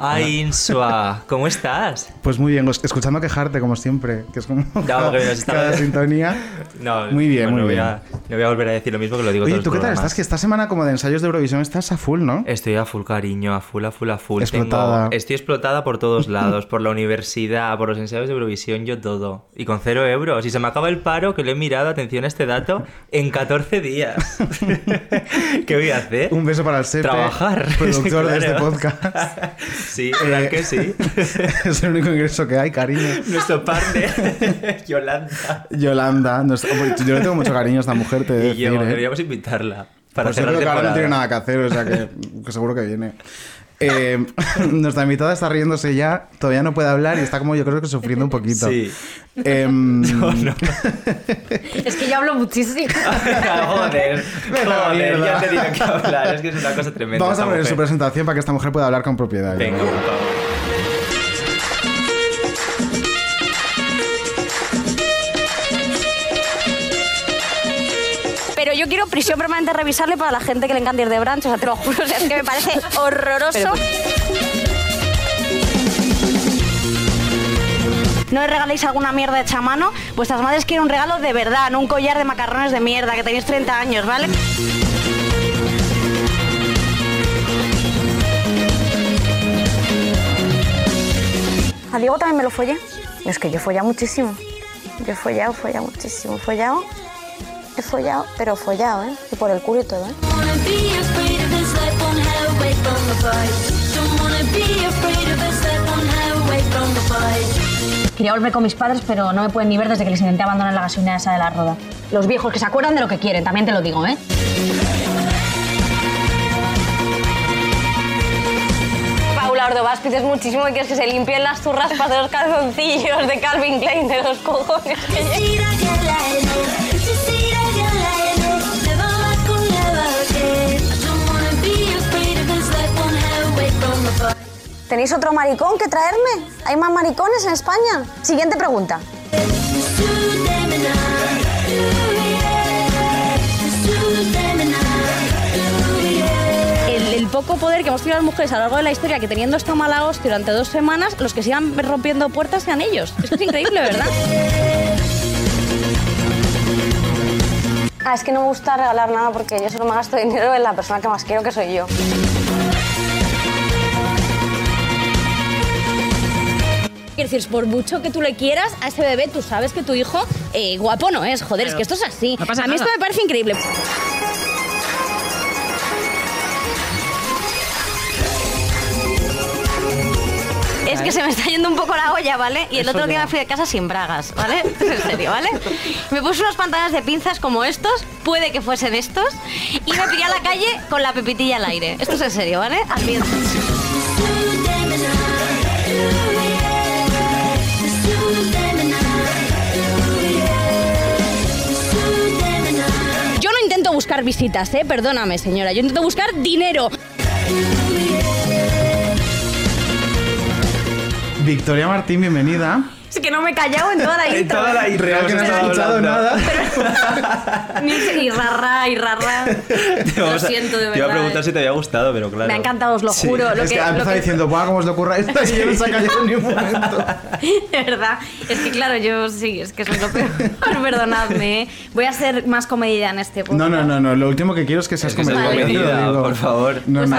Ay, Insua, ¿cómo estás? Pues muy bien, es- escuchando quejarte como siempre, que es como cada, nos estaba- cada sintonía. No, Muy bien, bueno, muy voy a- no voy a volver a decir lo mismo que lo digo Oye, todos ¿tú qué tal estás? Que esta semana como de ensayos de Eurovisión estás a full, ¿no? Estoy a full cariño, a full, a full, a full. Explotada. Tengo- estoy explotada por todos lados, por la universidad, por los ensayos de Eurovisión, yo todo. Y con cero euros. Y se me acaba el paro, que lo he mirado, atención a este dato, en 14 días. ¿Qué voy a hacer? Un beso para el Sepe, Trabajar. productor de este Claro. podcast. Sí, ¿verdad que sí? es el único ingreso que hay, cariño. Nuestro partner, Yolanda. Yolanda, nuestra- hombre, yo le tengo mucho cariño a esta mujer, te de Y decir, yo, ¿eh? deberíamos invitarla. Para Pues yo creo que ahora no tiene nada que hacer, o sea que, que seguro que viene. Eh, nuestra invitada está riéndose ya, todavía no puede hablar y está como yo creo que sufriendo un poquito. Sí. Em, Es que yo hablo muchísimo. joder, joder, ya te digo que hablar, es que es una cosa tremenda. Vamos a poner su presentación para que esta mujer pueda hablar con propiedad. Venga, por favor. Quiero prisión permanente revisarle para la gente que le encanta ir de branch. O sea, te lo juro, o sea, es que me parece horroroso. No le regaléis alguna mierda hecha a mano. Vuestras madres quieren un regalo de verdad, no un collar de macarrones de mierda, que tenéis 30 años, ¿vale? A Diego también me lo follé. Es que yo he follado muchísimo. Yo he follado, follado muchísimo. He follado, he follado, pero follado, ¿eh? Y por el culo y todo, ¿eh? Quería volver con mis padres, pero no me pueden ni ver desde que les intenté abandonar la gasolinera esa de la roda. Los viejos que se acuerdan de lo que quieren, también te lo digo, ¿eh? Paula Ordovás, pides muchísimo que quieres que se limpien las zurras para hacer los calzoncillos de Calvin Klein de los cojones. ¿Tenéis otro maricón que traerme? ¿Hay más maricones en España? Siguiente pregunta. El, el poco poder que hemos tenido las mujeres a lo largo de la historia, que teniendo esta mala hostia durante dos semanas, los que sigan rompiendo puertas sean ellos. Es que es increíble, ¿verdad? Ah, es que no me gusta regalar nada porque yo solo me gasto dinero en la persona que más quiero, que soy yo. Quiero decir, por mucho que tú le quieras a ese bebé, tú sabes que tu hijo eh, guapo no es. Joder, es que esto es así. no pasa a mí nada. esto me parece increíble. Es que se me está yendo un poco la olla, ¿vale? Y el otro día me fui de casa sin bragas, ¿vale? En serio, ¿vale? Me puse unos pantalones de pinzas como estos, puede que fuesen estos, y me piré a la calle con la pepitilla al aire. Esto es en serio, ¿vale? Así buscar visitas, ¿eh? Perdóname, señora. Yo intento buscar dinero. Victoria Martín, bienvenida. Es que no me he callado en toda la En intro. toda la intro Real que no has escuchado nada. Ni, ni rarra, y rarra. Te Lo siento, de Te iba a verdad. preguntar si te había gustado, pero claro. Me ha encantado, os lo Sí. juro. Lo es que, que, empezado que- diciendo, ¡buah, cómo os lo ocurra esta! Y yo no se ha callado ni un momento. De verdad. Es que claro, yo sí, es que soy lo peor. Perdonadme. ¿eh? Voy a ser más comedida en este punto. No, no, no, no. Lo último que quiero es que seas Es que comedida. comedida, por favor. No, Pues no.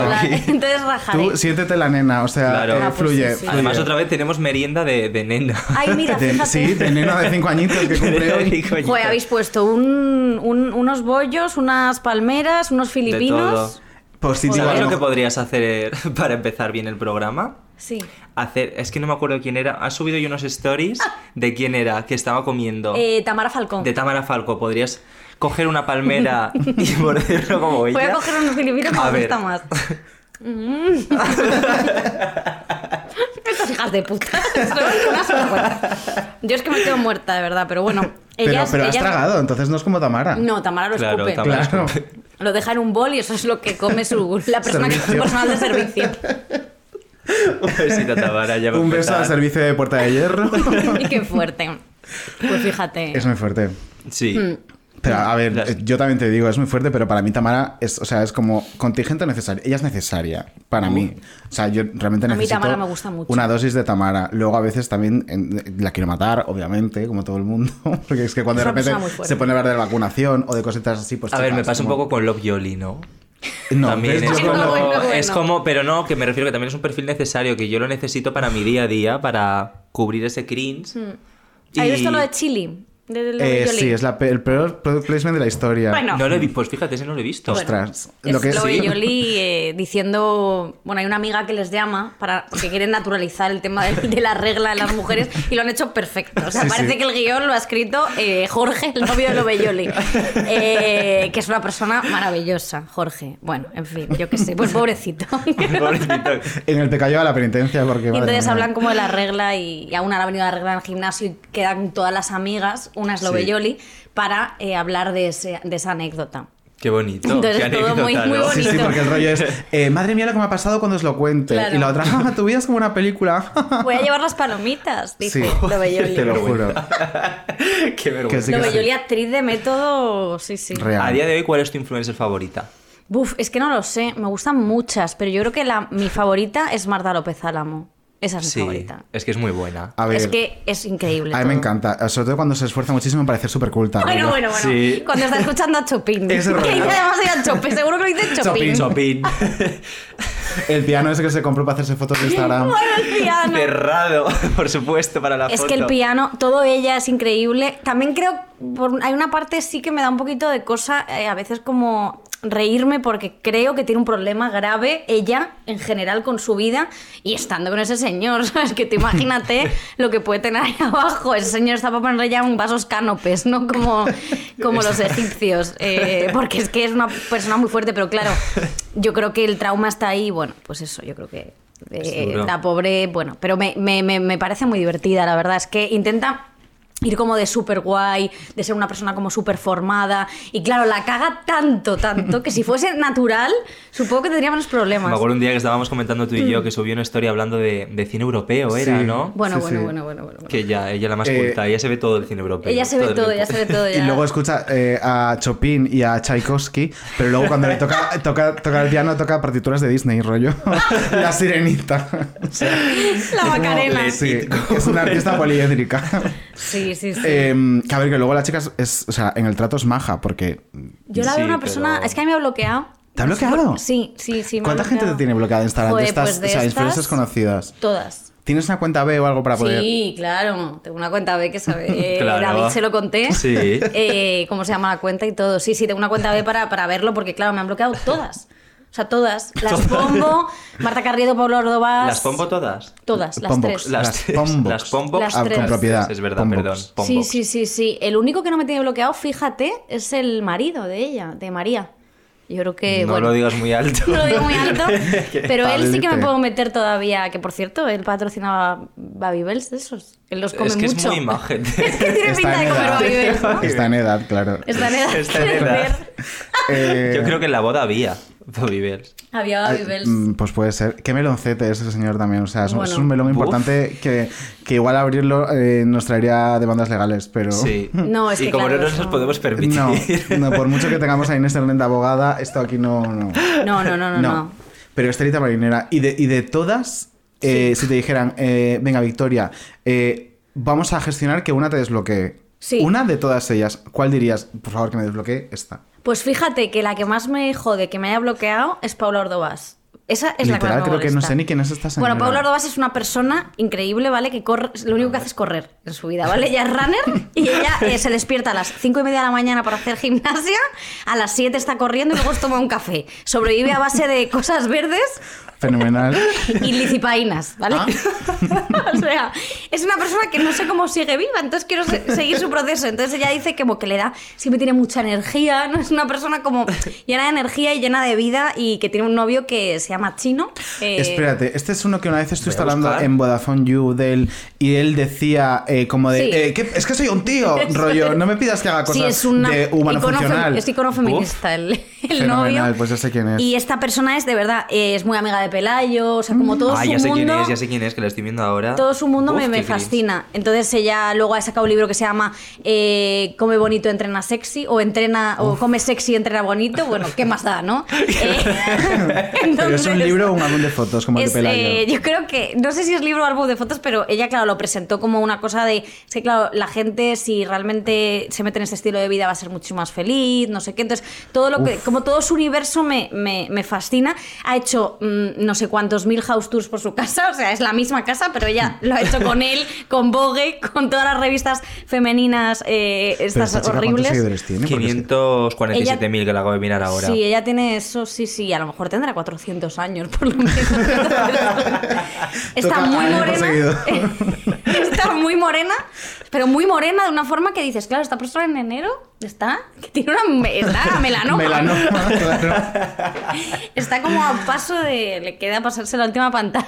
Entonces rajaré. Tú siéntete la nena, o sea, Claro. eh, Ah, pues fluye. sí, sí. Además, fluye. otra vez tenemos merienda de, de nena. Ay, mira, fíjate. sí, de nena de cinco añitos que cumple hoy. Joder, habéis puesto un- un- unos bollos, unas palmeras, unos filipinos. todo. Positivo. ¿Sabes a lo que podrías hacer para empezar bien el programa? Sí. Hacer, es que no me acuerdo quién era. Ha subido yo unos stories de quién era, que estaba comiendo. Eh, Tamara Falcón. De Tamara Falco. Podrías coger una palmera y morderlo como ella. Voy a coger unos filipinos que A me ver. gusta más. Estas hijas de puta. Yo es que me quedo muerta, de verdad, pero bueno. Pero, Ellas, pero has ellas- tragado, entonces no es como Tamara. No, Tamara lo Claro, escupe. Tamara Claro. Lo deja en un bol y eso es lo que come su, la persona que personal de servicio. Un besito, Tamara. Ya a Un beso al servicio de Puerta de Hierro. y qué fuerte. Pues fíjate. es muy fuerte. Sí. Mm. Pero a ver, Las- eh, yo también te digo, es muy fuerte, pero para mí Tamara es, o sea, es como contingente necesario. Ella es necesaria para mí. O sea, yo realmente A mí necesito Tamara me gusta mucho. una dosis de Tamara. Luego a veces también en- la quiero matar, obviamente, como todo el mundo, porque es que cuando Es de repente se pone a hablar de la vacunación o de cositas así, pues A ver, me pasa un poco con Love Yoli, ¿no? No, también es No, como, bueno, bueno. es como, pero no, que me refiero que también es un perfil necesario, que yo lo necesito para mi día a día, para cubrir ese cringe. ¿Has Y- visto lo de Chili? Lo Eh, sí, es la pe- el peor product placement de la historia. Bueno. No lo he visto, pues fíjate, ese no lo he visto. Ostras. Es lo que lo de sí. Yoli eh, diciendo, bueno, hay una amiga que les llama para porque quieren naturalizar el tema de, de la regla de las mujeres y lo han hecho perfecto. O sea, Sí, parece sí. que el guion lo ha escrito eh, Jorge, el novio de Loveyoli, eh, que es una persona maravillosa, Jorge. Bueno, en fin, yo qué sé, pues pobrecito. Pobrecito. En el pecado a la penitencia, porque. Y entonces hablan como de la regla y, y aún ha venido la regla en el gimnasio y quedan todas las amigas, una es Loveyoli, para eh, hablar de, ese- de esa anécdota. Qué bonito. Entonces, qué todo muy- ¿no? Sí, sí, bonito. porque el rollo es, eh, madre mía lo que me ha pasado cuando os lo cuente. Claro. Y la otra, "Ah, tu vida es como una película. Voy a llevar las palomitas, dice Sí, Loveyoli. te lo juro. Qué vergüenza. Que sí, que Loveyoli, actriz de método, sí, sí. Real. A día de hoy, ¿cuál es tu influencer favorita? Buf, es que no lo sé, me gustan muchas, pero yo creo que la, mi favorita es Marta López Álamo. Esa es mi Sí, favorita. es que es muy buena. A ver, Es que es increíble. a mí me encanta. Sobre todo cuando se esfuerza muchísimo en parecer súper culta. Bueno, bueno, bueno. Sí. Cuando está escuchando a Chopin. Ese que demasiado Chopin, seguro que lo dice Chopin. Chopin. El piano ese que se compró para hacerse fotos de Instagram. Bueno, el piano. Cerrado, por supuesto, para la Es foto. que el piano, todo ella es increíble. También creo, por- hay una parte sí que me da un poquito de cosa, eh, a veces como reírme porque creo que tiene un problema grave ella en general con su vida y estando con ese señor, ¿sabes? Que tú imagínate lo que puede tener ahí abajo. Ese señor está para ponerle ya un vasos cánopes, ¿no? Como, como los egipcios. Eh, porque es que es una persona muy fuerte, pero claro, yo creo que el trauma está ahí. Bueno, pues eso, yo creo que eh, la pobre, bueno, pero me- me- me parece muy divertida, la verdad. Es que intenta ir como de súper guay, de ser una persona como súper formada. Y claro, la caga tanto, tanto, que si fuese natural, supongo que tendría menos problemas. Me acuerdo un día que estábamos comentando tú y Mm. yo que subió una historia hablando de, de cine europeo, era, Sí. ¿no? Bueno, Sí, bueno, sí. bueno, bueno, bueno, bueno. Que ya, ella la más Eh, culta, ella se ve todo el cine europeo. Ella se ve todo, ella se ve todo. Y ya. luego escucha eh, a Chopin y a Tchaikovsky, pero luego cuando le toca, toca, toca el piano, toca partituras de Disney, rollo. La sirenita. O sea, La Macarena. sí, es una artista poliédrica. Sí, sí, sí. Eh, que a ver, que luego la chica es, es- o sea, en el trato es maja, porque... Yo la veo sí, una persona. pero- Es que a mí me ha bloqueado. ¿Te ha bloqueado? Sí, sí, sí. me ¿Cuánta gente te tiene bloqueada en Instagram? Joder, de estas, pues de o sea, estas, influencers conocidas. Todas. ¿Tienes una cuenta B o algo para poder...? Sí, claro. Tengo una cuenta B que sabe. eh, Claro. David se lo conté. Sí. Eh, ¿Cómo se llama la cuenta y todo? Sí, sí, tengo una cuenta B para, para verlo porque, claro, me han bloqueado todas. O sea, todas. Las Pombo, Marta Carriedo, Pablo Ordovás. ¿Las pompo todas? Todas, las Pombox. tres. Las, pombox. Las pombox. Las Ah, tres. con propiedad. Es verdad, Pombox. perdón. Sí, pombox. sí, sí, sí. El único que no me tiene bloqueado, fíjate, es el marido de ella, de María. Yo creo que. no bueno, lo digas muy alto. No lo digo muy alto, pero él sí que me puedo meter todavía. Que por cierto, él patrocinaba Babybels de esos. Él los come es que mucho. es muy imagen. Es que tiene Está pinta de comer. Babybels, ¿no? Está en edad, claro. Está en edad. Está en de edad. ver. Eh, Yo creo que en la boda había Bobby Bells. Había Babybels. mm, Pues puede ser. Qué meloncete es ese señor también. O sea, es, un- Bueno. es un melón Buf. importante que, que igual abrirlo eh, nos traería demandas legales, pero. Sí. No, es y que como claro, no nos podemos permitir. No, no, por mucho que tengamos a Inés Erlenda abogada, esto aquí no. No, No, no, no, no. no. Pero Estelita Marinera. Y de, y de todas, eh, si te dijeran, eh, venga, Victoria, eh, vamos a gestionar que una te desbloquee. Sí. Una de todas ellas, ¿cuál dirías? Por favor, que me desbloquee esta. Pues fíjate que la que más me jode que me haya bloqueado es Paula Ordovás. Esa es la que más Literal, me creo que no sé ni quién es esta señora. Bueno, Paula Ordovás es una persona increíble, ¿vale? Que corre, lo único que hace es correr en su vida, ¿vale? Ella es runner y ella eh, se despierta a las 5 y media de la mañana para hacer gimnasia, a las 7 está corriendo y luego se toma un café. Sobrevive a base de cosas verdes Fenomenal. y licipaínas, ¿vale? Ah. o sea, es una persona que no sé cómo sigue viva, entonces quiero se- seguir su proceso. Entonces ella dice que como que le da, siempre tiene mucha energía, ¿no? Es una persona como llena de energía y llena de vida y que tiene un novio que se llama Chino. eh, Espérate, este es uno que una vez estuviste hablando en Vodafone You de él y él decía eh, como de Sí. eh, ¿qué? es que soy un tío, rollo, no me pidas que haga cosas Sí, es una de humano funcional. fem- es icono feminista el, el Fenomenal, novio. pues ya sé quién es. Y esta persona es de verdad, eh, es muy amiga de Pelayo, o sea, como todo Ah, su ya sé mundo. quién es, ya sé quién es, que lo estoy viendo ahora. Todo su mundo Uf, me, me fascina. Entonces ella luego ha sacado un libro que se llama eh, Come bonito, entrena sexy o entrena o come sexy, entrena bonito. Bueno, ¿qué más da, no? Eh, Pero es un libro o un álbum de fotos como el es, de Pelayo. eh, yo creo que, no sé si es libro o álbum de fotos, pero ella, claro, lo presentó como una cosa de, es que, claro, la gente si realmente se mete en este estilo de vida va a ser mucho más feliz, no sé qué. Entonces, todo lo que, como todo su universo me, me, me fascina. Ha hecho mm, no sé cuántos mil house tours por su casa, o sea, es la misma casa, pero ella lo ha hecho con él, con Vogue, con todas las revistas femeninas, eh, estas esta chica, ¿cuántos horribles. seguidores tiene? Porque es que- 547.000 que la acabo de mirar ahora. Sí, ella tiene eso, sí, sí, a lo mejor tendrá 400 años por lo menos. Está Toca muy morena. Está muy morena, pero muy morena de una forma que dices, claro, esta persona en enero está, que tiene una está melanoma. Melanoma, claro. Está como a paso de, le queda pasarse la última pantalla.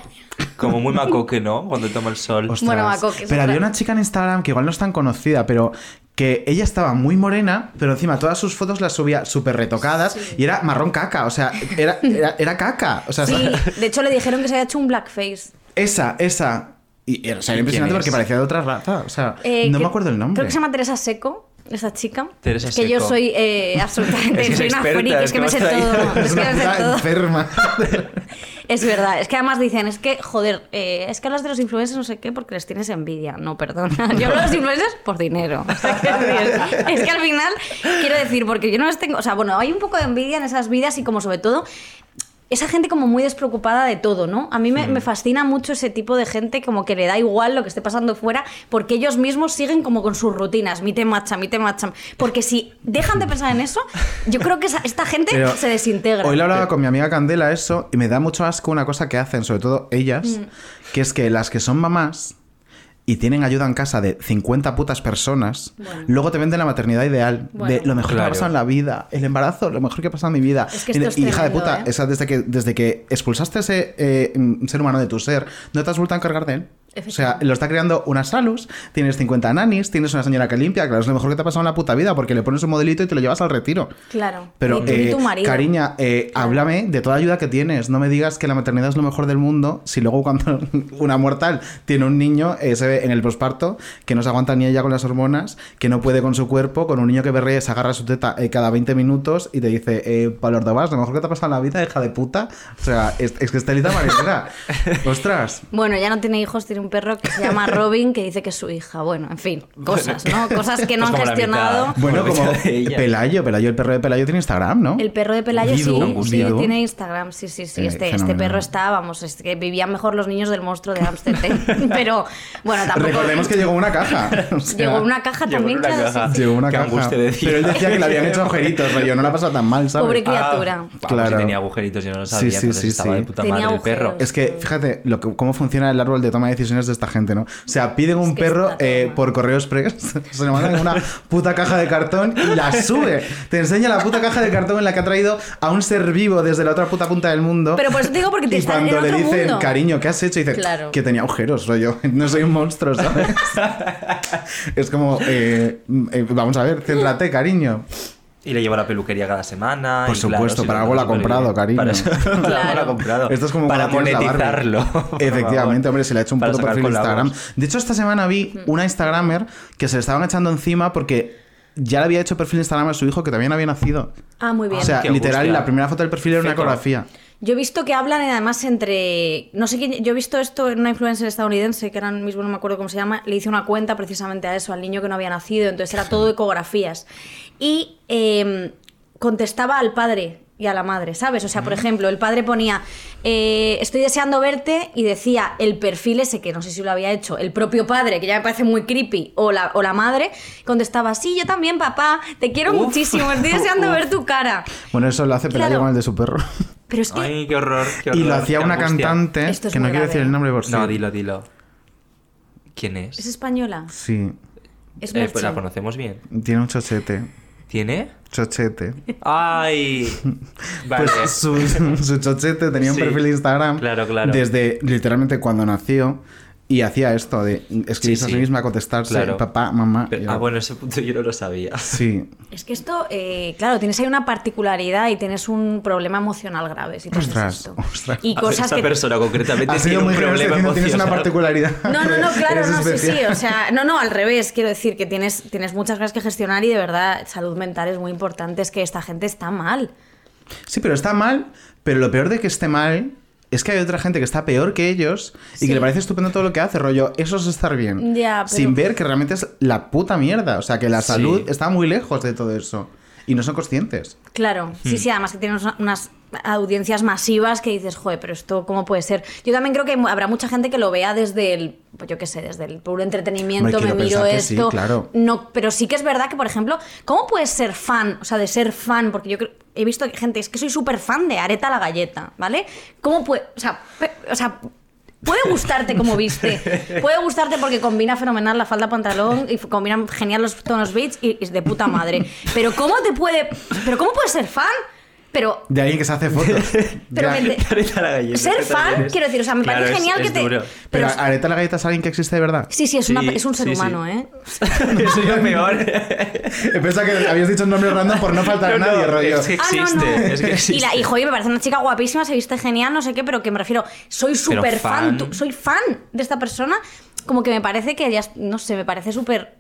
Como muy macoque, ¿no? Cuando toma el sol. Ostras. Bueno, Maco, que es Pero había una chica en Instagram que igual no es tan conocida, pero que ella estaba muy morena, pero encima todas sus fotos las subía súper retocadas y era marrón caca, o sea, era, era, era caca. O sea, Sí, de hecho le dijeron que se había hecho un blackface. esa, esa. Y era, o sea, era impresionante es? porque parecía de otra raza. O sea, Eh, no que- me acuerdo el nombre. Creo que se llama Teresa Seco, esa chica. Teresa que yo soy eh, absolutamente, Es que es soy una experta, friki, es es que me sé todo. Es Es que una me sé puta todo. enferma. Es verdad, es que además dicen, es que, joder, eh, es que hablas de los influencers no sé qué porque les tienes envidia. No, perdona. Yo hablo de los influencers por dinero. O sea, es que al final, quiero decir, porque yo no les tengo. O sea, bueno, hay un poco de envidia en esas vidas y como sobre todo. Esa gente como muy despreocupada de todo, ¿no? A mí me, me fascina mucho ese tipo de gente como que le da igual lo que esté pasando fuera porque ellos mismos siguen como con sus rutinas, mi te macha, mi te macha. Porque si dejan de pensar en eso, yo creo que esa- esta gente Pero se desintegra. Hoy lo hablaba con mi amiga Candela eso y me da mucho asco una cosa que hacen, sobre todo ellas, Mm. que es que las que son mamás y tienen ayuda en casa de 50 putas personas, Bueno. luego te venden la maternidad ideal Bueno. de lo mejor que me ha Claro. pasado en la vida, el embarazo, lo mejor que ha pasado en mi vida. Es que y, esto es y hija de puta, ¿eh? esa desde que desde que expulsaste ese eh, ser humano de tu ser, no te has vuelto a encargar de él. O sea, lo está creando una salus, tienes 50 nanis, tienes una señora que limpia, claro, es lo mejor que te ha pasado en la puta vida porque le pones un modelito y te lo llevas al retiro. Claro. Pero, y eh, tu cariña, eh, háblame de toda ayuda que tienes. No me digas que la maternidad es lo mejor del mundo si luego cuando una mortal tiene un niño, eh, se ve en el posparto que no se aguanta ni ella con las hormonas, que no puede con su cuerpo, con un niño que berrea, se agarra su teta eh, cada 20 minutos y te dice, eh, Pablo Ordovás, lo mejor que te ha pasado en la vida, hija de puta. O sea, es, es que es telita marinera. Ostras. Bueno, ya no tiene hijos, tiene un perro que se llama Robin que dice que es su hija. Bueno, en fin, cosas, ¿no? Cosas que no Pues han la gestionado. Bueno, como. Pelayo, Pelayo, el perro de Pelayo tiene Instagram, ¿no? El perro de Pelayo sí, sí, tiene Instagram, sí, sí, sí. Eh, Este, este perro está, vamos, es que vivían mejor los niños del monstruo de Ámsterdam. Pero, bueno, tampoco... Recordemos que llegó una caja. O sea, Llegó una caja Llegó también, una claro, caja. sí, sí. Llegó una Qué caja. Pero él decía que le habían hecho agujeritos, rollo, no la pasado tan mal, ¿sabes? Pobre criatura. Vamos, Claro. si tenía agujeritos, yo no lo Sí, sabía. sí, entonces sí, estaba sí. de puta Tenía madre el perro. Es que, fíjate, lo que, cómo funciona el árbol de toma de decisiones de esta gente, ¿no? O sea, piden un que perro eh, por correo express, se lo mandan en una puta caja de cartón y la sube. Te enseña la puta caja de cartón en la que ha traído a un ser vivo desde la otra puta punta del mundo. Pero por eso te digo, porque te y en cuando le otro dicen, mundo. cariño, ¿qué has hecho? Y dice, Claro. que tenía agujeros, rollo. No soy un monstruo, ¿sabes? es como, eh, eh, vamos a ver, céntrate, cariño. Y le lleva a la peluquería cada semana. Por y claro, supuesto, sí, para algo la ha comprado, cariño. Para eso, para algo la ha Claro. comprado. Esto es como para monetizarlo. Efectivamente, hombre, se le ha hecho un puto perfil. Instagram. De hecho, esta semana vi una Instagramer que se le estaban echando encima porque ya le había hecho perfil de Instagram a su hijo que también había nacido. Ah, muy bien. o sea, qué literal, angustia. la primera foto del perfil era una ecografía. Yo he visto que hablan además entre. No sé quién. Yo he visto esto en una influencer estadounidense, que ahora mismo no me acuerdo cómo se llama. Le hice una cuenta precisamente a eso, al niño que no había nacido. Entonces era todo ecografías. Y eh, contestaba al padre y a la madre, ¿sabes? O sea, por ejemplo, el padre ponía, eh, estoy deseando verte y decía el perfil ese, que no sé si lo había hecho, el propio padre, que ya me parece muy creepy, o la, o la madre, contestaba, sí, yo también, papá, te quiero muchísimo, estoy deseando ver tu cara. Bueno, eso lo hace Pelayo Claro. con el de su perro. Pero es que Ay, qué horror. qué Y lo horror, hacía una angustia. cantante, Esto es que no muy quiero grave. decir el nombre por si. No, dilo, dilo. ¿Quién es? es española. Sí, Es Eh, pues la Merche. conocemos bien. tiene un chochete. ¿Tiene? Chochete. Ay. Vale. Pues su, su chochete tenía un Sí. perfil de Instagram Claro, claro. desde literalmente cuando nació y hacía esto de escribirse Sí, a sí sí. misma, contestarse, Claro. papá, mamá. Pero- ah, yo, bueno, ese punto yo no lo sabía. Sí, Es que esto, eh, claro, tienes ahí una particularidad y tienes un problema emocional grave si Ostras, esto. ostras. Y cosas Esa que... persona concretamente ha tiene sido un muy generoso problema diciendo tienes una emocional. particularidad. No, no, no, claro, no, sí, sí, o sea, no, no, al revés, quiero decir que tienes, tienes muchas cosas que gestionar y de verdad salud mental es muy importante, es que esta gente está mal. Sí, pero está mal, pero lo peor de que esté mal es que hay otra gente que está peor que ellos y Sí. que le parece estupendo todo lo que hace, rollo, eso es estar bien. Ya, pero- Sin ver que realmente es la puta mierda, o sea, que la Sí. salud está muy lejos de todo eso y no son conscientes. Claro, sí, sí, además que tienes una- unas audiencias masivas que dices, joder, pero esto cómo puede ser. Yo también creo que habrá mucha gente que lo vea desde el, pues yo qué sé, desde el puro entretenimiento, me quiero miro que sí, esto. claro. No, pero sí que es verdad que, por ejemplo, ¿cómo puedes ser fan? O sea, de ser fan, porque yo creo- he visto que gente, es que soy súper fan de Areta la galleta, ¿vale? ¿Cómo puede, o sea, pe- o sea, Puede gustarte como viste. Puede gustarte porque combina fenomenal la falda pantalón y f- combina genial los tonos beige y, y de puta madre. Pero ¿cómo te puede. Pero ¿cómo puedes ser fan? Pero. De alguien que se hace fotos. Pero me Areta la galleta, Ser fan, quiero decir, o sea, me Claro, parece es- genial es que te. Pero pero- Areta la galleta es alguien que existe de verdad. sí, sí, es, una- Sí, es un ser sí, sí. humano, ¿eh? Eso es lo peor. Pensaba que habías dicho un nombre random por no faltar a nadie, no, rollo. es que Ah, no, existe. no. Es que existe. Y, la, y joder, me parece una chica guapísima, se viste genial, no sé qué, pero que me refiero, soy súper fan, fan. tú- soy fan de esta persona. Como que me parece que ya, no sé, me parece súper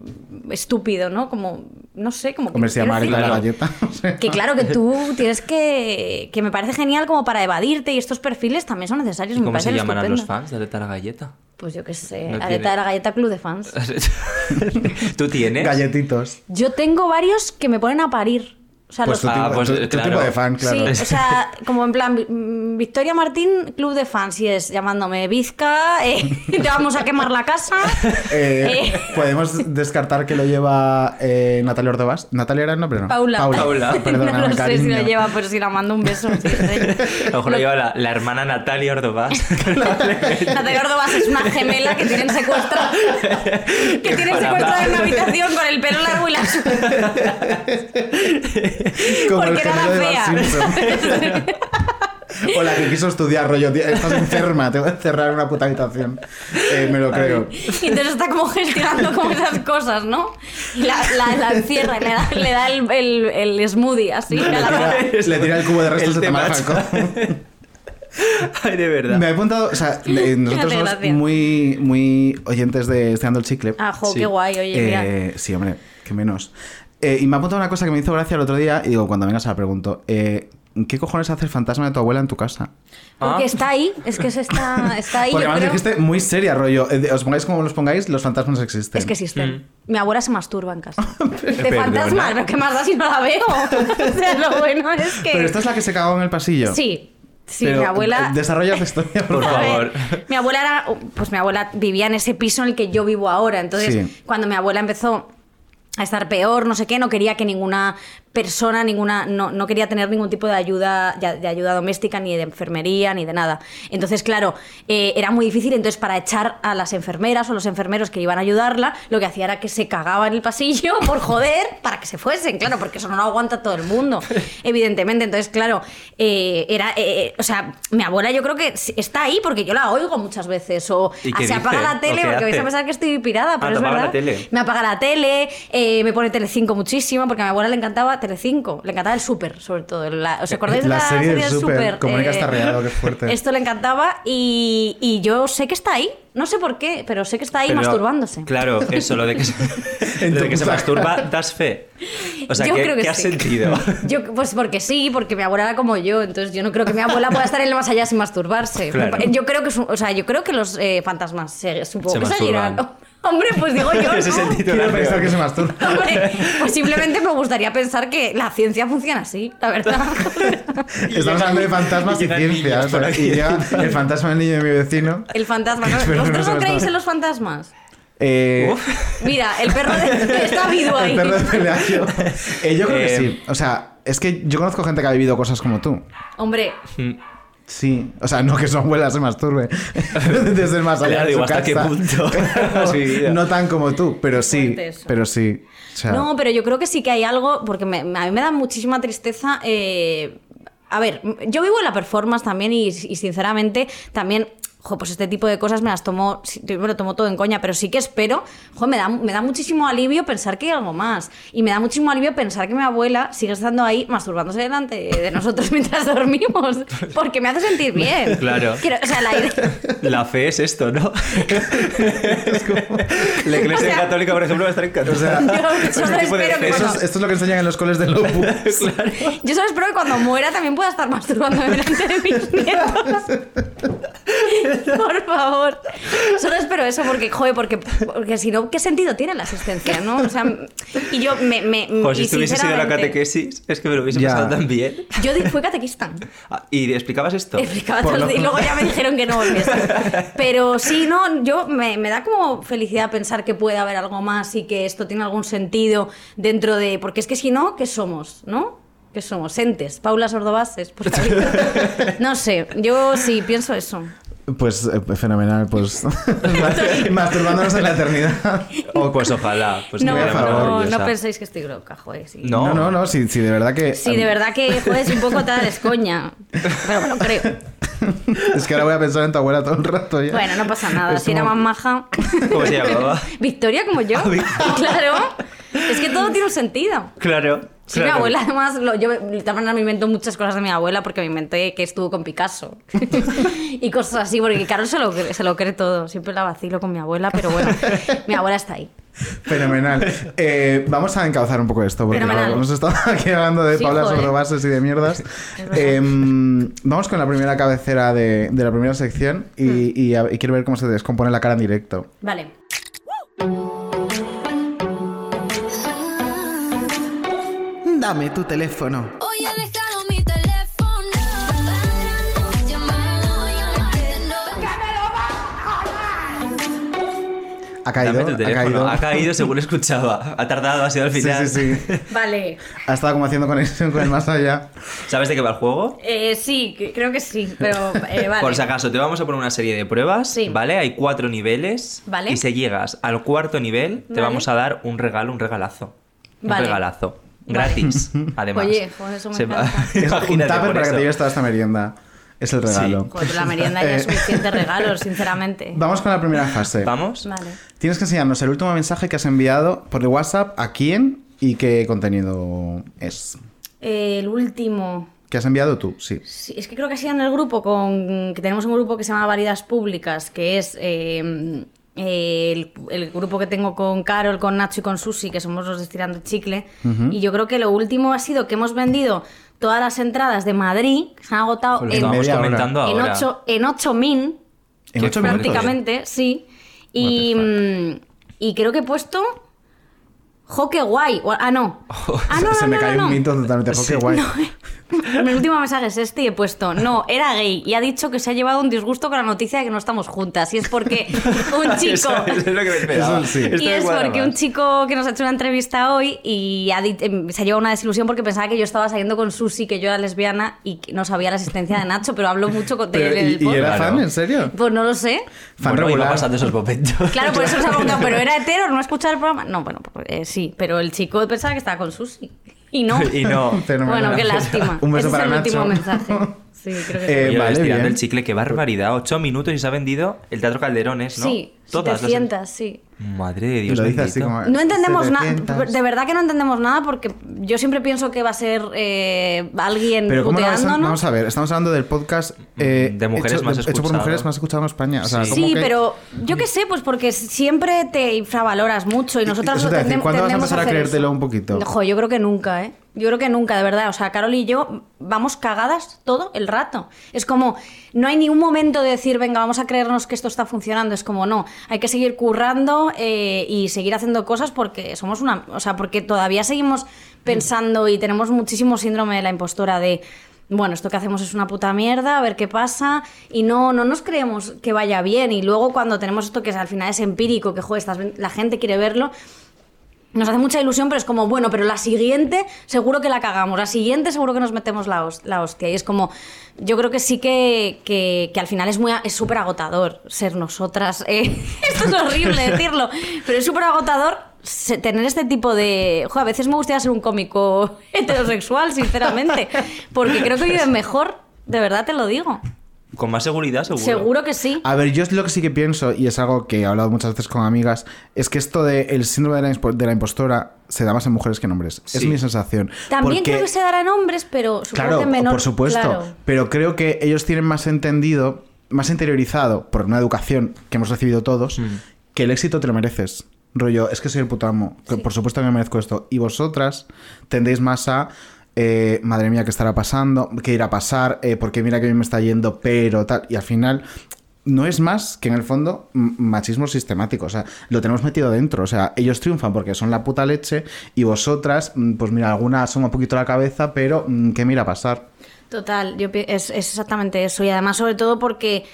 estúpido, ¿no? Como, no sé, como que. Llama decir Areta la galleta. o sea. Que claro, que tú tienes que. Que me parece genial como para evadirte y estos perfiles también son necesarios. ¿Y me cómo se a los fans de Areta la galleta? Pues yo qué sé, No Areta tiene- de la Galleta Club de Fans. ¿Tú tienes? Galletitos. Yo tengo varios que me ponen a parir. O sea, Pues los- tu, Ah, tipo, pues, tu- tu claro. tipo de fan, claro. Sí, o sea, como en plan, mm, Victoria Martín, Club de Fans, y es llamándome Vizca, eh, te vamos a quemar la casa. Eh, Eh, Podemos descartar que lo lleva eh, Natalia Ordovás. ¿Natalia era el nombre? No. Paula. Paula. Perdona, no lo sé si lo cariño. lleva, pero si la mando un beso. sí, sí. A lo mejor lo lleva la, la hermana Natalia Ordovás. Natalia Ordovás es una gemela que tienen secuestrada. Que tienen secuestrada en una habitación con el pelo largo y las Como el Porque era gemelo la de Bart fea. Simpson. O la que quiso estudiar, rollo, tío, estás enferma, te voy a encerrar en una puta habitación. Eh, me lo creo. Y entonces está como gestionando como esas cosas, ¿no? Y la, la, la encierra, y le da, le da el, el, el smoothie así. Le la- tira, le tira el cubo de restos El de Tamara. Ay, de verdad. Me he apuntado, o sea, nosotros somos muy, muy oyentes de Esteando el Chicle. Ah, jo, Sí. qué guay, oye, mira. Eh, sí, hombre, que menos. Eh, y me ha apuntado una cosa que me hizo gracia el otro día y digo, cuando vengas se la pregunto. Eh, ¿Qué cojones hace el fantasma de tu abuela en tu casa? Porque Ah. está ahí, es que se está, está ahí. Porque además creo. dijiste muy seria, rollo. eh, Os pongáis como los pongáis, los fantasmas existen. Es que existen. Mi abuela se masturba en casa. De Perdona. fantasma, pero ¿qué más da si no la veo? O sea, lo bueno es que. Pero esta es la que se cagó en el pasillo. Sí, sí, Pero, mi abuela. Desarrolla tu historia, por favor. favor. ver, mi abuela era, pues mi abuela vivía en ese piso en el que yo vivo ahora. Entonces, Sí. cuando mi abuela empezó a estar peor, no sé qué, no quería que ninguna persona, ninguna, no, no quería tener ningún tipo de ayuda, de ayuda doméstica, ni de enfermería, ni de nada. Entonces, claro, eh, era muy difícil. Entonces, para echar a las enfermeras o los enfermeros que iban a ayudarla, lo que hacía era que se cagaba en el pasillo por joder, para que se fuesen, claro, porque eso no lo aguanta todo el mundo, evidentemente. Entonces, claro, eh, era, eh, o sea, mi abuela yo creo que está ahí porque yo la oigo muchas veces. O ¿Y ah, qué se apaga la tele ¿O qué porque vais a hace? pensar que estoy pirada, pero Ah, es verdad. la tele. Me apaga la tele, eh, me pone Telecinco muchísimo, porque a mi abuela le encantaba Telecinco, le encantaba el Súper, sobre todo. La- ¿Os acordáis de La la, serie del Súper, Mónica Starreado, qué fuerte. Esto le encantaba y, y yo sé que está ahí, no sé por qué, pero sé que está ahí Pero, masturbándose. Claro, eso, lo de que se, lo de que se masturba, das fe. O sea, Yo ¿qué, creo que qué has sí. sentido? Yo, pues porque sí, porque mi abuela era como yo, entonces yo no creo que mi abuela pueda estar en el más allá sin masturbarse. Claro. Yo creo que, o sea, yo creo que los eh, fantasmas se, supongo Se que. Hombre, pues digo yo. Ese ¿no? sentido Quiero pensar que se masturba. Hombre, pues simplemente me gustaría pensar que la ciencia funciona así, la verdad. Estamos hablando de fantasmas y, y ciencia. y llega el fantasma del niño de mi vecino. El fantasma. ¿no? ¿Vosotros no creéis en los fantasmas? Eh, Mira, el perro de... está vivo ahí. el perro de Pelayo. Eh, yo creo que Eh, sí. O sea, Es que yo conozco gente que ha vivido cosas como tú. Hombre, Sí, o sea, no que su abuela se masturbe desde el más allá de su ¿hasta qué casa. punto Pero no tan como tú, pero sí, pero sí. O sea, No, pero yo creo que sí que hay algo, porque me- a mí me da muchísima tristeza. eh, a ver, yo vivo en la performance también y, y sinceramente también. Jo, pues este tipo de cosas me las tomo, me lo tomo todo en coña, pero sí que espero, jo, me da, me da muchísimo alivio pensar que hay algo más. Y me da muchísimo alivio pensar que mi abuela sigue estando ahí masturbándose delante de nosotros mientras dormimos, porque me hace sentir bien. Claro. Quiero- o sea, la idea... La fe es esto, ¿no? La iglesia O sea- católica, por ejemplo, va a estar encantada. O sea, Yo solo tipo de espero que fe, eso cuando- es- esto es lo que enseñan en los coles del Opus. Yo solo espero que cuando muera también pueda estar masturbando delante de mis nietos. Por favor. Solo espero eso porque, joder, porque, porque si no, ¿qué sentido tiene la existencia, no? O sea, y yo me... me Pues si y estuviese sido la catequesis, es que me lo hubiese Ya. pasado tan bien. Yo fui catequista. Ah, ¿Y explicabas esto? Explicaba todo el lo- día y luego ya me dijeron que no volviese. Pero sí, no, yo me, me da como felicidad pensar que puede haber algo más y que esto tiene algún sentido dentro de. Porque es que si no, ¿qué somos? ¿No? ¿Qué somos? Entes. Paula Sordobases. Pues, no sé, yo sí pienso eso. Pues eh, fenomenal, pues masturbándonos en la eternidad. Oh, pues ojalá. Pues no, no, no penséis que estoy loca, joder. Sí. No. No, no, no, sí, sí, de verdad que... Sí, de verdad que, joder, es un poco tal es coña. Pero lo creo. Es que ahora voy a pensar en tu abuela todo el rato ya. Bueno, no pasa nada. Es Si era más maja. ¿Cómo se llamaba? Victoria como yo. claro. Es que todo tiene un sentido. Claro. Sí, claro. mi abuela además, lo- yo maneras me invento muchas cosas de mi abuela porque me inventé que estuvo con Picasso y cosas así, porque Carol se lo, cree- se lo cree todo. Siempre la vacilo con mi abuela, pero bueno, mi abuela está ahí. Fenomenal. Eh, vamos a encauzar un poco esto, porque Fenomenal. claro, hemos estado aquí hablando de Sí, Paula y de mierdas. Em, vamos con la primera cabecera de, de la primera sección y, Hmm. y a- y quiero ver cómo se descompone la cara en directo. Vale. Dame tu teléfono. Ha caído, Dame tu ha teléfono. caído. Ha caído según escuchaba. Ha tardado, ha sido al Sí, final. sí, sí. Vale. Ha estado como haciendo conexión con el más allá. ¿Sabes de qué va el juego? Eh, sí, creo que sí, pero eh, vale. Por si acaso, te vamos a poner una serie de pruebas, Sí. ¿vale? Hay cuatro niveles. Vale. Y si llegas al cuarto nivel, te Vale. vamos a dar un regalo, un regalazo. Un Vale. regalazo. Gratis, además. Oye, joder, eso me Se va- encanta. Es un Imagínate tupper por para que te lleves toda esta merienda. Es el regalo. Pero la merienda ya es Eh, suficiente regalo, sinceramente. Vamos con la primera fase. ¿Vamos? Vale. Tienes que enseñarnos el último mensaje que has enviado por el WhatsApp, a quién y qué contenido es. El último. ¿Qué has enviado tú? Sí. Sí, es que creo que ha sido en el grupo con que tenemos un grupo que se llama Variedades Públicas, que es eh, el, el grupo que tengo con Carol, con Nacho y con Susi, que somos los de Estirando Chicle. Y yo creo que lo último ha sido que hemos vendido todas las entradas de Madrid, que se han agotado en, comentando en, ahora. ocho, en 8.000 En Qué ocho fuerte. minutos. prácticamente, sí. Y, y creo que he puesto... ¡Jo, qué guay! Ah, no. Ah, no, no, Se me no, cae no, un no. mito totalmente. Jo, qué guay. Mi último mensaje es este y he puesto, no, era gay y ha dicho que se ha llevado un disgusto con la noticia de que no estamos juntas. Y es porque un chico... Eso, eso es lo que me esperaba. Eso sí. Y es porque más. un chico que nos ha hecho una entrevista hoy y ha em, se ha llevado una desilusión porque pensaba que yo estaba saliendo con Susi, que yo era lesbiana y que no sabía la existencia de Nacho, pero hablo mucho con de él ¿y, el y era Claro. fan? ¿En serio? Pues no lo sé. Fan Bueno, iba regular. pasando esos momentos. Claro, por eso se ha preguntado, ¿pero era hetero? ¿No ha escuchado el programa? No, bueno, pues, eh, sí, pero el chico pensaba que estaba con Susi. Y no. y no. Fenomenal. Bueno, qué lástima. Un beso Ese para es el Nacho. último mensaje. Sí, creo que sí. Eh, vale, estirando bien. el chicle, qué barbaridad. Ocho minutos y se ha vendido el Teatro Calderones, ¿no? Sí, Todas las- 700, sí. Madre de Dios lo dice así bendito. como... No entendemos nada, 700. de verdad que no entendemos nada porque yo siempre pienso que va a ser eh, alguien Pero ¿cómo no vas a- puteándonos. Vamos a ver, estamos hablando del podcast eh, De mujeres hecho, más hecho por mujeres más escuchado en España. O sea, Sí. ¿cómo Sí, que- pero yo qué sé, pues porque siempre te infravaloras mucho y nosotras Eso te iba a decir, tendem- ¿cuándo vas a tendemos empezar a creértelo eso. un poquito? Jo, yo creo que nunca, ¿eh? Yo creo que nunca, de verdad. O sea, Carol y yo vamos cagadas todo el rato. Es como, no hay ni un momento de decir, venga, vamos a creernos que esto está funcionando. Es como, no, hay que seguir currando eh, y seguir haciendo cosas porque somos una. O sea, porque todavía seguimos pensando y tenemos muchísimo síndrome de la impostora de. Bueno, esto que hacemos es una puta mierda, a ver qué pasa. Y no, no nos creemos que vaya bien. Y luego cuando tenemos esto que al final es empírico, que joder, estás- la gente quiere verlo, nos hace mucha ilusión, pero es como, bueno, pero la siguiente seguro que la cagamos, la siguiente seguro que nos metemos la, la hostia. Y es como, yo creo que sí que, que, que al final es muy es súper agotador ser nosotras. eh. Esto es horrible decirlo, pero es súper agotador tener este tipo de... A veces me gustaría ser un cómico heterosexual, sinceramente, porque creo que viven mejor, de verdad te lo digo. Con más seguridad, seguro. Seguro que sí. A ver, yo es lo que sí que pienso, y es algo que he hablado muchas veces con amigas, es que esto del síndrome de la, de la impostora se da más en mujeres que en hombres. Es mi sensación. También Porque- creo que se dará en hombres, pero supongo Claro, que en menor... por supuesto. claro. Pero creo que ellos tienen más entendido, más interiorizado por una educación que hemos recibido todos, Mm. que el éxito te lo mereces. Rollo, es que soy el puto amo. que por supuesto que me merezco esto. Y vosotras tendéis más a. eh, madre mía, ¿qué estará pasando? ¿Qué irá a pasar? Eh, porque mira que bien me está yendo, pero tal. Y al final. No es más que en el fondo machismo sistemático, o sea, lo tenemos metido dentro, o sea, ellos triunfan porque son la puta leche y vosotras, mm, pues mira, alguna asoma un poquito la cabeza, pero mm, ¿qué mira a pasar? Total, yo es, es exactamente eso. Y además, sobre todo porque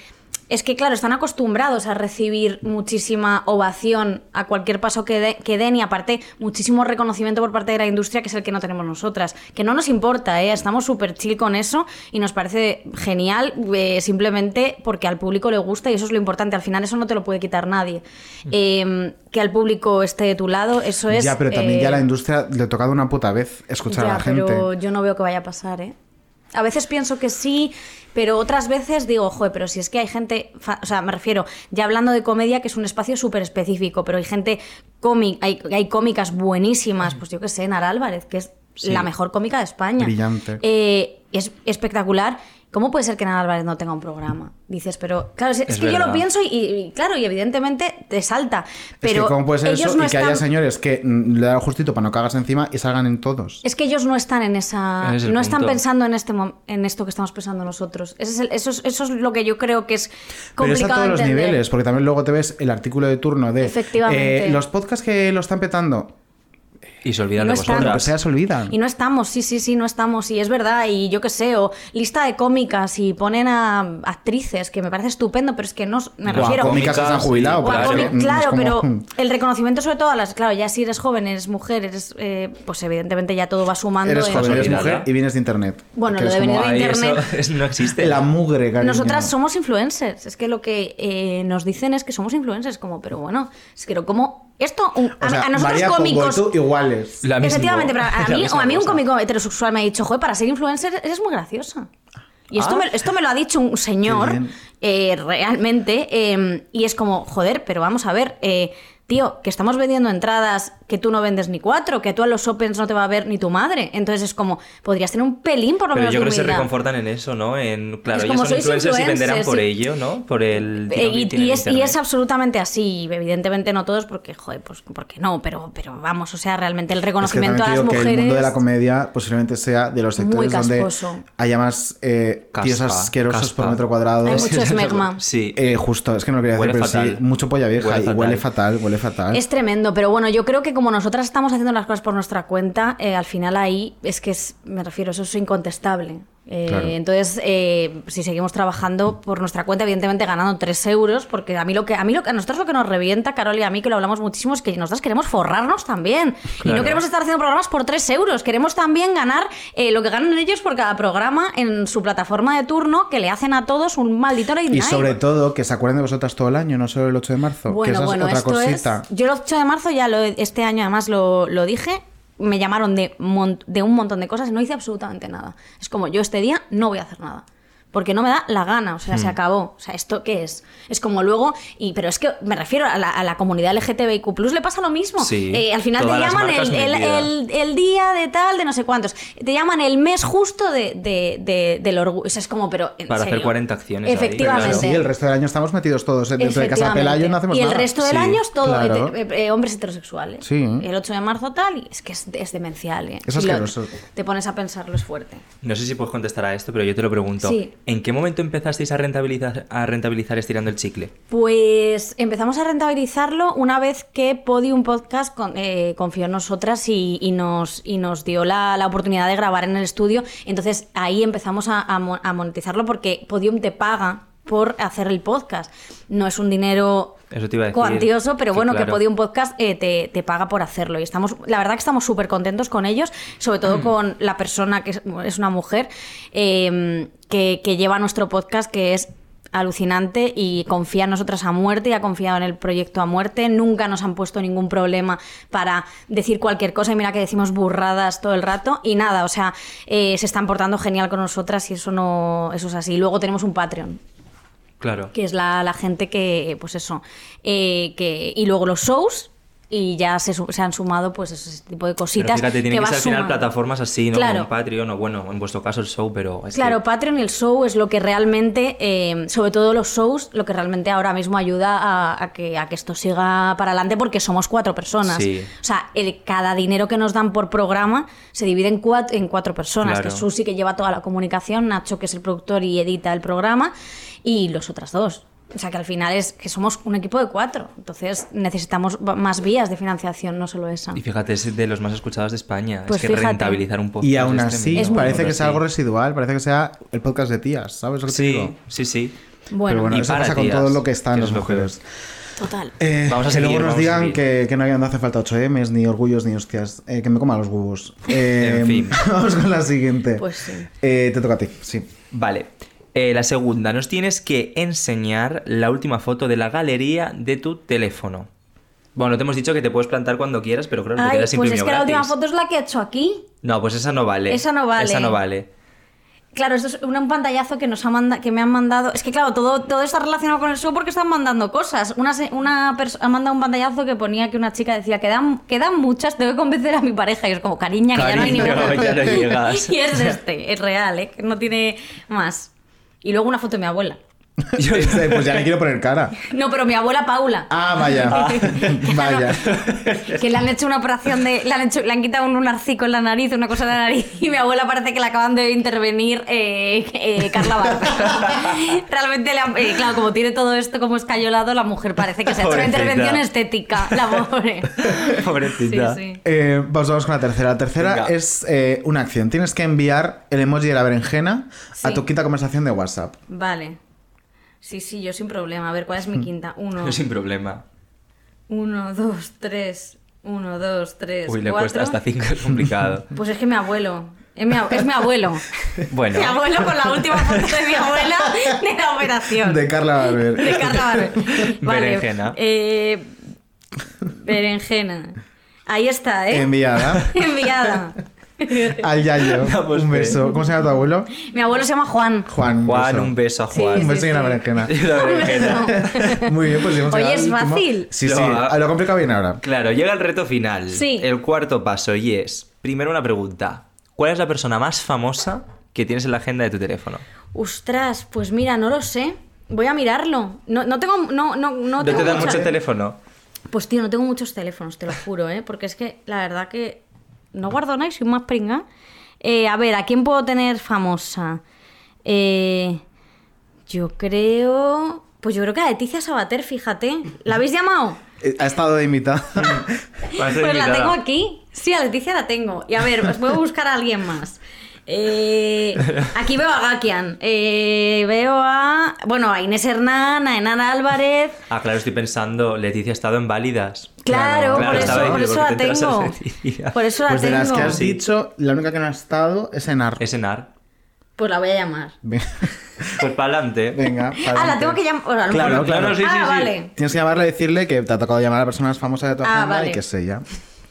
es que, claro, están acostumbrados a recibir muchísima ovación a cualquier paso que, de- que den y aparte muchísimo reconocimiento por parte de la industria, que es el que no tenemos nosotras. Que no nos importa, ¿eh? estamos súper chill con eso y nos parece genial eh, simplemente porque al público le gusta y eso es lo importante. Al final eso no te lo puede quitar nadie. Eh, que al público esté de tu lado, eso es... ya, pero también ya a eh, la industria le ha tocado una puta vez escuchar ya, a la gente. pero yo no veo que vaya a pasar, ¿eh? A veces pienso que sí, pero otras veces digo, joder, pero si es que hay gente, o sea, me refiero, ya hablando de comedia, que es un espacio súper específico, pero hay gente cómica, hay, hay cómicas buenísimas, pues yo que sé, Nara Álvarez, que es Sí. la mejor cómica de España. Brillante. Eh, es espectacular. ¿Cómo puede ser que Nara Álvarez no tenga un programa? Dices, pero claro, es, es Es que yo lo pienso y, y, claro, y evidentemente te salta. Pero es que cómo puede ser ellos eso no y que haya señores que mm, le da justito para no cagarse encima y salgan en todos. Es que ellos no están en esa. Es no están pensando en este en esto que estamos pensando nosotros. Ese es el- eso, es, eso es lo que yo creo que es Pero es a complicado. todos los niveles, porque también luego te ves el artículo de turno de Efectivamente. eh, los podcasts que lo están petando. Y se olvidan No de. Pues vosotras. se olvidan. Y no estamos, sí, sí, sí, no estamos. Y es verdad, y yo qué sé, o lista de cómicas y ponen a actrices, que me parece estupendo, pero es que no. Me refiero. cómicas que se han jubilado. Es claro, como- pero el reconocimiento sobre todo a las, claro, ya si eres joven, eres mujer, eres, eh, pues evidentemente ya todo va sumando. Eres en- joven, eres Olvidada. mujer y vienes de internet. Bueno, Que lo es de venir como, de Ay, internet. eso es- no existe. La mugre, cariño. Nosotras somos influencers. Es que lo que eh, nos dicen es que somos influencers. Como, pero bueno, es que como esto, un- a, O sea, a nosotros María cómicos. Iguales. La mismo- efectivamente, pero a mí, o a mí un cómico heterosexual me ha dicho, joder, para ser influencer eres muy graciosa. Y esto, Ah. me, esto me lo ha dicho un señor eh, realmente. eh, y es como, joder, pero vamos a ver, eh, tío, que estamos vendiendo entradas que tú no vendes ni cuatro, que tú a los Opens no te va a ver ni tu madre. Entonces es como, podrías tener un pelín por lo Pero menos yo creo que se reconfortan en eso, ¿no? En, claro, Es ellos como son sois influencers y venderán influencers, por sí. ello, ¿no? Por el... Eh, y, es, y Internet. es absolutamente así, evidentemente no todos, porque, joder, pues porque no, pero, pero vamos, o sea, realmente el Es que reconocimiento a las digo que mujeres. el mundo de la comedia posiblemente sea de los Muy sectores donde haya más eh, Caspa, tíos asquerosos caspa. por metro cuadrado. Hay mucho esmegma. Sí. Eh, justo, es que no lo quería Huele decir, pero sí, fatal. mucho polla vieja Huele y huele fatal. fatal, Es tremendo, pero bueno, yo creo que como nosotras estamos haciendo las cosas por nuestra cuenta, eh, al final ahí es que es, me refiero, eso es incontestable. Eh, Claro. Entonces, eh, si seguimos trabajando por nuestra cuenta, evidentemente ganando 3 euros, porque a mí lo que a mí lo que a nosotros lo que nos revienta, Carol y a mí, que lo hablamos muchísimo, es que nosotras queremos forrarnos también. Y no queremos estar haciendo programas por 3 euros. Queremos también ganar eh, lo que ganan ellos por cada programa en su plataforma de turno, que le hacen a todos un maldito late Y sobre todo que se acuerden de vosotras todo el año, no solo el 8 de marzo. que Bueno, esa bueno, es otra esto cosita. es. Yo el 8 de marzo ya lo, este año además lo, lo dije. Me llamaron de, de un montón de cosas y no hice absolutamente nada. Es como yo este día no voy a hacer nada. Porque no me da la gana, o sea, Hmm. se acabó. O sea, ¿esto qué es? Es como luego, y pero es que me refiero a la, a la comunidad LGTBIQ, le pasa lo mismo. Sí, Eh, al final te llaman el, el- metidas. el- el día de tal, de no sé cuántos. Te llaman el mes justo de, de- de- del orgullo. O sea, es como, pero. ¿en Para hacer serio? 40 acciones ahí, Efectivamente. Sí, el resto del año estamos metidos todos. Dentro de Casa. Pelayo no hacemos y el nada. resto del Sí, año es todo claro. eh, eh, hombres heterosexuales. Sí. El 8 de marzo tal, y es que es, es demencial. ¿eh? Es Si lo- asqueroso. te pones a pensarlo, es fuerte. No sé si puedes contestar a esto, pero yo te lo pregunto. Sí. ¿En qué momento empezasteis a rentabilizar, estirando el chicle? Pues empezamos a rentabilizarlo una vez que Podium Podcast eh, confió en nosotras y, nos, dio la, oportunidad de grabar en el estudio. Entonces ahí empezamos a, a mo- a monetizarlo porque Podium te paga por hacer el podcast. No es un dinero Eso te iba a decir. cuantioso, pero bueno, claro. que Podium Podcast eh, te, te paga por hacerlo. Y estamos, la verdad que estamos súper contentos con ellos, sobre Mm. todo con la persona que es, es una mujer eh, que, que lleva nuestro podcast, que es alucinante y confía en nosotras a muerte y ha confiado en el proyecto a muerte. Nunca nos han puesto ningún problema para decir cualquier cosa y mira que decimos burradas todo el rato y nada, o sea, eh, se están portando genial con nosotras y eso no, eso es así. Luego tenemos un Patreon Claro. que es la, la gente que, pues eso, eh, que, y luego los shows, y ya se, se han sumado pues ese tipo de Pero cositas. fíjate, tienen que, vas ser al final plataformas así, ¿no? Claro. Como Patreon o bueno, en vuestro caso el show, pero es Claro, que- Patreon y el show es lo que realmente, eh, sobre todo los shows, lo que realmente ahora mismo ayuda a, a que, a que esto siga para adelante porque somos cuatro personas. Sí. O sea, el, cada dinero que nos dan por programa se divide en cuatro, en cuatro personas. Claro. Que Susi que lleva toda la comunicación, Nacho que es el productor y edita el programa y los otras dos. O sea que al final es que somos un equipo de cuatro. Entonces necesitamos más vías de financiación, no solo esa. Y fíjate, es de los más escuchados de España. Pues es que fíjate. rentabilizar un poco. Y aún así, Es parece que sea algo residual, parece que sea el podcast de tías, ¿sabes lo que te Sí, digo? sí, sí. Bueno, Pero bueno, Y eso para pasa con todo lo que está en que las mujeres. total. Eh, Vamos a que seguir, luego nos digan que, que no, hay- no hace falta 8Ms, ni orgullos, ni hostias. Eh, que me coma los huevos. Eh, En fin. Vamos con la siguiente. Pues sí. Eh, te toca a ti, sí. Vale. Eh, la segunda, nos tienes que enseñar la última foto de la galería de tu teléfono. Bueno, te hemos dicho que te puedes plantar cuando quieras, pero creo que te Ay, quedas sin pues es que la última foto es la que he hecho aquí. No, pues esa no vale. Esa no vale. Esa no vale. Claro, esto es un, pantallazo que nos ha manda, que me han mandado. Es que claro, todo, todo está relacionado con el show porque están mandando cosas. Una, una ha mandado un pantallazo que ponía que una chica decía quedan, quedan muchas, tengo que convencer a mi pareja. Y es como, cariña, que ya no hay ninguna. no y es este, es real, ¿eh? que no tiene más. Y luego una foto de mi abuela. Eh, pues ya le quiero poner cara. No, pero mi abuela Paula. Ah, vaya. vaya. Que le han hecho una operación de. Le han, hecho, le han quitado un narcico en la nariz, una cosa de la nariz. Y mi abuela parece que le acaban de intervenir eh, eh, Carla Barber. Realmente, le han- eh, claro, como tiene todo esto como escayolado, la mujer parece que se ha hecho una intervención estética. La pobre. Sí, Pobrecita. sí. Eh, vamos, vamos con la tercera. La tercera Venga. es eh, una acción. Tienes que enviar el emoji de la berenjena a Sí. tu quinta conversación de WhatsApp. Vale. Sí, sí, yo sin problema. A ver, ¿cuál es mi quinta? Uno, Yo sin problema. uno, dos, tres. Uno, dos, tres. Uy, le cuatro. cuesta hasta cinco, es complicado. Pues es que mi abuelo. Es mi, ab- es mi abuelo. Bueno, Mi abuelo con la última foto de mi abuela de la operación. De Carla Barber. De Carla Barber. Vale. Berenjena. eh, berenjena. Ahí está, ¿eh? Enviada Enviada. al Yayo. Vamos un bien. beso. ¿Cómo se llama tu abuelo? Mi abuelo se llama Juan. Juan. Juan, un beso a Sí, Juan. Un beso y una sí. berenjena. Y la berenjena. Muy bien, pues hemos Oye, es fácil. Sí, sí. Lo- A lo complicado viene ahora. Claro, llega el reto final. Sí. El cuarto paso y es, primero una pregunta. ¿Cuál es la persona más famosa que tienes en la agenda de tu teléfono? Ostras, pues mira, no lo sé. Voy a mirarlo. No, no tengo. No, no, no, ¿No tengo te dan mucho teléfono? Pues tío, no tengo muchos teléfonos, te lo juro, ¿eh? Porque es que la verdad que no guardo nada soy más pringa. Eh, a ver, ¿a quién puedo tener famosa? Eh, yo creo... Pues yo creo que a Leticia Sabater, fíjate. ¿La habéis llamado? Eh, Ha estado de invitada. Pues la tengo aquí. Sí, a Leticia la tengo. Y a ver, os puedo buscar a alguien más. Eh, aquí veo a Gakian. Eh, veo a. Bueno, a Inés Hernán, a Enan Álvarez. Ah, claro, estoy pensando, Leticia ha estado en Válidas. Claro, Claro, por, eso, por diciendo, eso ¿por la tengo. Por eso la Pues de tengo. las que has dicho, la única que no ha estado es Enar. Es Enar. Pues la voy a llamar. Venga, Pues para adelante. Venga, Ah, la tengo que llamar. Claro, claro. Sí, ah, sí, sí. vale. Tienes que llamarle y decirle que te ha tocado llamar a la persona más famosa de tu Ah, agenda vale. y que es ella.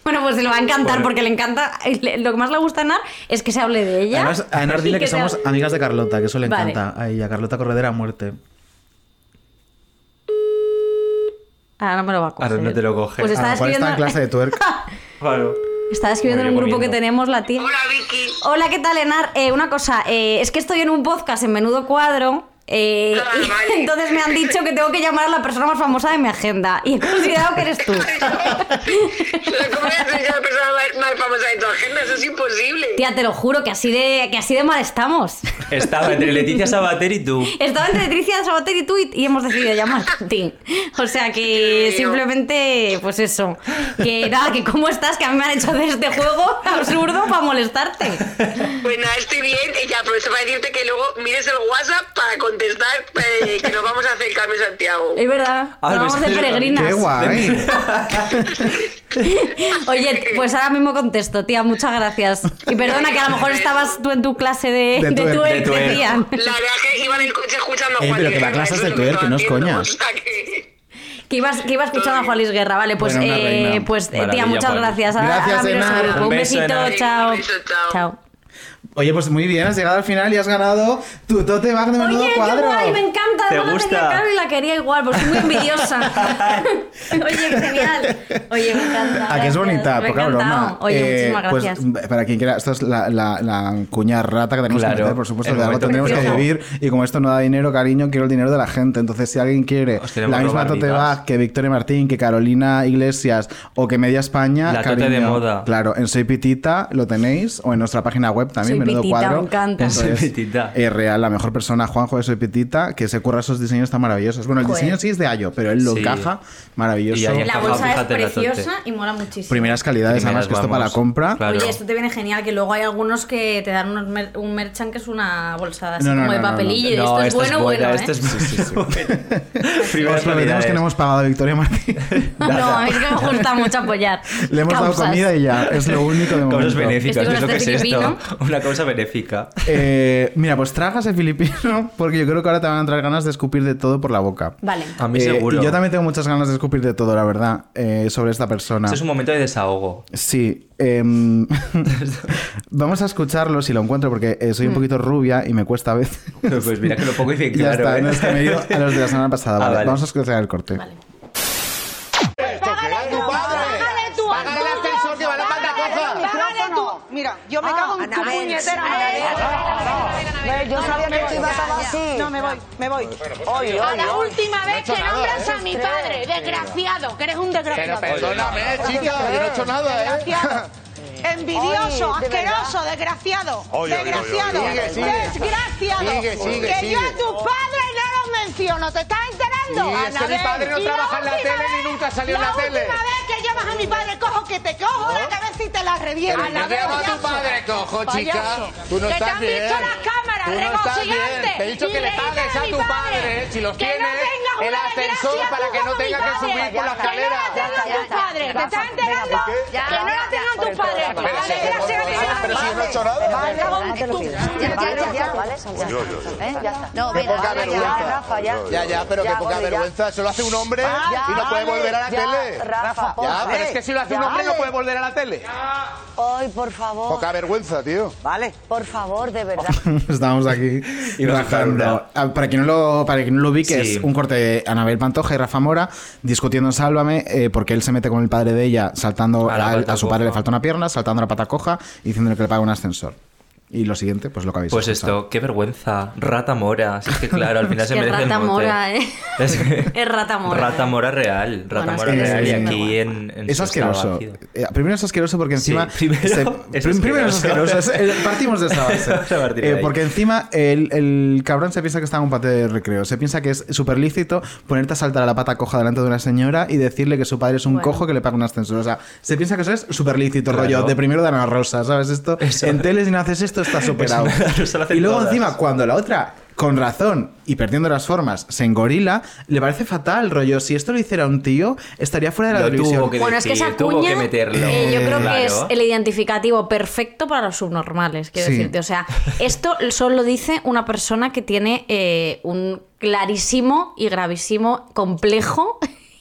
Bueno, pues le va a encantar Bueno. porque le encanta. le- Lo que más le gusta a Enar es que se hable de ella. Además, a Enar dile que, se somos hable- amigas de Carlota, que eso le Vale. encanta a ella. Carlota Corredera a muerte. Ahora no me lo va a coger. Ahora no te lo coge. Pues lo está en clase de twerk. Claro. Estaba escribiendo en un grupo que tenemos la tía. Hola Vicky. Hola, ¿qué tal, Enar? Eh, una cosa, eh, es que estoy en un podcast en menudo cuadro. Eh, Ah, y vale. entonces me han dicho que tengo que llamar a la persona más famosa de mi agenda. Y he considerado que eres tú. ¿Cómo voy a la persona más- famosa de tu agenda? Eso es imposible. Tía, te lo juro que así de, que así de mal estamos. Estaba entre Leticia Sabater y tú. Estaba entre Tricia Sabater y tú y, y hemos decidido llamarte a ti. O sea que simplemente, pues eso. Que nada, que cómo estás, que a mí me han hecho de este juego absurdo para molestarte. Pues nada, estoy bien y ya aprovecho para decirte que luego mires el WhatsApp para contestar contestar eh, que nos vamos a hacer el Camino Santiago. Es verdad. Ah, nos vamos de pues- peregrinas. ¡Qué guay! Oye, pues ahora mismo contesto, tía, muchas gracias. Y perdona que a lo mejor estabas tú en tu clase de, De de, twerk. decían. La verdad que iba en el coche escuchando a Eh, Juan pero que Guerra, da clases eso de es lo que no es coña. haciendo, o sea que- Que ibas, que iba escuchando a Juan Luis Guerra, vale, pues, Bueno, eh, pues eh, tía, muchas Juan. gracias. Ahora- Gracias, ahora. Un besito, chao. Chao. Oye, pues muy bien, has llegado al final y has ganado tu tote bag de menudo Oye, qué cuadro. guay, me encanta. ¿Te la gusta? tenía claro y la quería igual, pues soy muy envidiosa. Oye, qué genial. Oye, me encanta. Ah, que es bonita, Me poca encantado. broma. Oye, Eh, muchísimas pues, gracias. para quien quiera, esto es la, la, la cuña rata que tenemos Claro, que meter, por supuesto, de algo tendremos que vivir. Y como esto no da dinero, cariño, quiero el dinero de la gente. Entonces, si alguien quiere la misma tote bag que Victoria Martín, que Carolina Iglesias o que Media España, La tote de moda. Claro, en Soy Pitita lo tenéis o en nuestra página web también, menudo Pitita, cuadro. me encanta. Eso Soy es. Pitita. Eh, real, la mejor persona, Juanjo de Soy Pitita, que se curra esos diseños tan maravillosos. Bueno, el Joder. diseño sí es de Ayo, pero él lo Sí. encaja maravilloso. Y ahí La encaja, bolsa es fíjate preciosa y mola muchísimo. Primeras calidades, Primeras, además que esto para la vamos. compra. Claro. Oye, esto te viene genial, que luego hay algunos que te dan unos mer- un merchan que es una bolsa así No, no, como de no, no, papelillo. y No, esto es bueno, bueno, esto ¿eh? es Primeras prometemos que no hemos pagado a Victoria Martín. No, a mí es que me gusta mucho apoyar. Le hemos dado causas. comida y ya. Es lo único de momento. Causas benéficas, Estoy con es lo que es este filipino. esto. Una causa benéfica. Eh, mira, pues tragas el filipino porque yo creo que ahora te van a entrar ganas de escupir de todo por la boca. Vale. A mí Eh, seguro. Y yo también tengo muchas ganas de escupir de todo, la verdad, eh, sobre esta persona. Este es un momento de desahogo. Sí. em, vamos a escucharlo si lo encuentro porque eh, Mm. soy un poquito rubia y me cuesta a veces. Pues mira que lo pongo y bien ya claro. está, ¿eh? no es que me he ido a los de la semana pasada. Ah, vale, vale. Vamos a escuchar el corte. Vale. ¡Págale tu padre! ¡Págale el ascensor que va a la pata coja! Págale tú. Mira, yo me cago en tu puñetera madre. Yo sabía que esto iba a así. No, me voy, me voy. Oye, A oye, la última vez que nada, nombras ¿eh? a mi padre, desgraciado, que eres un Pero desgraciado. perdóname, chica, yo no he hecho nada, ¿eh? Desgraciado. Envidioso, Oye, de asqueroso, desgraciado. Oye, oye, oye, desgraciado. oye. Sigue, sigue. Desgraciado. Sigue, sigue, que sigue. yo a tu padre no lo menciono, ¿te estás enterando? Sí, es que mi Anabel? padre no la trabaja en la tele ni vez- nunca salió en la tele. última vez que llamas a mi padre, cojo que te cojo la cabeza y te la reviento. No llama a tu padre, cojo, chica. Tú no que estás te han bien. visto las cámaras, no regocijantes. Te he dicho que le pagues a mi tu padre, si los tienes, no el ascensor para que no tengas que padre. subir por la Que no escalera. la tengan tus padres, ¿te estás enterando? Que no la tengan tus padres. Pero si- ya no he hecho nada. Cago en tu- No, qué poca Ya, ya, pero qué poca vergüenza. Eso lo hace un hombre y no puede volver a la tele. Rafa, Ya, pero es que si lo hace un hombre no puede volver a la tele. Ay, por favor. Poca vergüenza, tío. Vale. Por favor, de verdad. Estamos aquí Y rajando. Ah, Para quien no lo, para quien no lo ubique, Sí. es un corte de Anabel Pantoja y Rafa Mora discutiendo en Sálvame eh, porque él se mete con el padre de ella saltando A la a, a su padre le falta una pierna, saltando la pata coja y diciéndole que le paga un ascensor. Y lo siguiente, pues lo que habéis Pues escuchado. esto, qué vergüenza. Rata mora. Si es que claro, al final Es se que merece el rata mote. mora, ¿eh? Es, que- Es rata mora. Rata mora real. Rata Bueno, es mora que real. Y aquí en, en Es su asqueroso. Eh, primero es asqueroso porque Sí, encima. primero es prim- primero es asqueroso. eh, partimos de esa base. De Eh, porque encima el, el cabrón se piensa que está en un patio de recreo. Se piensa que es súper lícito ponerte a saltar a la pata coja delante de una señora y decirle que su padre es un Bueno. cojo que le paga un ascensor. O sea, se piensa que eso es súper lícito, Claro. rollo de primero de Ana Rosa, ¿sabes? Esto Eso. en tele si no haces esto está superado. Y luego todas. encima, cuando la otra con razón y perdiendo las formas se engorila, le parece fatal, rollo. Si esto lo hiciera un tío, estaría fuera de la Lo televisión. tuvo que Bueno, es que esa tuvo cuña que meterlo. eh, yo creo que es el identificativo perfecto para los subnormales, quiero Sí. decirte. O sea, esto solo dice una persona que tiene eh, un clarísimo y gravísimo complejo.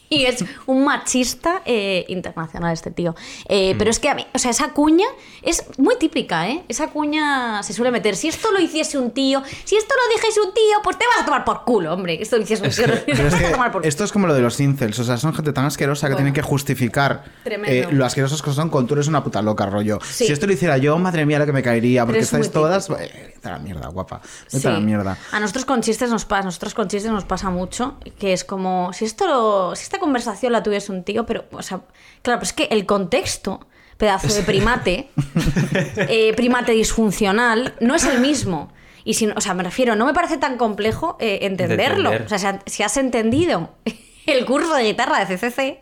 Y es un machista eh, internacional este tío. Eh, Mm. Pero es que a mí, o sea, esa cuña es muy típica, ¿eh? Esa cuña se suele meter. Si esto lo hiciese un tío, si esto lo dijese un tío, pues te vas a tomar por culo, hombre. Esto lo hiciese un tío, es vas a que tomar por culo. esto es como lo de los incels, o sea, son gente tan asquerosa que Bueno. tienen que justificar eh, lo asquerosos que son con tú eres una puta loca, rollo. Sí. Si esto lo hiciera yo, madre mía, lo que me caería, porque es estáis todas... Eh, vete a la mierda, guapa. Vete Sí. a la mierda. A nosotros con chistes nos pasa, nosotros con chistes nos pasa mucho, que es como si esto lo- si esta conversación la tuviese un tío, pero o sea, claro, pues es que el contexto, pedazo de primate, eh, primate disfuncional, no es el mismo. Y si, no- o sea, me refiero, no me parece tan complejo eh, entenderlo. entender. O sea, si has entendido el curso de guitarra de CCC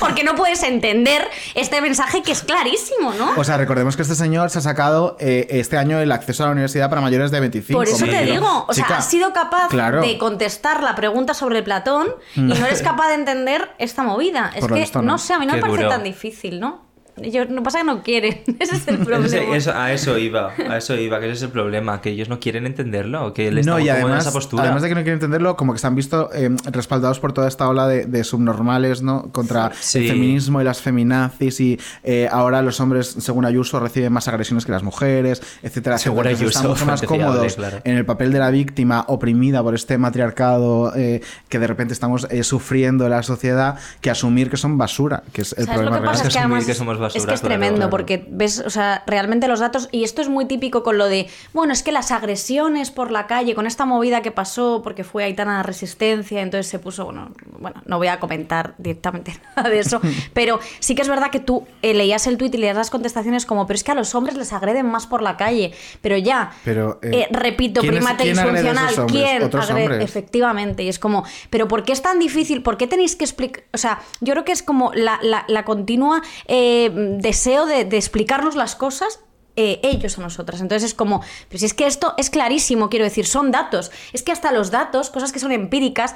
porque no puedes entender este mensaje que es clarísimo, ¿no? O sea, recordemos que este señor se ha sacado eh, este año el acceso a la universidad para mayores de 25. Por eso te digo, o sea, has sido capaz claro. de contestar la pregunta sobre Platón y no eres capaz de entender esta movida. Es Por que, visto, no. no. sé, a mí no Qué me parece duro. tan difícil, ¿no? Ellos, no pasa que no quieren, ese es el problema. Ese- eso- a eso iba, a eso iba, que ese es el problema, que ellos no quieren entenderlo, que les No, y en además, esa postura. además de que no quieren entenderlo, como que se han visto eh, respaldados por toda esta ola de, de subnormales, ¿no? Contra Sí. el feminismo y las feminazis y eh, ahora los hombres, según Ayuso, reciben más agresiones que las mujeres, etcétera. Según Ayuso, están mucho más cómodos claro. en el papel de la víctima oprimida por este matriarcado eh, que de repente estamos eh, sufriendo en la sociedad que asumir que son basura, que es el ¿Sabes lo problema que pasa? real. Es que asumir además que somos es que es tremendo claro. porque ves, o sea, realmente los datos y esto es muy típico con lo de, bueno, es que las agresiones por la calle con esta movida que pasó porque fue Aitana Resistencia, entonces se puso, bueno, bueno, no voy a comentar directamente nada de eso, pero sí que es verdad que tú eh, leías el tuit y leías las contestaciones como, pero es que a los hombres les agreden más por la calle, pero ya, Pero, eh, eh, repito, ¿quién es- primate disfuncional? ¿quién agrede? Efectivamente, y es como, pero ¿por qué es tan difícil? ¿Por qué tenéis que explicar? O sea, yo creo que es como la, la- la continua eh, deseo de, de explicarnos las cosas. eh, ellos a nosotras. Entonces es como, pero si es que esto es clarísimo, quiero decir, son datos. Es que hasta los datos, cosas que son empíricas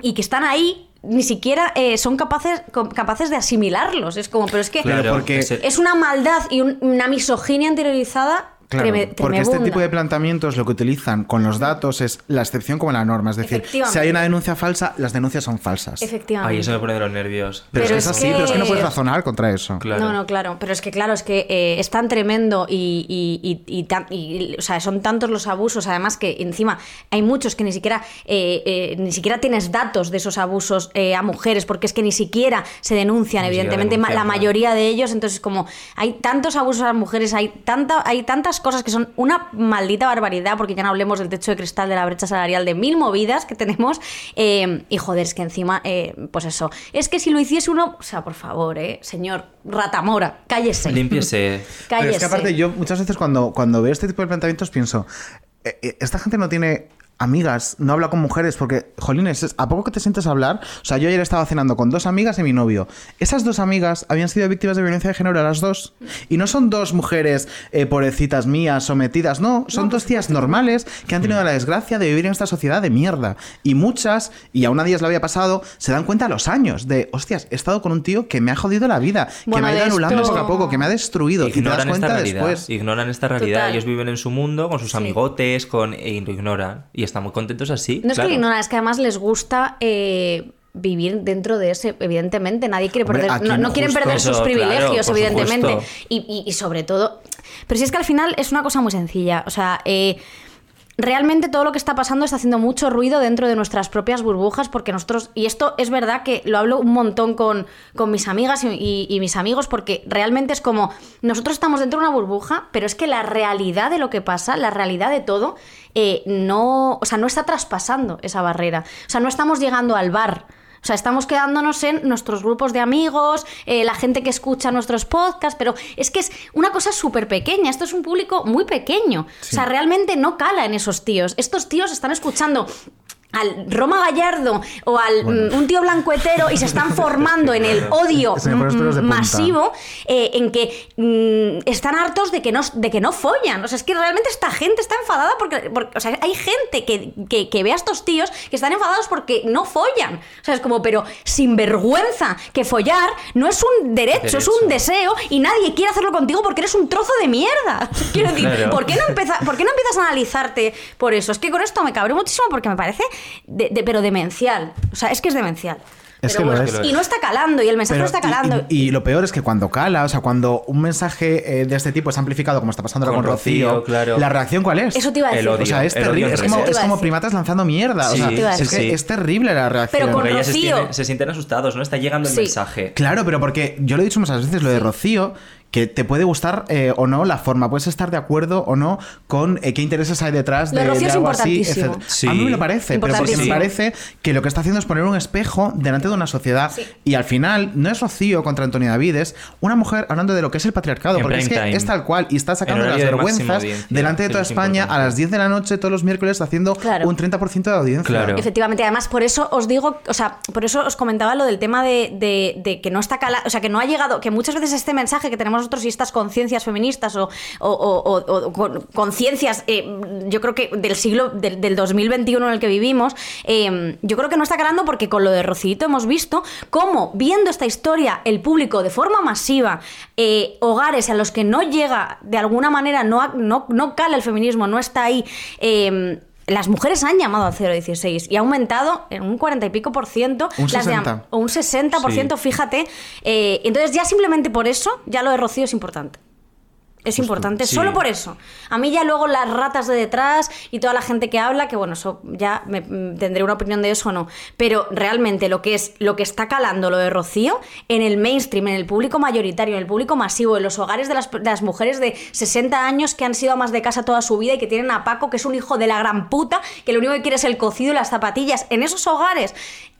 y que están ahí, ni siquiera eh, son capaces, capaces de asimilarlos. Es como, pero es que Claro, porque- ese- es una maldad y un- una misoginia interiorizada Claro, treme- porque este tipo de planteamientos lo que utilizan con los datos es la excepción como la norma. Es decir, si hay una denuncia falsa, las denuncias son falsas. Efectivamente. Ay, eso me pone de los nervios. Pero, es Pero que es es así, que- pero es que no puedes razonar contra eso. Claro. No, no, claro. Pero es que, claro, es que eh, es tan tremendo y, y- y- y tan- y, o sea, son tantos los abusos, además que encima hay muchos que ni siquiera, eh, eh, ni siquiera tienes datos de esos abusos eh, a mujeres, porque es que ni siquiera se denuncian, Ni evidentemente, la mayoría de ellos. Entonces, como hay tantos abusos a las mujeres, hay, tanta, hay tantas cosas que son una maldita barbaridad, porque ya no hablemos del techo de cristal, de la brecha salarial, de mil movidas que tenemos. eh, y joder, es que encima, eh, pues eso, es que si lo hiciese uno, o sea, por favor, eh, señor Ratamora, cállese. Límpiese. Pero Cállese. es que aparte yo muchas veces cuando, cuando veo este tipo de planteamientos pienso, eh, eh, esta gente no tiene amigas, no habla con mujeres, porque, jolines, es- ¿a poco que te sientes a hablar? O sea, yo ayer estaba cenando con dos amigas y mi novio. Esas dos amigas habían sido víctimas de violencia de género, las dos. Y no son dos mujeres eh, pobrecitas mías, sometidas, no, son dos tías normales que han tenido la desgracia de vivir en esta sociedad de mierda. Y muchas, y a una de ellas le había pasado, se dan cuenta a los años de, hostias, he estado con un tío que me ha jodido la vida, que me ha ido anulando esto- poco a poco, que me ha destruido. y te das Ignoran esta cuenta realidad. después. Ignoran esta realidad. Total. Ellos viven en su mundo con sus Sí. amigotes, con y lo ignoran. Y están muy contentos así. No es que ignoran, es que además les gusta eh, vivir dentro de ese, evidentemente. Nadie quiere Hombre, perder, no, no quieren perder sus Eso, privilegios, evidentemente. y- y sobre todo. Pero si es que al final es una cosa muy sencilla. O sea, eh, realmente todo lo que está pasando está haciendo mucho ruido dentro de nuestras propias burbujas porque nosotros, y esto es verdad que lo hablo un montón con, con mis amigas y, mis amigos porque realmente es como, nosotros estamos dentro de una burbuja, pero es que la realidad de lo que pasa, la realidad de todo, eh, no, o sea, no está traspasando esa barrera. O sea, no estamos llegando al bar. O sea, estamos quedándonos en nuestros grupos de amigos, eh, la gente que escucha nuestros podcasts, pero es que es una cosa súper pequeña. Esto es un público muy pequeño. O sea, realmente no cala en esos tíos. Estos tíos están escuchando al Roma Gallardo o al mm, un tío blancuetero y se están formando en el odio mm, masivo eh, en que mm, están hartos de que no de que no follan. O sea es que realmente esta gente está enfadada porque, porque- o sea hay gente que, que, que ve a estos tíos que están enfadados porque no follan. O sea es como pero sin vergüenza que follar no es un derecho, es un deseo y nadie quiere hacerlo contigo porque eres un trozo de mierda. Quiero decir Claro. ¿por qué no empeza- por qué no empiezas a analizarte por eso es que con esto me cabré muchísimo porque me parece de- de- pero demencial o sea es que es demencial Es lo y no está calando y el mensaje Pero- no está calando y, y- y lo peor es que cuando cala, o sea, cuando un mensaje eh, de este tipo es amplificado, como está pasando ahora Con con Rocío, Rocío, claro. ¿la reacción cuál es? Eso te iba a El decir. odio. O sea, es terrible. Es como, es como primatas lanzando mierda. Sí, o sea, te iba a es, que sí. es terrible la reacción. Pero con Porque ellas se Rocío. sienten, se sienten asustados, ¿no? Está llegando el Sí. mensaje. Claro, pero porque yo lo he dicho muchas veces, lo de Rocío, que te puede gustar eh, o no la forma, puedes estar de acuerdo o no con eh, qué intereses hay detrás de, de Rocío de es algo así. Sí. A mí me lo parece, pero porque me parece que lo que está haciendo es poner un espejo delante de una sociedad Sí. y al final no es Rocío contra Antonio David, es una mujer hablando de lo que es el patriarcado, En porque es que time. es tal cual y está sacando las de vergüenzas delante de toda es España a las 10 de la noche todos los miércoles haciendo Claro. un 30% de audiencia. Claro. Efectivamente, además por eso os digo, o sea, por eso os comentaba lo del tema de, de- de que no está cala, o sea, que no ha llegado, que muchas veces este mensaje que tenemos y estas conciencias feministas o, o- o- o- o con- conciencias, eh, yo creo que del siglo, del, del 2021 en el que vivimos, eh, yo creo que no está calando porque con lo de Rocito hemos visto cómo viendo esta historia el público de forma masiva, eh, hogares a los que no llega de alguna manera, no, no, no cala el feminismo, no está ahí. Las mujeres han llamado al 016 y ha aumentado en un 40 y pico por ciento. Un las de- 60. o un 60 por ciento, fíjate. Eh, entonces ya simplemente por eso, ya lo de Rocío es importante. Es importante, sí. solo por eso. A mí ya luego las ratas de detrás y toda la gente que habla, que bueno, eso ya me, mm, tendré una opinión de eso o no. Pero realmente lo que es lo que está calando lo de Rocío en el mainstream, en el público mayoritario, en el público masivo, en los hogares de las, de las mujeres de 60 años que han sido amas de casa toda su vida y que tienen a Paco, que es un hijo de la gran puta, que lo único que quiere es el cocido y las zapatillas. En esos hogares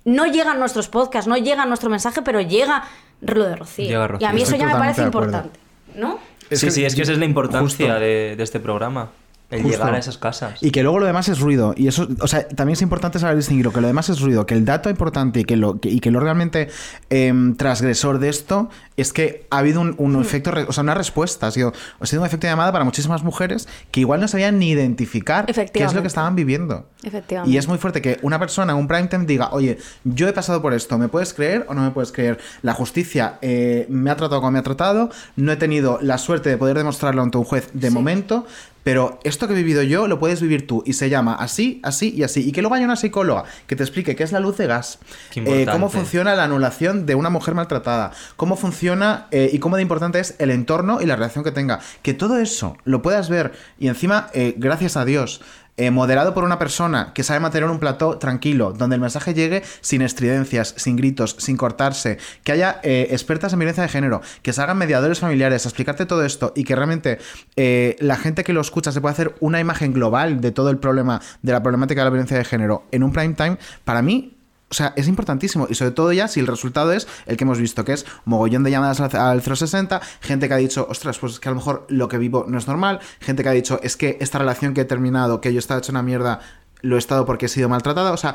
no llegan nuestros podcasts, no llega nuestro mensaje, pero llega lo de Rocío. Y a mí eso ya me parece importante. ¿No? Es sí, que- sí, es que esa es la importancia de, de este programa. El Justo. llegar a esas casas. Y que luego lo demás es ruido. Y eso, o sea, también es importante saber distinguirlo. Que lo demás es ruido. Que el dato importante y que lo, que- y que lo realmente em, transgresor de esto es que ha habido un, un efecto, re- o sea, una respuesta. Ha sido, ha sido un efecto de llamada para muchísimas mujeres que igual no sabían ni identificar qué es lo que estaban viviendo. Efectivamente. Y es muy fuerte que una persona en un prime time diga, oye, yo he pasado por esto, ¿me puedes creer o no me puedes creer? La justicia eh, me ha tratado como me ha tratado, no he tenido la suerte de poder demostrarlo ante un juez de momento, pero esto que he vivido yo lo puedes vivir tú y se llama así, así y así. Y que luego haya una psicóloga que te explique qué es la luz de gas, eh, cómo funciona la anulación de una mujer maltratada, cómo funciona eh, y cómo de importante es el entorno y la relación que tenga. Que todo eso lo puedas ver y encima, eh, gracias a Dios, eh, moderado por una persona que sabe mantener un plató tranquilo, donde el mensaje llegue sin estridencias, sin gritos, sin cortarse, que haya eh, expertas en violencia de género, que se hagan mediadores familiares a explicarte todo esto y que realmente eh, la gente que lo escucha se pueda hacer una imagen global de todo el problema, de la problemática de la violencia de género en un prime time, para mí o sea, es importantísimo. Y sobre todo ya si el resultado es el que hemos visto, que es mogollón de llamadas al al 060, gente que ha dicho, ostras, pues es que a lo mejor lo que vivo no es normal, gente que ha dicho, es que esta relación que he terminado, que yo estaba hecho una mierda, lo he estado porque he sido maltratada. O sea,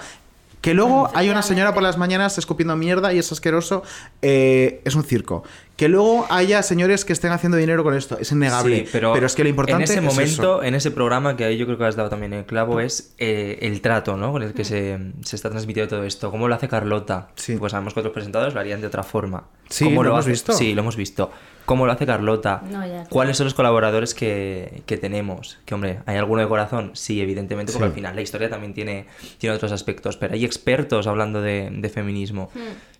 que luego hay una señora por las mañanas escupiendo mierda y es asqueroso, eh, es un circo. Que luego haya señores que estén haciendo dinero con esto, es innegable. Sí, pero, es que lo importante en ese es momento, eso. en ese programa, que ahí yo creo que has dado también el clavo, es eh, el trato, ¿no? Con el que se, se está transmitiendo todo esto. ¿Cómo lo hace Carlota? Sí. Pues sabemos que otros presentadores lo harían de otra forma. Sí, ¿Cómo lo hemos hace- visto. Sí, lo hemos visto. ¿Cómo lo hace Carlota? No, ya. ¿Cuáles son los colaboradores que, que tenemos? Que, hombre, ¿hay alguno de corazón? Sí, evidentemente, porque Sí. al final la historia también tiene, tiene otros aspectos. Pero hay expertos hablando de, de feminismo.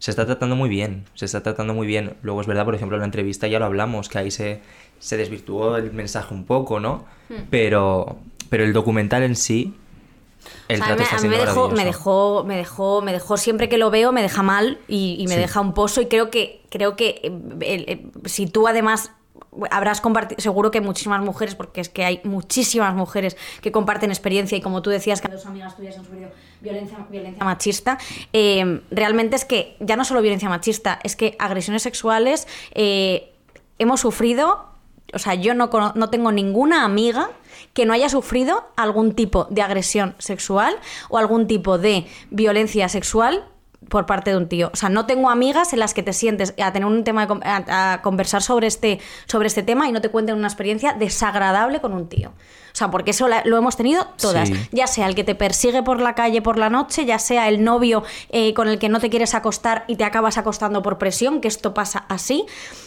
Se está tratando muy bien, se está tratando muy bien. Luego es verdad, por ejemplo, en la entrevista ya lo hablamos, que ahí se, se desvirtuó el mensaje un poco, ¿no? Pero, pero el documental en sí, el O sea, a trato mí, está a mí me dejó, me dejó, me dejó, me dejó siempre que lo veo, me deja mal y, y me Sí. deja un pozo. Y creo que, creo que eh, el- si tú además habrás compartido, seguro que muchísimas mujeres, porque es que hay muchísimas mujeres que comparten experiencia y como tú decías que dos amigas tuyas han sufrido violencia, violencia machista, eh, realmente es que ya no solo violencia machista, es que agresiones sexuales eh, hemos sufrido o sea, yo no, no tengo ninguna amiga que no haya sufrido algún tipo de agresión sexual o algún tipo de violencia sexual por parte de un tío. O sea, no tengo amigas en las que te sientes a tener un tema, a, a conversar sobre este, sobre este tema y no te cuenten una experiencia desagradable con un tío. O sea, porque eso la- lo hemos tenido todas. Sí. Ya sea el que te persigue por la calle por la noche, ya sea el novio eh, con el que no te quieres acostar y te acabas acostando por presión, que esto pasa así,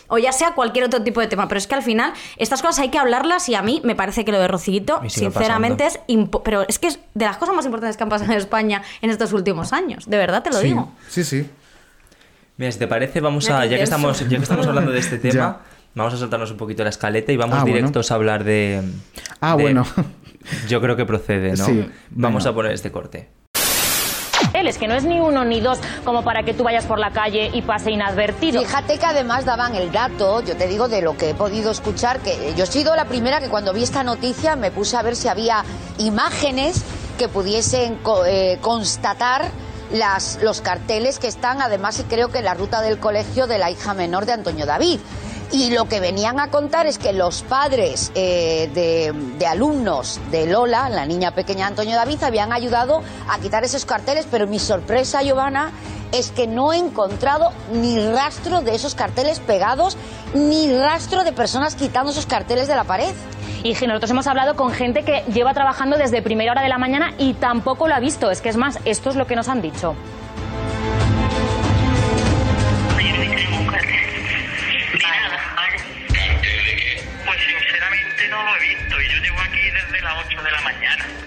o ya sea cualquier otro tipo de tema. Pero es que al final estas cosas hay que hablarlas y a mí me parece que lo de sigue sinceramente, es impo- pero es que es de las cosas más importantes que han pasado en España en estos últimos años. De verdad te lo sí, digo. sí, sí. Mira, si te parece, vamos a, ya que estamos, ya que estamos hablando de este tema, Ya. Vamos a saltarnos un poquito la escaleta y vamos Ah, bueno. directos a hablar de. Ah, de- bueno. Yo creo que procede, ¿no? Sí, Vamos a poner este corte. carteles, que no es ni uno ni dos como para que tú vayas por la calle y pase inadvertido. Fíjate que además daban el dato, yo te digo de lo que he podido escuchar, que yo he sido la primera que cuando vi esta noticia me puse a ver si había imágenes que pudiesen co- eh, constatar las, los carteles que están además y creo que en la ruta del colegio de la hija menor de Antonio David. Y lo que venían a contar es que los padres eh, de, de alumnos de Lola, la niña pequeña Antonio David, habían ayudado a quitar esos carteles, pero mi sorpresa, Giovanna, es que no he encontrado ni rastro de esos carteles pegados, ni rastro de personas quitando esos carteles de la pared. Y nosotros hemos hablado con gente que lleva trabajando desde primera hora de la mañana y tampoco lo ha visto. Es que es más, esto es lo que nos han dicho. 8 de la mañana.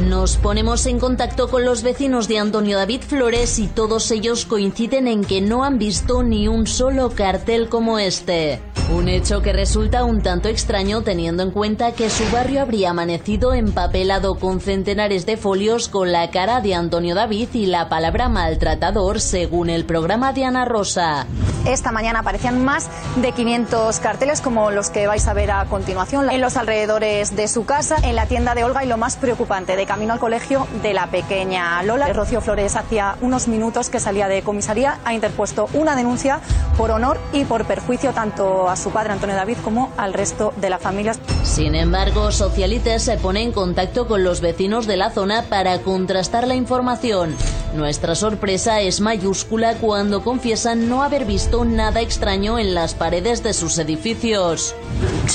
Nos ponemos en contacto con los vecinos de Antonio David Flores y todos ellos coinciden en que no han visto ni un solo cartel como este. Un hecho que resulta un tanto extraño teniendo en cuenta que su barrio habría amanecido empapelado con centenares de folios con la cara de Antonio David y la palabra maltratador según el programa de Ana Rosa. Esta mañana aparecían más de 500 carteles como los que vais a ver a continuación en los alrededores de su casa, en la tienda de Olga y lo más preocupante, de camino al colegio de la pequeña Lola. Rocío Flores hacía unos minutos que salía de comisaría ha interpuesto una denuncia por honor y por perjuicio tanto a su padre Antonio David como al resto de la familia. Sin embargo, Socialites se pone en contacto con los vecinos de la zona para contrastar la información. Nuestra sorpresa es mayúscula cuando confiesan no haber visto nada extraño en las paredes de sus edificios.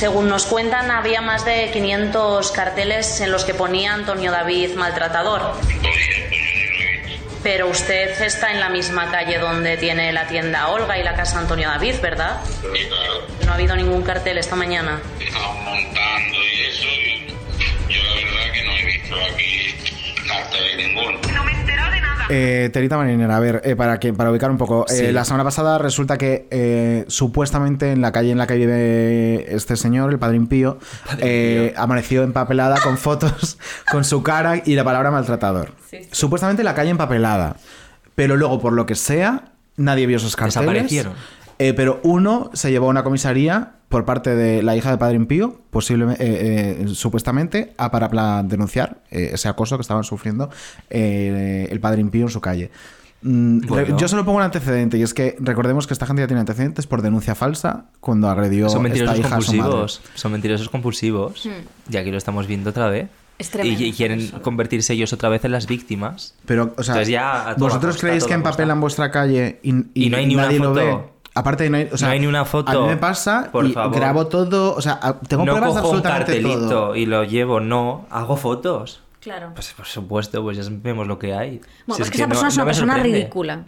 Según nos cuentan, había más de 500 carteles en los que ponía Antonio David maltratador. Pero usted está en la misma calle donde tiene la tienda Olga y la casa Antonio David, ¿verdad? No ha habido ningún cartel esta mañana. Estaban montando y eso y yo la verdad que no he visto aquí carteles ninguno. Eh, Terita Marinera, a ver, eh, para, que, para ubicar un poco. eh, la semana pasada resulta que eh, supuestamente en la calle en la que vive este señor, el Padrín Pío, eh, amaneció empapelada con fotos con su cara y la palabra maltratador. Supuestamente la calle empapelada. Pero luego, por lo que sea, nadie vio esos carteles. Desaparecieron. Eh, pero uno se llevó a una comisaría por parte de la hija de Padre Pío, posiblemente, eh, eh, supuestamente, a para pla- denunciar eh, ese acoso que estaban sufriendo eh, el Padre Pío en su calle. Mm, Bueno. Yo solo pongo un antecedente y es que recordemos que esta gente ya tiene antecedentes por denuncia falsa cuando agredió Son esta mentirosos hija a su madre. compulsivos. Son mentirosos compulsivos. Hmm. Y aquí lo estamos viendo otra vez. Tremendo y, y quieren convertirse ellos otra vez en las víctimas. Pero, o sea, Entonces ya ¿vosotros costa, creéis que empapelan vuestra calle y, y- Y no hay ni una nadie lo foto. ve? Aparte, no hay, o sea, No hay ni una foto. A mí me pasa Por y favor. grabo todo. O sea, tengo no pruebas cojo un absolutamente cartelito todo. y lo llevo, no. Hago fotos. Claro. Pues por supuesto, pues ya vemos lo que hay. Bueno, Si pues es que esa persona es no una me persona sorprende. ridícula.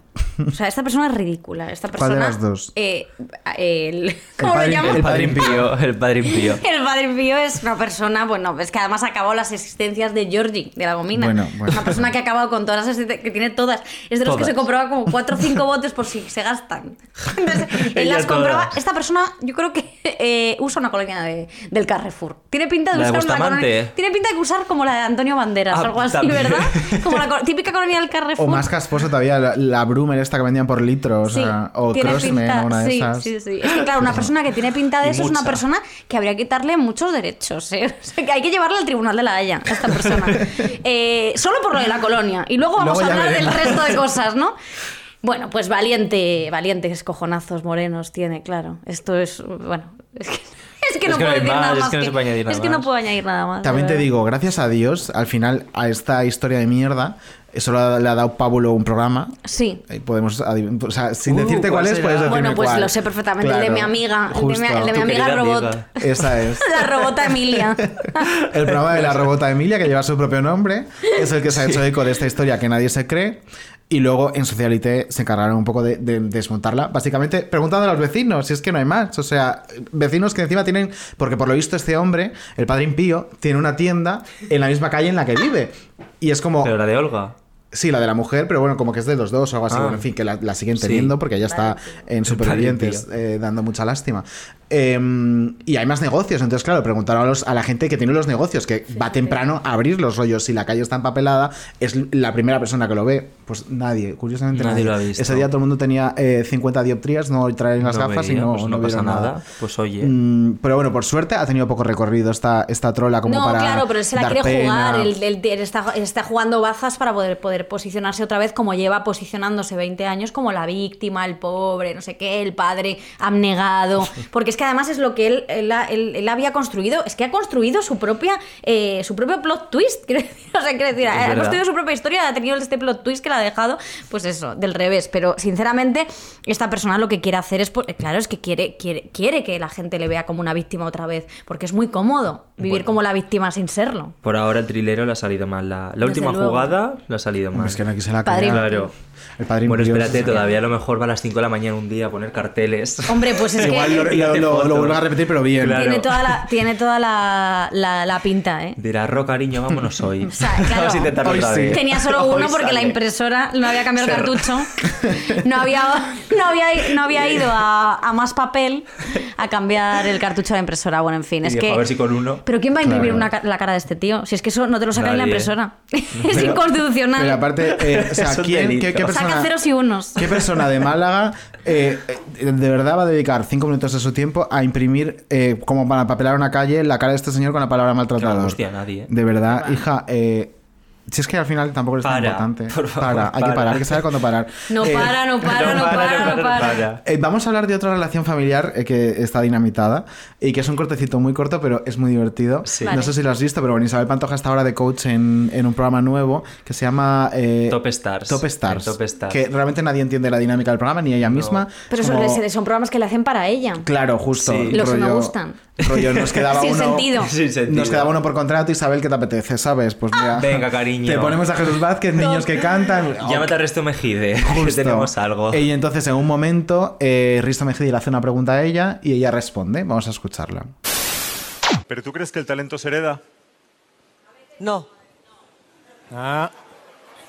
O sea, esta persona es ridícula. Esta ¿Cuál persona. de las dos? eh, el, ¿Cómo lo padre-? El padre Pío, el padre Pío. El padre Pío es una persona, bueno, es que además ha acabado las existencias de Georgie, de la gomina. Bueno, bueno. Una persona que ha acabado con todas las existencias, que tiene todas. Es de los que Todas. se compraba como 4 o 5 botes por si se gastan. Entonces, él las todas. Esta persona, yo creo que eh, usa una colonia de- del Carrefour. Tiene pinta de La de usar una Bustamante. colonia. Tiene pinta de usar como la de Antonio Banderas, Ah, algo así, también. ¿verdad? Como la típica colonia del Carrefour. O más casposo todavía, la, la Brumer esta que vendían por litro, o, sea, o Crossman, pinta- una de sí, esas. Sí, sí. Es que, claro, una persona que tiene pinta de Y eso es una persona que habría que quitarle muchos derechos. ¿eh? O sea, que hay que llevarle al tribunal de la Haya a esta persona. Eh, solo por lo de la colonia. Y luego vamos Luego a hablar del resto de cosas, ¿no? Bueno, pues valiente, valientes cojonazos morenos tiene, claro. Esto es, bueno, es que, es que no puedo más, nada es más. que no se puede añadir nada es que no puedo añadir nada más. También te digo, gracias a Dios, al final, a esta historia de mierda, eso le ha, le ha dado Pábulo un programa. Sí. Podemos, adiv- o sea, sin Uh, decirte ¿cuál cuál es, será? puedes decirme Bueno, pues cuál. lo sé perfectamente, el de mi amiga, el de mi- justo. el de mi Tu amiga robot. amiga. Esa es. La robota Emilia. El programa de la robota Emilia, que lleva su propio nombre, es el que se ha hecho eco de esta historia que nadie se cree. Y luego en Socialité se encargaron un poco de, de desmontarla. Básicamente preguntando a los vecinos, si es que no hay más. O sea, vecinos que encima tienen. Porque por lo visto, este hombre, el padre Impío, tiene una tienda en la misma calle en la que vive. Y es como. Pero la de Olga. Sí, la de la mujer, pero bueno, como que es de los dos o algo así. Ah. Bueno, en fin, que la, la siguen Sí. teniendo porque ya está en Supervivientes eh, dando mucha lástima. Eh, y hay más negocios. Entonces, claro, preguntaron a, los- a la gente que tiene los negocios, que va temprano a abrir los rollos. Si la calle está empapelada, es la primera persona que lo ve. Pues nadie, curiosamente Nadie nadie. lo ha visto. Ese día todo el mundo tenía eh, 50 dioptrías, no traen las No gafas veía, y no, pues no pasa vieron nada. Pues oye. Mm, pero bueno, por suerte ha tenido poco recorrido esta, esta trola como no, para. claro, pero él se la dar quiere pena. jugar. Él está, está jugando bazas para poder, poder posicionarse otra vez como lleva posicionándose 20 años, como la víctima, el pobre, no sé qué, el padre abnegado. Porque es que además es lo que él, él, él- él había construido. Es que ha construido su propia eh, su propio plot twist. Quiero decir, o sea, quiero decir, ha verdad. construido su propia historia, ha tenido este plot twist que la ha dejado, pues eso, del revés. Pero sinceramente, esta persona lo que quiere hacer es, pues, claro, es que quiere, quiere, quiere que la gente le vea como una víctima otra vez. Porque es muy cómodo vivir Bueno. como la víctima sin serlo. Por ahora el trilero le ha salido mal. La, última luego. jugada le ha salido mal. Es que no aquí se la Padre-. Claro. El padre Bueno, espérate, todavía a lo mejor va a las 5 de la mañana un día a poner carteles. Hombre, pues es Igual que lo, lo, lo- lo vuelvo a repetir, pero bien. Claro. tiene toda la, tiene toda la, la- la pinta, ¿eh? Dirá, Ro, cariño, vámonos hoy. sea, claro. Vamos a intentarlo Hoy otra sí. vez. Tenía solo Hoy uno porque la impresora no había cambiado el cartucho. No había, no había, no había ido a, a más papel a cambiar el cartucho de la impresora. Bueno, en fin, Y es dijo, que. a ver si con uno. Pero ¿quién va a imprimir Claro. una la cara de este tío? Si es que eso no te lo sacan en la impresora. es Pero- inconstitucional. Pero aparte, eh, o sea, ¿quién, qué, qué persona, Saca ceros y unos. ¿Qué persona de Málaga eh, eh, de verdad va a dedicar cinco minutos de su tiempo a imprimir, eh, como para papelar una calle, la cara de este señor con la palabra maltratador? hostia, nadie. De verdad, hija, eh, si es que al final tampoco es tan Para, importante. por favor, para, hay que para. parar, hay que saber cuándo parar. No Eh, para, no para, no para, no para. eh, vamos a hablar de otra relación familiar eh, que está dinamitada y que es un cortecito muy corto, pero es muy divertido. Sí. No Vale. sé si lo has visto, pero bueno, Isabel Pantoja está ahora de coach en, en un programa nuevo que se llama eh, Top Stars. Top Stars. Top Stars. Que realmente nadie entiende la dinámica del programa, ni ella misma. Pero Es son, como- son programas que le hacen para ella. Claro, justo. Sí. Los que me gustan. rollo, nos quedaba Sin uno. sentido. Sin sentido. Nos quedaba uno por contrato, Isabel, ¿qué te apetece? ¿Sabes? Pues mira. Venga, cariño. Te ponemos a Jesús Vázquez, niños que cantan. Llámate a Resto Mejide, que Justo. tenemos algo. Y entonces en un momento eh, Risto Mejidi le hace una pregunta a ella y ella responde. Vamos a escucharla. ¿Pero tú crees que el talento se hereda? No. Ah.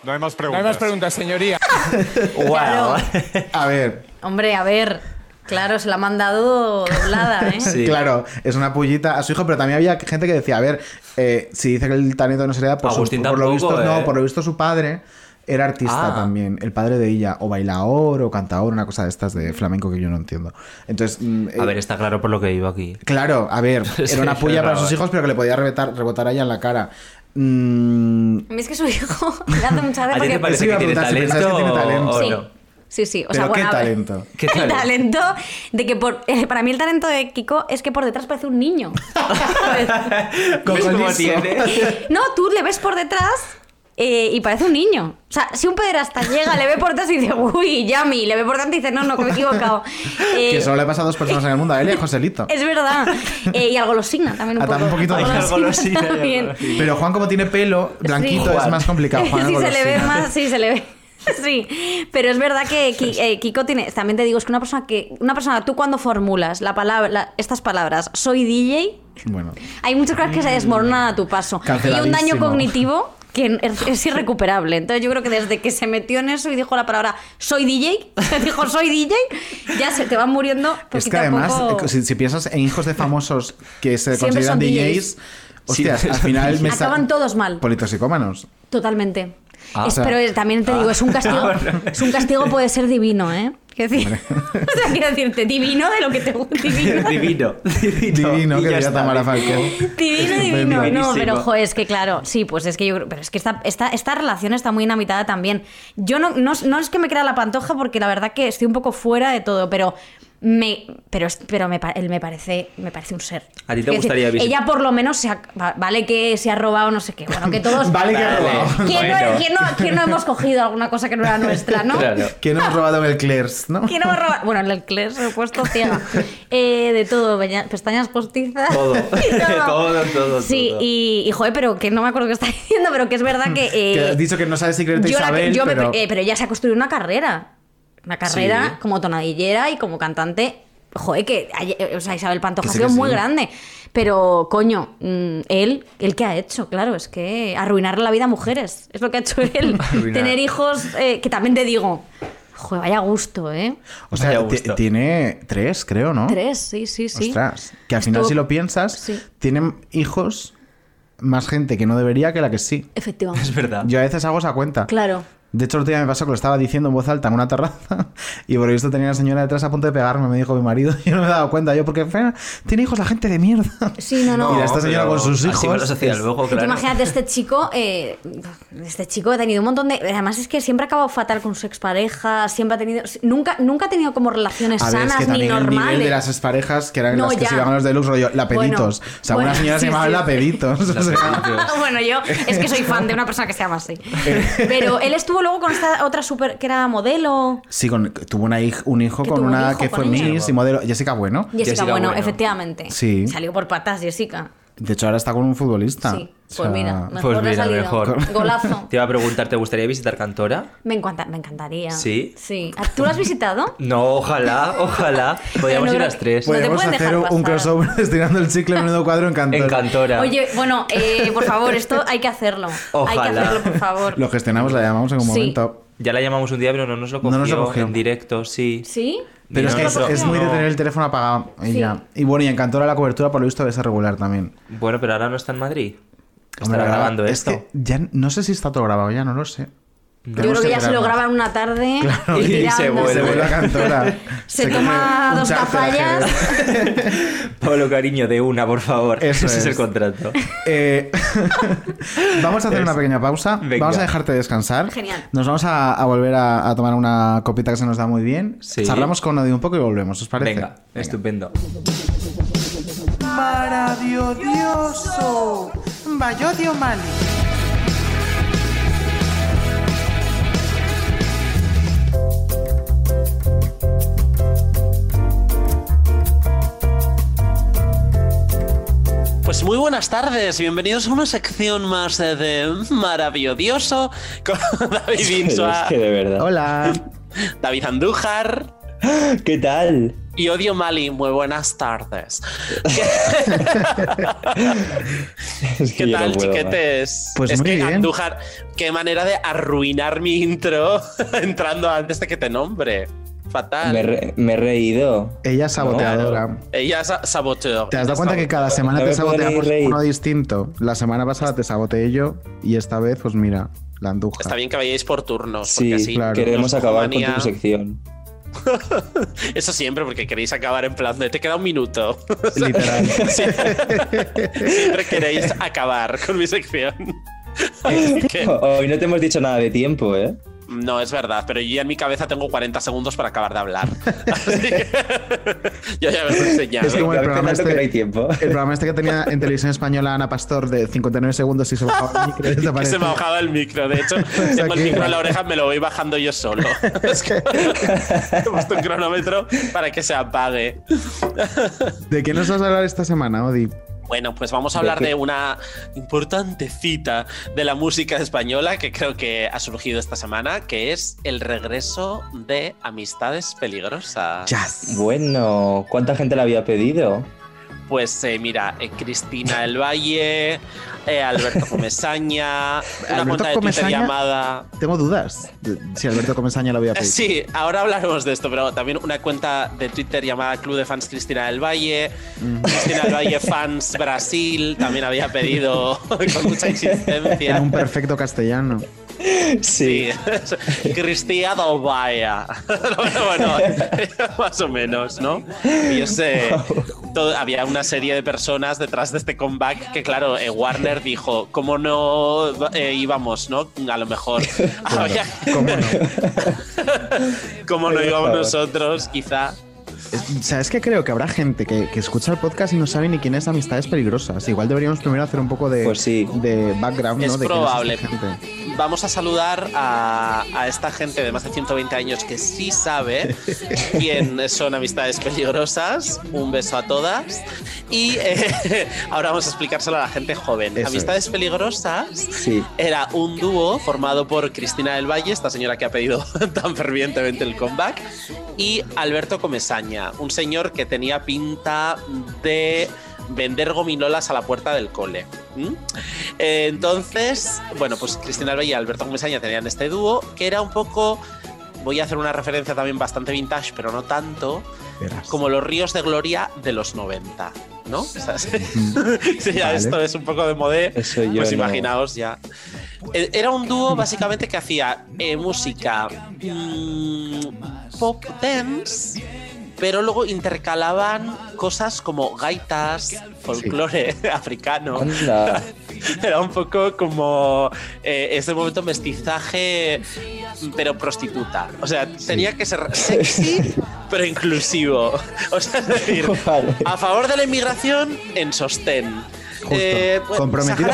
No hay más No preguntas. hay más preguntas, señoría. Wow. A ver, Hombre, a ver. Claro, se la ha mandado doblada, ¿eh? Sí. claro, es una pullita a su hijo, pero también había gente que decía, a ver, eh, si dice que el talento no se le da, por, su- por lo visto, no, ¿eh? por lo visto su padre era artista Ah. también, el padre de ella, o bailador, o cantador, una cosa de estas de flamenco que yo no entiendo. Entonces, mm, A eh, ver, está claro por lo que iba aquí. Claro, a ver, era una puya para sus hijos, pero que le podía rebotar, rebotar a ella en la cara. Mm, A mí es que su hijo me hace mucha ¿A ti gracia te parece que tiene si talento, pensabas que tiene talento. o Sí. no? Sí, sí. O Pero sea, qué bueno, a ver, talento. ¿Qué el talento? talento de que por, eh, para mí el talento de Kiko es que por detrás parece un niño. Como ¿Ves cómo tiene? no, tú le ves por detrás eh, y parece un niño. O sea, si un pederasta llega, le ve por detrás y dice, uy, Yami, le ve por delante y dice, no, no, que me he equivocado. Eh, que solo le pasa a dos personas en el mundo, a él y a Joselito. es verdad. Eh, y algo lo signa también un Ah, poco. también un poquito Algo Algo lo signa también. Pero Juan, como tiene pelo blanquito, Sí. es más complicado. Juan, sí, se le ve más, sí, se le ve. Sí, pero es verdad que eh, Kiko tiene, también te digo, es que una persona que, una persona, tú cuando formulas la palabra, la- estas palabras, soy DJ, Bueno, hay muchas cosas que se desmoronan a tu paso. Y un daño cognitivo que es, irrecuperable. Entonces yo creo que desde que se metió en eso y dijo la palabra soy DJ, dijo soy DJ, ya se te van muriendo es que a además, poco. eh, si, si piensas en hijos de famosos que se Siempre consideran son DJs, hostias, al final me Acaban todos mal. Politoxicómanos. Totalmente. Ah. Pero también te digo, es un castigo. Es un castigo puede ser divino, ¿eh? Quiero decir, o sea, quiero decirte, divino de lo que te gusta. Divino, Divino, divino. Divino, que ya diría está, Tamara Falcó. divino, divino. No, pero jo, es que claro, sí, pues es que yo creo. Pero es que esta, esta, esta relación está muy dinamitada también. Yo no, no, no es que me crea la pantoja, porque la verdad que estoy un poco fuera de todo, pero. Me, pero es- pero me, pa- él me parece me parece un ser. ¿A ti te gustaría decir, visitar? Ella por lo menos se ha- va- vale que se ha robado no sé qué. Bueno, que todos. Vale que ha robado. ¿Quién, no, quién no- quién no hemos cogido alguna cosa que no era nuestra, no? Claro. ¿Quién hemos robado en el Clers, no? ¿Quién no me roba? Bueno, en el Cles he puesto ciega. Eh, de todo, pestañas postizas. Todo. todo. todo, todo, Sí, todo. y, y joder, pero que no me acuerdo qué está diciendo, pero que es verdad que. eh, Que has dicho que no sabes si creerte yo la que- Isabel, yo me- pero... eh, pero ella se ha construido una carrera. Una carrera Sí. como tonadillera y como cantante. Joder, que hay- o sea, Isabel Pantoja Que ha sido que muy sí. grande. Pero, coño, mm, él, ¿él qué ha hecho? Claro, es que arruinarle la vida a mujeres. Es lo que ha hecho él. Arruinar. Tener hijos, eh, que también te digo, Joder, vaya gusto, ¿eh? O sea, tiene tres, creo, ¿no? Tres, sí, sí, sí. Ostras, que al final si lo piensas, Sí. tienen hijos más gente que no debería que la que sí. Efectivamente. Es verdad. Yo a veces hago esa cuenta. Claro. De hecho, el otro día me pasó que lo estaba diciendo en voz alta en una terraza y por esto tenía la señora detrás a punto de pegarme, me dijo mi marido. Y yo no me he dado cuenta. Yo, porque "Fran, tiene hijos la gente de mierda. Sí, no, no. y esta señora con sus hijos. Así es- luego, claro. imagínate, este chico, eh, este chico ha tenido un montón de... Además es que siempre ha acabado fatal con su expareja, siempre ha tenido... Nunca, nunca ha tenido como relaciones A ver, es sanas que ni también el normales. nivel de las exparejas, que eran No, las que ya. se iban a los deluxe, rollo, lapeditos. Bueno, o sea, bueno, una señora sí, se llamaba sí. lapeditos. o sea, bueno, yo es que soy fan de una persona que se llama así. Pero él estuvo luego con esta otra super que era modelo. sí, con- tuvo una hij- un hijo con un una hijo que con fue ella. Miss y modelo. Jessica Bueno. Jessica, bueno, efectivamente. Sí. Salió por patas, Jessica. De hecho, ahora está con un futbolista. Sí, pues O sea, mira, mejor Pues le ha mira, mejor. Golazo. Te iba a preguntar, ¿te gustaría visitar Cantora? Me encanta, me encantaría. ¿Sí? Sí. ¿Tú lo has visitado? No, ojalá, ojalá. Podríamos no ir las tres. no hacer dejar un crossover estirando el chicle en menudo cuadro en Cantora. En Cantora. Oye, bueno, eh, por favor, esto hay que hacerlo. Hay que Ojalá. hacerlo, por favor. Lo gestionamos, la llamamos en un Sí. momento. Ya la llamamos un día, pero no nos lo cogió, No nos lo cogió. en directo, sí. ¿Sí? Pero es que no, es, es muy de tener el teléfono apagado. Y Sí. ya. Y bueno, y en Cantora la cobertura, por lo visto, debe ser regular también. Bueno, pero ahora no está en Madrid. Estará grabando es esto. que ya no sé si está todo grabado, ya no lo sé. Yo creo que ya se lo graban una tarde Claro, y, y se vuelve. Se vuelve a Cantora. Se toma dos. Jerez. Pablo, cariño, de una, por favor. Eso Ese es es. el contrato. Eh, vamos a hacer Es- una pequeña pausa. Venga. Vamos a dejarte descansar. Genial. Nos vamos a, a volver a, a tomar una copita que se nos da muy bien. Sí. Charlamos con Odi un poco y volvemos, ¿os parece? Venga, estupendo. Maravilloso. Pues muy buenas tardes, bienvenidos a una sección más de Maravilloso con David Insua, Es que de verdad. Hola. David Andújar ¿Qué tal? y Odio Mali. Muy buenas tardes. Es que ¿Qué tal, no puedo más. chiquetes? Pues es muy que bien. Andújar, qué manera de arruinar mi intro entrando antes de que te nombre. Fatal. Me, he re- me he reído. Ella es saboteadora. Ella es sa- saboteur. ¿Te has dado cuenta que cada semana No te saboteamos reír. uno distinto? La semana pasada te saboteé yo y esta vez, pues mira, la anduja. Está bien que vayáis por turnos. Sí, porque así claro. queremos acabar con tu sección. Eso siempre, porque queréis acabar en plan de te queda un minuto. Literal. Siempre queréis acabar con mi sección. Hoy no te hemos dicho nada de tiempo, ¿eh? No, es verdad, pero yo ya en mi cabeza tengo 40 segundos para acabar de hablar. Así que- yo ya me lo he enseñado. Es como el programa, este, que no hay tiempo. el programa este que tenía en televisión española Ana Pastor de 59 segundos y se bajaba el micro y se me bajaba el micro, de hecho, tengo el micro en la oreja, me lo voy bajando yo solo. Es que he puesto un cronómetro para que se apague. ¿De qué nos vas a hablar esta semana, Odi? Bueno, pues vamos a ¿De hablar de una importante cita de la música española que creo que ha surgido esta semana, que es el regreso de Amistades Peligrosas. Bueno, ¿cuánta gente la había pedido? Pues eh, mira, eh, Cristina del Valle, eh, Alberto Comesaña, una Alberto cuenta de Twitter llamada... Tengo dudas de si Alberto Comesaña lo había pedido. Sí, ahora hablaremos de esto, pero también una cuenta de Twitter llamada Club de Fans Cristina del Valle, Cristina del Valle Fans Brasil, también había pedido con mucha insistencia. En un perfecto castellano. Sí, del Valle. bueno, más o menos, ¿no? Y yo sé, todo- había una serie de personas detrás de este comeback que, claro, eh, Warner dijo, ¿cómo no eh, íbamos, no? A lo mejor. Había- ¿Cómo no? ¿Cómo no íbamos nosotros, quizá? Es- ¿Sabes que creo que habrá gente que, que escucha el podcast y no sabe ni quién es Amistades Peligrosas? Igual deberíamos primero hacer un poco de, de background, ¿no? Es de quién probable. esta gente. Vamos a saludar a, a esta gente de más de 120 años que sí sabe quién son amistades peligrosas. Un beso a todas. Y eh, ahora vamos a explicárselo a la gente joven. Eso amistades peligrosas Sí. era un dúo formado por Cristina del Valle, esta señora que ha pedido tan fervientemente el comeback, y Alberto Comesaña, un señor que tenía pinta de vender gominolas a la puerta del cole. Eh, entonces, bueno, pues Cristina Valle y Alberto Comesaña tenían este dúo que era un poco voy a hacer una referencia también bastante vintage, pero no tanto, Verás. como los ríos de gloria de los 90, ¿no? O sea, si si ya Vale. esto es un poco de modé, pues no. imaginaos ya. Eh, Era un dúo básicamente que hacía eh, música mm, pop dance, pero luego intercalaban cosas como gaitas, folclore africano. Anda. Era un poco como eh, ese momento mestizaje, pero prostituta. O sea, tenía que ser sexy, pero inclusivo. O sea, es decir, a favor de la inmigración en sostén. Eh, pues, Comprometido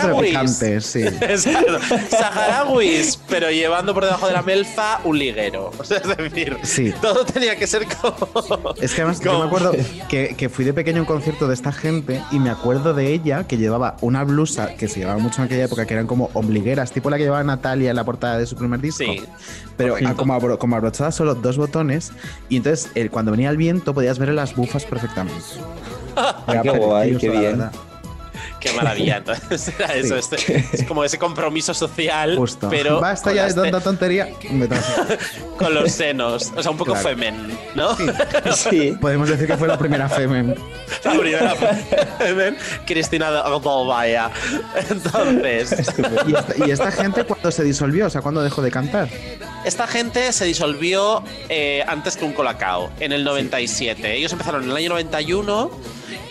pero sí. Saharauis, pero llevando por debajo de la melfa un liguero. O sea, es decir, Sí. todo tenía que ser como. Es que además yo me acuerdo que, que fui de pequeño a un concierto de esta gente y me acuerdo de ella que llevaba una blusa que se llevaba mucho en aquella época, que eran como ombligueras, tipo la que llevaba Natalia en la portada de su primer disco. Sí. Pero ah, como, abro- como abrochadas solo dos botones y entonces el- cuando venía el viento podías ver las bufas perfectamente. Qué guay, qué bien. verdad. Qué maravilla. Entonces era eso. Sí. este- es como ese compromiso social, Justo. pero Basta ya de tanta tontería. Me con los senos. O sea, un poco Claro. femen, ¿no? Sí. Podemos decir que fue la primera Femen. La primera femen, Cristina Dolbaya. Entonces, ¿Y esta, y esta gente cuando se disolvió? O sea, ¿cuándo dejó de cantar? esta gente se disolvió eh, antes que un colacao, en el 97. Ellos empezaron en el año 91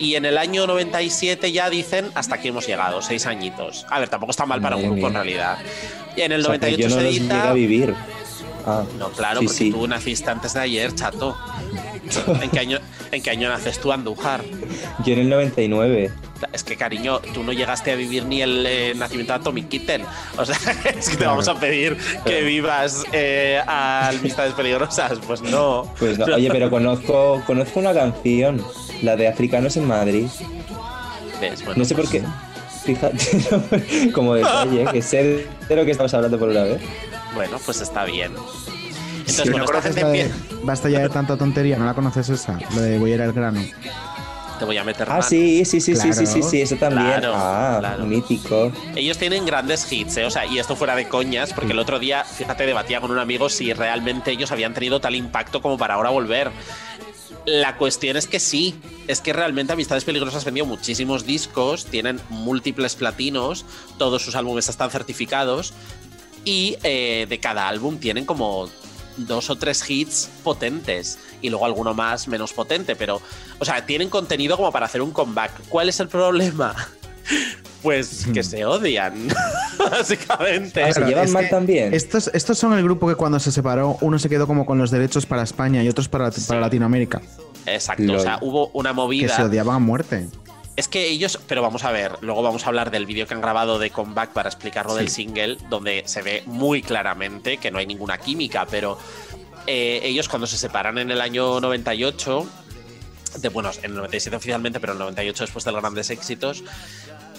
y en el año 97 ya dicen hasta aquí hemos llegado, seis añitos. A ver, tampoco está mal para un grupo en realidad. Y en el O sea, que 98 yo no se edita. a vivir. Ah, No, claro, sí, porque sí. tú naciste antes de ayer, chato. ¿En qué año, en qué año naces tú, Andújar? Yo en el 99. Es que, cariño, tú no llegaste a vivir ni el eh, nacimiento de Tommy Kitten. O sea, es que te vamos a pedir que vivas eh, a amistades peligrosas. Pues no. Pues no. Oye, pero conozco, conozco una canción, la de Africanos en Madrid. ¿Ves? Bueno, No sé por pues, qué. Fíjate, como detalle, que sé de lo que estamos hablando por una vez. Bueno, pues está bien. Sí, Entonces, bueno, ¿no esta gente de empieza. Basta ya de tanta tontería, ¿no la conoces esa? Lo de voy a ir al grano. Te voy a meter Ah, mano. sí, sí, sí, sí, sí, sí, eso también. Claro, ah, claro. mítico. Ellos tienen grandes hits, ¿eh? O sea, y esto fuera de coñas, porque el otro día, fíjate, debatía con un amigo si realmente ellos habían tenido tal impacto como para ahora volver. La cuestión es que sí, es que realmente Amistades Peligrosas vendió muchísimos discos, tienen múltiples platinos, todos sus álbumes están certificados y eh, de cada álbum tienen como dos o tres hits potentes y luego alguno más menos potente, pero, o sea, tienen contenido como para hacer un comeback. ¿Cuál es el problema? Pues que se odian, básicamente. Ah, ¿se llevan mal que también? Estos, estos son el grupo que cuando se separó, uno se quedó como con los derechos para España y otros para, para Latinoamérica. Exacto, o sea, hubo una Que movida. se odiaban a muerte. Es que ellos, pero vamos a ver, luego vamos a hablar del vídeo que han grabado de Comeback para explicarlo del single, donde se ve muy claramente que no hay ninguna química, pero eh, ellos cuando se separan en el año 98, de, bueno, en el 97 oficialmente, pero en el 98 después de los grandes éxitos,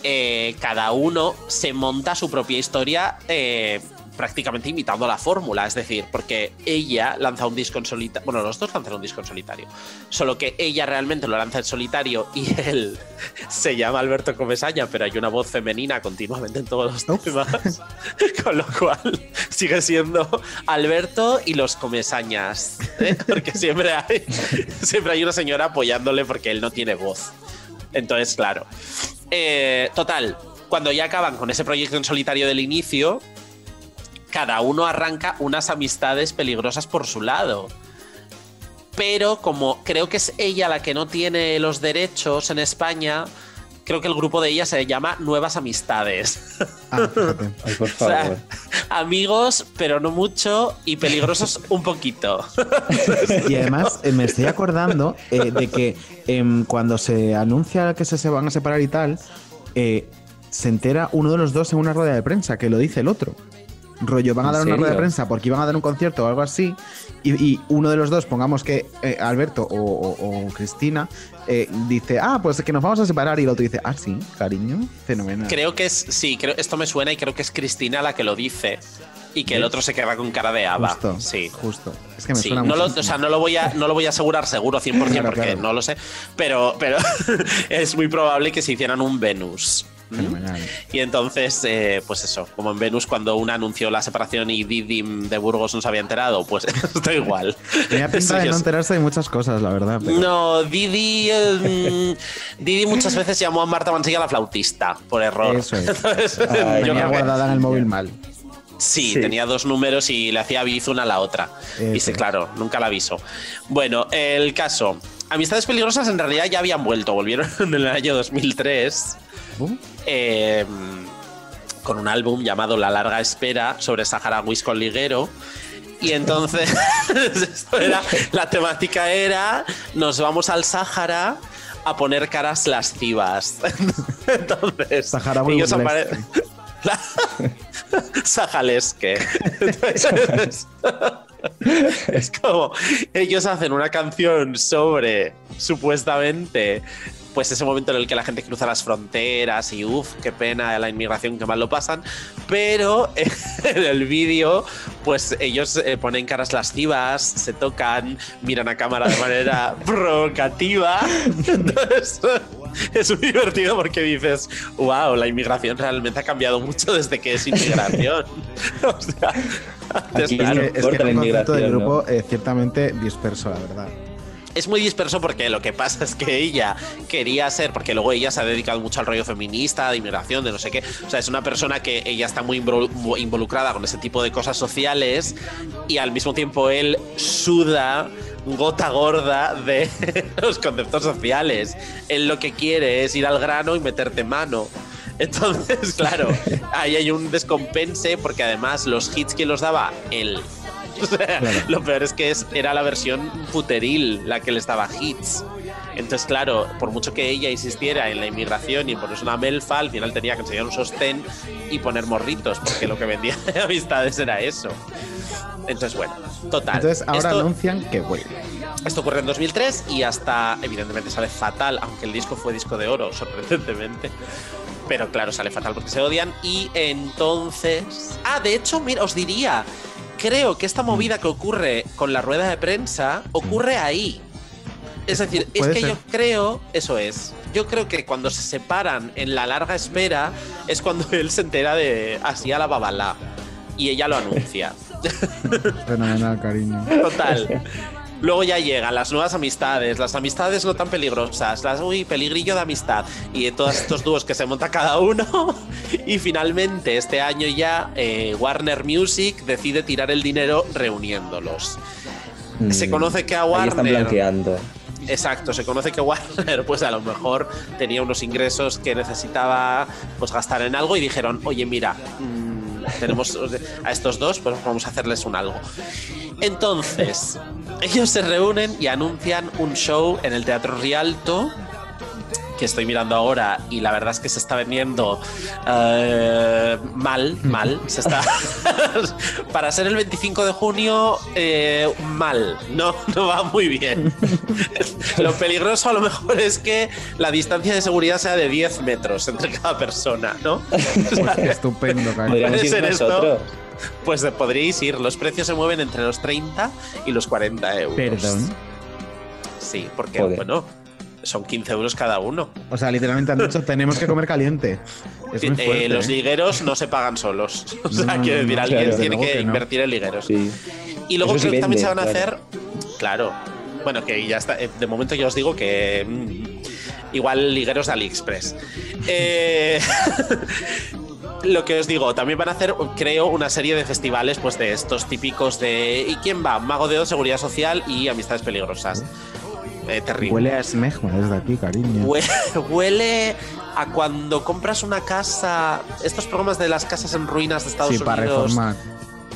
eh, cada uno se monta su propia historia eh, prácticamente imitando la fórmula, es decir, porque ella lanza un disco en solitario, bueno, los dos lanzan un disco en solitario, solo que ella realmente lo lanza en solitario y él se llama Alberto Comesaña, pero hay una voz femenina continuamente en todos los temas, con lo cual sigue siendo Alberto y los Comesañas, ¿eh? porque siempre hay, siempre hay una señora apoyándole porque él no tiene voz. Entonces, claro. Eh, total, cuando ya acaban con ese proyecto en solitario del inicio, cada uno arranca unas amistades peligrosas por su lado. Pero como creo que es ella la que no tiene los derechos en España, creo que el grupo de ella se llama Nuevas Amistades. Ah, fíjate. Ay, por O sea, favor. amigos, pero no mucho, y peligrosos un poquito. Y además eh, me estoy acordando eh, de que em, cuando se anuncia que se, se van a separar y tal, eh, se entera uno de los dos en una rueda de prensa, que lo dice el otro. Rollo, van a ¿En dar una rueda de prensa porque iban a dar un concierto o algo así, y, y uno de los dos, pongamos que eh, Alberto o, o- o Cristina, eh, dice, ah, pues que nos vamos a separar, y el otro dice, ah, sí, cariño, fenomenal. Creo que es, sí, creo, esto me suena y creo que es Cristina la que lo dice. Y que el otro se queda con cara de haba. Justo, sí. justo. Es que me Sí, suena no lo, o sea, no lo voy a no lo voy a asegurar seguro 100% Claro, porque claro. no lo sé, pero pero es muy probable que se hicieran un Venus. Fenomenal. Y entonces, eh, pues eso, como en Venus cuando una anunció la separación y Didi de Burgos no se había enterado, pues esto igual. Tenía pinta de no enterarse de muchas cosas, la verdad. pero- No, Didi, eh, mm, Didi muchas veces llamó a Marta Mansilla la flautista, por error. Eso es. Entonces, La yo tenía que- guardada en el móvil mal. Sí, Sí. tenía dos números y le hacía aviso una a la otra. Y sí, claro, nunca la aviso. Bueno, el caso. Amistades peligrosas en realidad ya habían vuelto, volvieron en el año 2003. Eh, con un álbum llamado La larga espera sobre saharauis con liguero. Y entonces, esto era, la temática era, nos vamos al Sáhara a poner caras lascivas. Entonces, Saharaui ellos aparecen... Sajalesque. Entonces, es como ellos hacen una canción sobre supuestamente pues ese momento en el que la gente cruza las fronteras y uff, qué pena la inmigración, qué mal lo pasan, pero en el vídeo pues ellos eh, ponen caras lascivas, se tocan, miran a cámara de manera provocativa, entonces es muy divertido porque dices, wow, la inmigración realmente ha cambiado mucho desde que es inmigración. o sea, antes, Aquí claro, es que un concepto del grupo eh, ciertamente disperso, la verdad. Es muy disperso porque lo que pasa es que ella quería ser, porque luego ella se ha dedicado mucho al rollo feminista, de inmigración, de no sé qué. O sea, es una persona que ella está muy invol- involucrada con ese tipo de cosas sociales y al mismo tiempo él suda gota gorda de los conceptos sociales. Él lo que quiere es ir al grano y meterte mano. Entonces, claro, ahí hay un descompense porque además los hits que los daba él o sea, Lo peor es que es, era la versión puteril la que les daba hits. Entonces, claro, por mucho que ella insistiera en la inmigración y en ponerse una melfa, al final tenía que enseñar un sostén y poner morritos, porque lo que vendía de amistades era eso. Entonces, bueno, total. Entonces ahora Esto- anuncian que vuelve. esto ocurre en 2003 y hasta, evidentemente, sale fatal, aunque el disco fue disco de oro, sorprendentemente. Pero claro, sale fatal porque se odian. Y entonces. Ah, de hecho, mira, os diría. Creo que esta movida que ocurre con la rueda de prensa ocurre ahí. Es decir, es que ser. yo creo, eso es, yo creo que cuando se separan en la larga espera es cuando él se entera de así a la babalá y ella lo anuncia. Fenomenal, cariño. Total. Luego ya llegan las nuevas amistades, las amistades no tan peligrosas, las uy, peligrillo de amistad y de todos estos dúos que se monta cada uno. Y finalmente, este año ya, eh, Warner Music decide tirar el dinero reuniéndolos. Se conoce que a Mm. Ahí están Warner. blanqueando. Exacto, se conoce que Warner, pues a lo mejor tenía unos ingresos que necesitaba pues gastar en algo y dijeron, oye, mira, mm, tenemos a estos dos, pues vamos a hacerles un algo. Entonces, ellos se reúnen y anuncian un show en el Teatro Rialto que estoy mirando ahora y la verdad es que se está vendiendo eh, mal, mal. Se está para ser el 25 de junio eh, mal, no, no va muy bien. lo peligroso a lo mejor es que la distancia de seguridad sea de 10 metros entre cada persona, ¿no? Estupendo, ser esto. Pues podríais ir. Los precios se mueven entre los 30 y los 40 euros. Perdón. Sí, porque, Joder. bueno, son 15 euros cada uno. O sea, literalmente han dicho, tenemos que comer caliente. Es muy Eh, los ¿eh? ligueros no se pagan solos. O sea, No, quiero decir, no, alguien claro, tiene que luego que no. invertir en ligueros. Y luego Eso sí creo que también se van a claro. hacer. Claro. Bueno, que ya está. eh, De momento yo os digo que. mm, igual ligueros de AliExpress. Eh, Lo que os digo, también van a hacer, creo, una serie de festivales, pues de estos típicos de. ¿Y quién va? Mago de Oz, Seguridad Social y Amistades Peligrosas. Eh, terrible. Huele a Smegma desde aquí, cariño. Hue- Huele a cuando compras una casa. Estos programas de las casas en ruinas de Estados sí, para Unidos. reformar.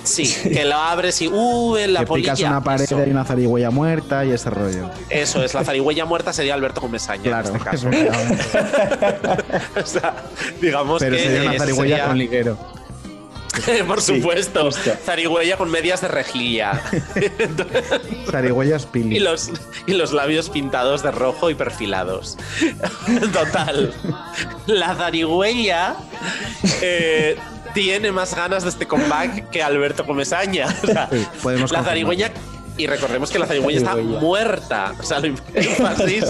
Sí, que lo abres y. ¡Uh! En la que polilla. picas una pared Eso. y hay una zarigüeya muerta y ese rollo. Eso es, la zarigüeya muerta sería Alberto Comesaña Claro, en este caso. o sea, digamos Pero que. sería una zarigüeya sería- con liguero. Por supuesto. zarigüeya con medias de rejilla. Zarigüeyas y, pili. los, y los labios pintados de rojo y perfilados. Total. La zarigüeya eh, tiene más ganas de este comeback que Alberto Comesaña. O sea, Sí, podemos la zarigüeya Y recordemos que la zarigüeya está Zarigüeya. muerta. O sea, lo- énfasis,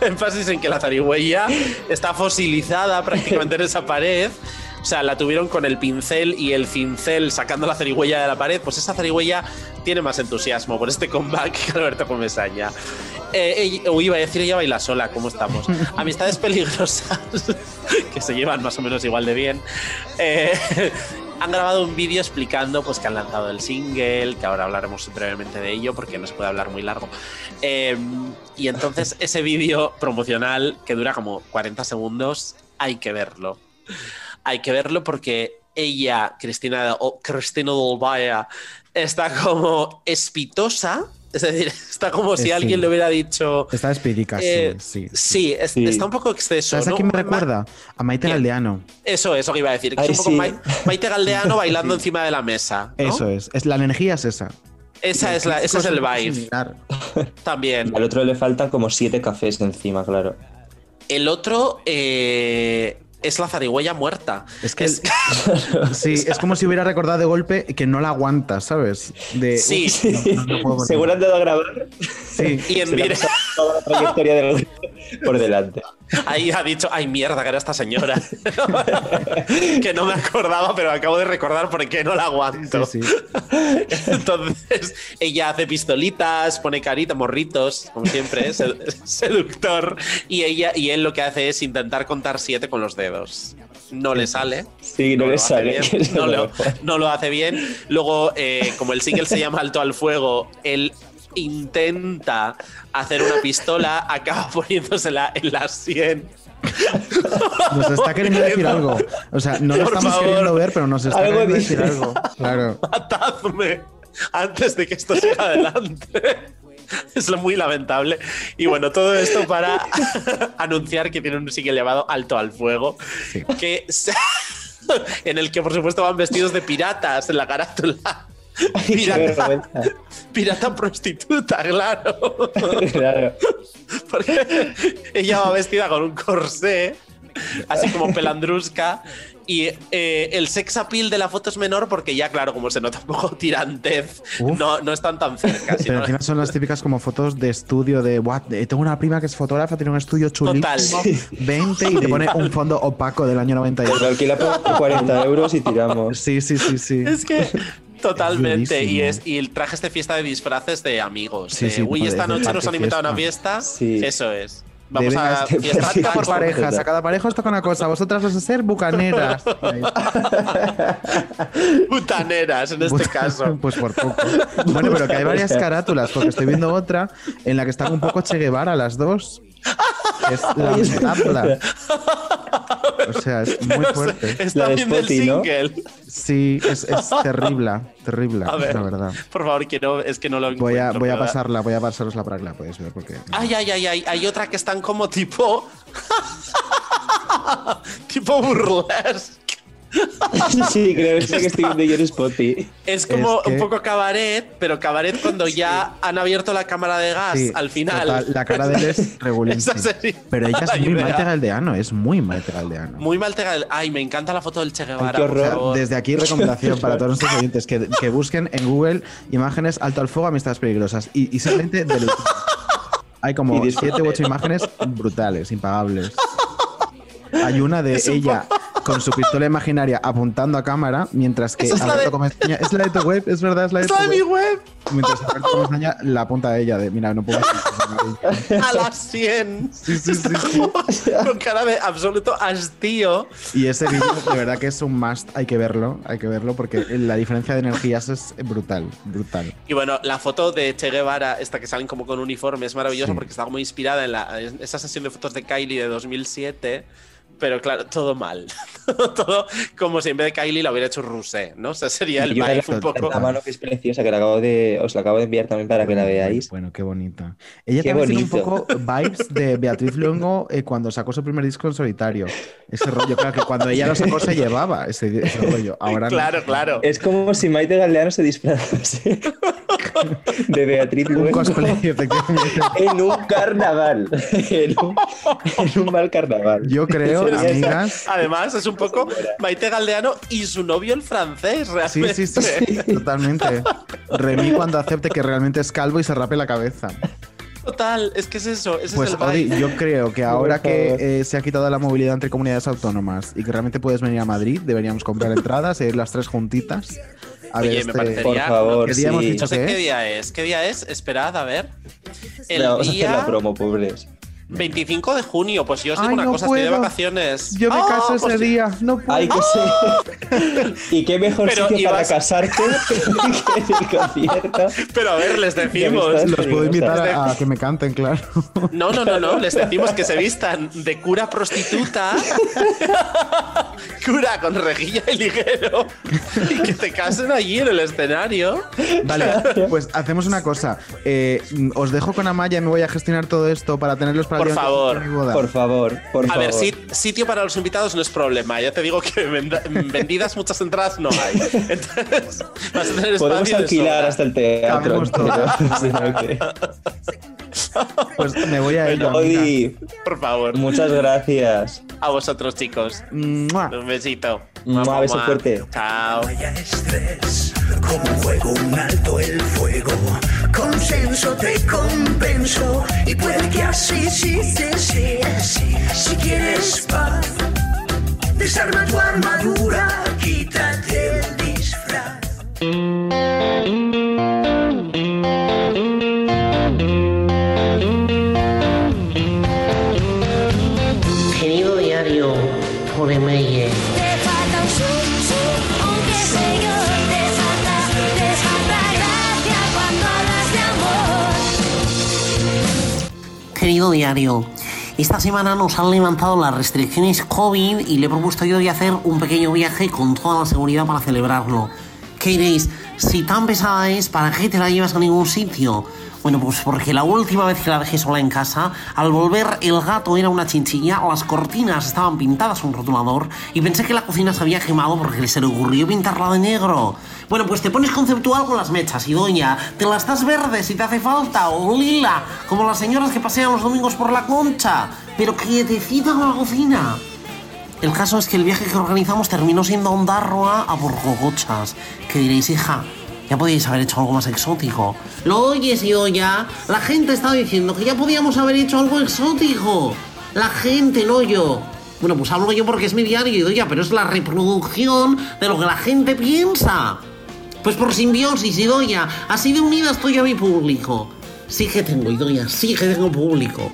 énfasis en que la zarigüeya está fosilizada prácticamente en esa pared. O sea, la tuvieron con el pincel y el cincel sacando la zarigüeya de la pared. Pues esa zarigüeya tiene más entusiasmo por este comeback que Alberto Comesaña. Eh, o iba a decir, ella baila sola, ¿cómo estamos? Amistades peligrosas, que se llevan más o menos igual de bien. Eh, han grabado un vídeo explicando pues, que han lanzado el single, que ahora hablaremos brevemente de ello porque no se puede hablar muy largo. Eh, y entonces ese vídeo promocional que dura como 40 segundos, hay que verlo. Hay que verlo porque ella, Cristina, o Cristina Dolbaya, está como espitosa. Es decir, está como si Eh, sí. alguien le hubiera dicho. Está espídica, eh, sí, sí. Sí, es- Sí. está un poco exceso. ¿Sabes a ¿no? quién me recuerda? A Maite. Galdeano. Eso, eso que iba a decir. Ay, es un poco Maite Galdeano bailando encima de la mesa. ¿no? Eso es. es. La energía es esa. Esa es la, ese es el vibe. También. Al otro le faltan como siete cafés encima, claro. El otro eh, es la zarigüeya muerta. Es que sí, es como si hubiera recordado de golpe que no la aguanta, ¿sabes? De, Sí. no, no Según han dado a grabar, Sí. Y en se mire- toda la trayectoria del por delante. Ahí ha dicho, ay mierda, que era esta señora. que no me acordaba, pero acabo de recordar por qué no la aguanto. Entonces, ella hace pistolitas, pone carita, morritos, como siempre, es seductor. Y ella y él lo que hace es intentar contar siete con los dedos. No le sale. Sí, no, le sale. no, lo no lo hace bien. Luego, eh, como el single se llama Alto al Fuego, él intenta hacer una pistola, acaba poniéndosela en la sien. Nos está queriendo decir algo. O sea, no lo Por estamos favor. queriendo ver, pero nos está Algo queriendo dice. decir algo. Claro. matadme antes de que esto siga adelante. Es lo muy lamentable. Y bueno, todo esto para anunciar que tiene un single llamado Alto al Fuego, que se- en el que por supuesto van vestidos de piratas en la carátula. Pirata, pirata prostituta, claro. Claro. Porque ella va vestida con un corsé, así como pelandrusca. Y eh, el sex appeal de la foto es menor porque ya, claro, como se nota un poco tirantez, Uf. no, no están tan cerca. Pero encima son las típicas como fotos de estudio de "Buah, eh, tengo una prima que es fotógrafa, tiene un estudio chulísimo, Total. 20 y te pone un fondo opaco del año 92. Lo alquila por 40 euros y tiramos. Sí, sí, sí, sí. Es que totalmente. Es y, es, y el traje este fiesta de disfraces de amigos. Sí, de, sí, Uy, de- esta de noche nos party han invitado a una fiesta". Eso es. De, Vamos a es que fiesta partida por parejas, a cada pareja os toca una cosa, vosotras vas a ser bucaneras. Butaneras en este caso. Pues por poco. Bueno, pero que hay varias carátulas, porque estoy viendo otra en la que están un poco Che Guevara las dos. Es la tabla. O sea, es muy fuerte. Está viendo el single. Sí, es, es terrible, terrible, A ver, la verdad. Por favor, que no, es que no lo Voy a, voy a pasarla, voy a pasarosla para que la podáis ver porque. Ay, ay, ay, ay, hay otra que están como tipo. tipo burlesque. Sí, creo que estoy viendo yo en Spotty. Es como Es que- un poco cabaret, pero cabaret cuando ya han abierto la cámara de gas Sí, al final. total, la cara de él es Pero ella la es muy idea. Galdeano, es muy Maite Galdeano. Muy mal tegal- Ay, me encanta la foto del Che Guevara. Qué por horror. favor. Desde aquí, recomendación para todos nuestros oyentes que, que busquen en Google imágenes alto al fuego, amistades peligrosas. Y, y simplemente del- hay como Y disfrute. siete u ocho imágenes brutales, impagables. Hay una de Es un ella con su pistola imaginaria apuntando a cámara, mientras que es la Alberto de- Comesaña- es la de tu web, es verdad, es la de ¡Es tu la de mi web. web! Mientras Alberto Comesaña la apunta a ella de, mira, no puedo. A las 100. Sí, sí, sí, sí. Con cara de absoluto hastío. Y ese vídeo, de verdad que es un must, hay que verlo, hay que verlo, porque la diferencia de energías es brutal, brutal. Y bueno, la foto de Che Guevara, esta que salen como con uniforme, es maravillosa Sí. porque está muy inspirada en, la, en esa sesión de fotos de Kylie de 2007. Pero claro, todo mal. todo como si en vez de Kylie la hubiera hecho Rusé, ¿no? O sea, sería el vibe un poco. La mano que es preciosa, que la acabo de, os la acabo de enviar también para que la veáis. Bueno, qué bonita. Ella Qué también tiene un bonito. poco vibes de Beatriz Luengo eh, cuando sacó su primer disco en solitario. Ese rollo, claro, que cuando ella lo sacó se llevaba ese, ese rollo. Ahora no. Claro, claro. Es como si Maite Galdeano se disfrazase de Beatriz Un Luengo cosplay, efectivamente. en un carnaval. En un, en un mal carnaval. Yo creo, amigas. Además, es un poco Maite Galdeano y su novio el francés, Sí, realmente. sí, sí, sí, totalmente. Remy cuando acepte que realmente es calvo y se rape la cabeza. Total, es que es eso, ese Pues es el Odi, vibe. yo creo que ahora que eh, se ha quitado la movilidad entre comunidades autónomas y que realmente puedes venir a Madrid, deberíamos comprar entradas e ir las tres juntitas. A ver este- me parecería... Por favor, ¿Qué día hemos sí. dicho No sé que qué es? día es. ¿Qué día es? Esperad, a ver. El vamos a hacer la promo, pobres. 25 de junio. Pues yo os digo Ay, una no cosa, estoy de puedo. vacaciones. Yo me caso ese pues- día, no puedo. Ay, que sé. y qué mejor Pero sitio para casarte que el concierto. Pero a ver, les decimos. Los puedo invitar a, a que me canten, claro. No, no, no, no. Les decimos que se vistan de cura prostituta. cura con rejilla y liguero. Y que te casen allí en el escenario. Vale, pues hacemos una cosa. Eh, os dejo con Amaya y me voy a gestionar todo esto para tenerlos Por favor. de mi boda. Por favor, por A favor. ver, sit- sitio para los invitados no es problema. Ya te digo que vendidas muchas entradas no hay. Entonces, vas a tener Podemos alquilar hasta el teatro. Pues me voy a. Odi, Por favor. muchas gracias. A vosotros, chicos. Mua. Un besito. Mua, beso fuerte. Chao. Como un juego, un alto el fuego. Consenso te compenso. Y puede que así sí desees. Si quieres paz, desarma tu armadura. Quítate diario, esta semana nos han levantado las restricciones COVID y le he propuesto yo de hacer un pequeño viaje con toda la seguridad para celebrarlo. ¿Qué diréis? Si tan pesada es, ¿para qué te la llevas a ningún sitio? Bueno, pues porque la última vez que la dejé sola en casa, al volver el gato era una chinchilla, las cortinas estaban pintadas a un rotulador y pensé que la cocina se había quemado porque se le ocurrió pintarla de negro. Bueno, pues te pones conceptual con las mechas y doña, te las das verdes si te hace falta o lila, como las señoras que pasean los domingos por la concha, pero quietecita con la cocina. El caso es que el viaje que organizamos terminó siendo a Ondarroa a por cogochas. Que diréis, hija, ya podíais haber hecho algo más exótico. ¿Lo oyes, Ioya? La gente está diciendo que ya podíamos haber hecho algo exótico. La gente, no yo. Bueno, pues hablo yo porque es mi diario, Idoya, pero es la reproducción de lo que la gente piensa. Pues por simbiosis, Idoya. Así de unida estoy a mi público. Sí que tengo, Idoya, sí que tengo público.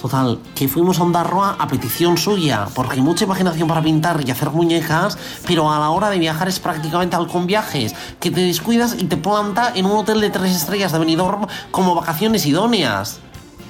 Total, que fuimos a Ondarroa a petición suya, porque hay mucha imaginación para pintar y hacer muñecas, pero a la hora de viajar es prácticamente al con viajes, que te descuidas y te planta en un hotel de tres estrellas de Benidorm como vacaciones idóneas.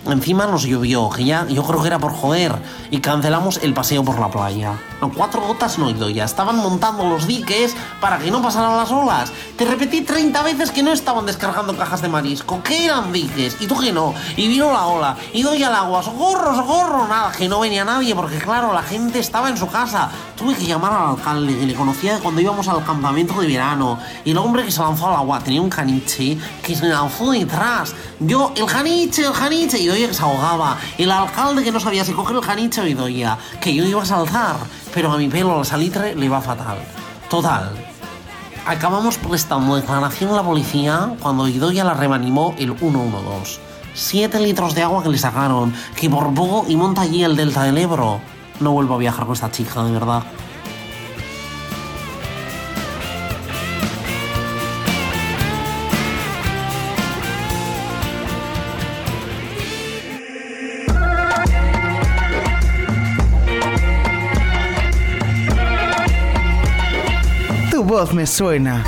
Encima nos llovió, que ya yo creo que era por joder, y cancelamos el paseo por la playa. No, cuatro gotas no ido ya, estaban montando los diques para que no pasaran las olas. Te repetí 30 veces que no estaban descargando cajas de marisco, que eran diques, y tú que no. Y vino la ola, y doy al agua, socorro, socorro, nada, que no venía nadie, porque claro, la gente estaba en su casa. Tuve que llamar al alcalde, que le conocía de cuando íbamos al campamento de verano. Y el hombre que se lanzó al agua tenía un caniche que se lanzó detrás. Yo, el caniche, el caniche, y Que se ahogaba. El alcalde que no sabía si coger el caniche o Idoia, que yo iba a saltar. Pero a mi pelo, la salitre, le iba fatal. Total. Acabamos prestando declaración a la policía cuando Idoia la reanimó el 112. Siete litros de agua que le sacaron, que por poco y monta allí el delta del Ebro. No vuelvo a viajar con esta chica, de verdad. Voz me suena.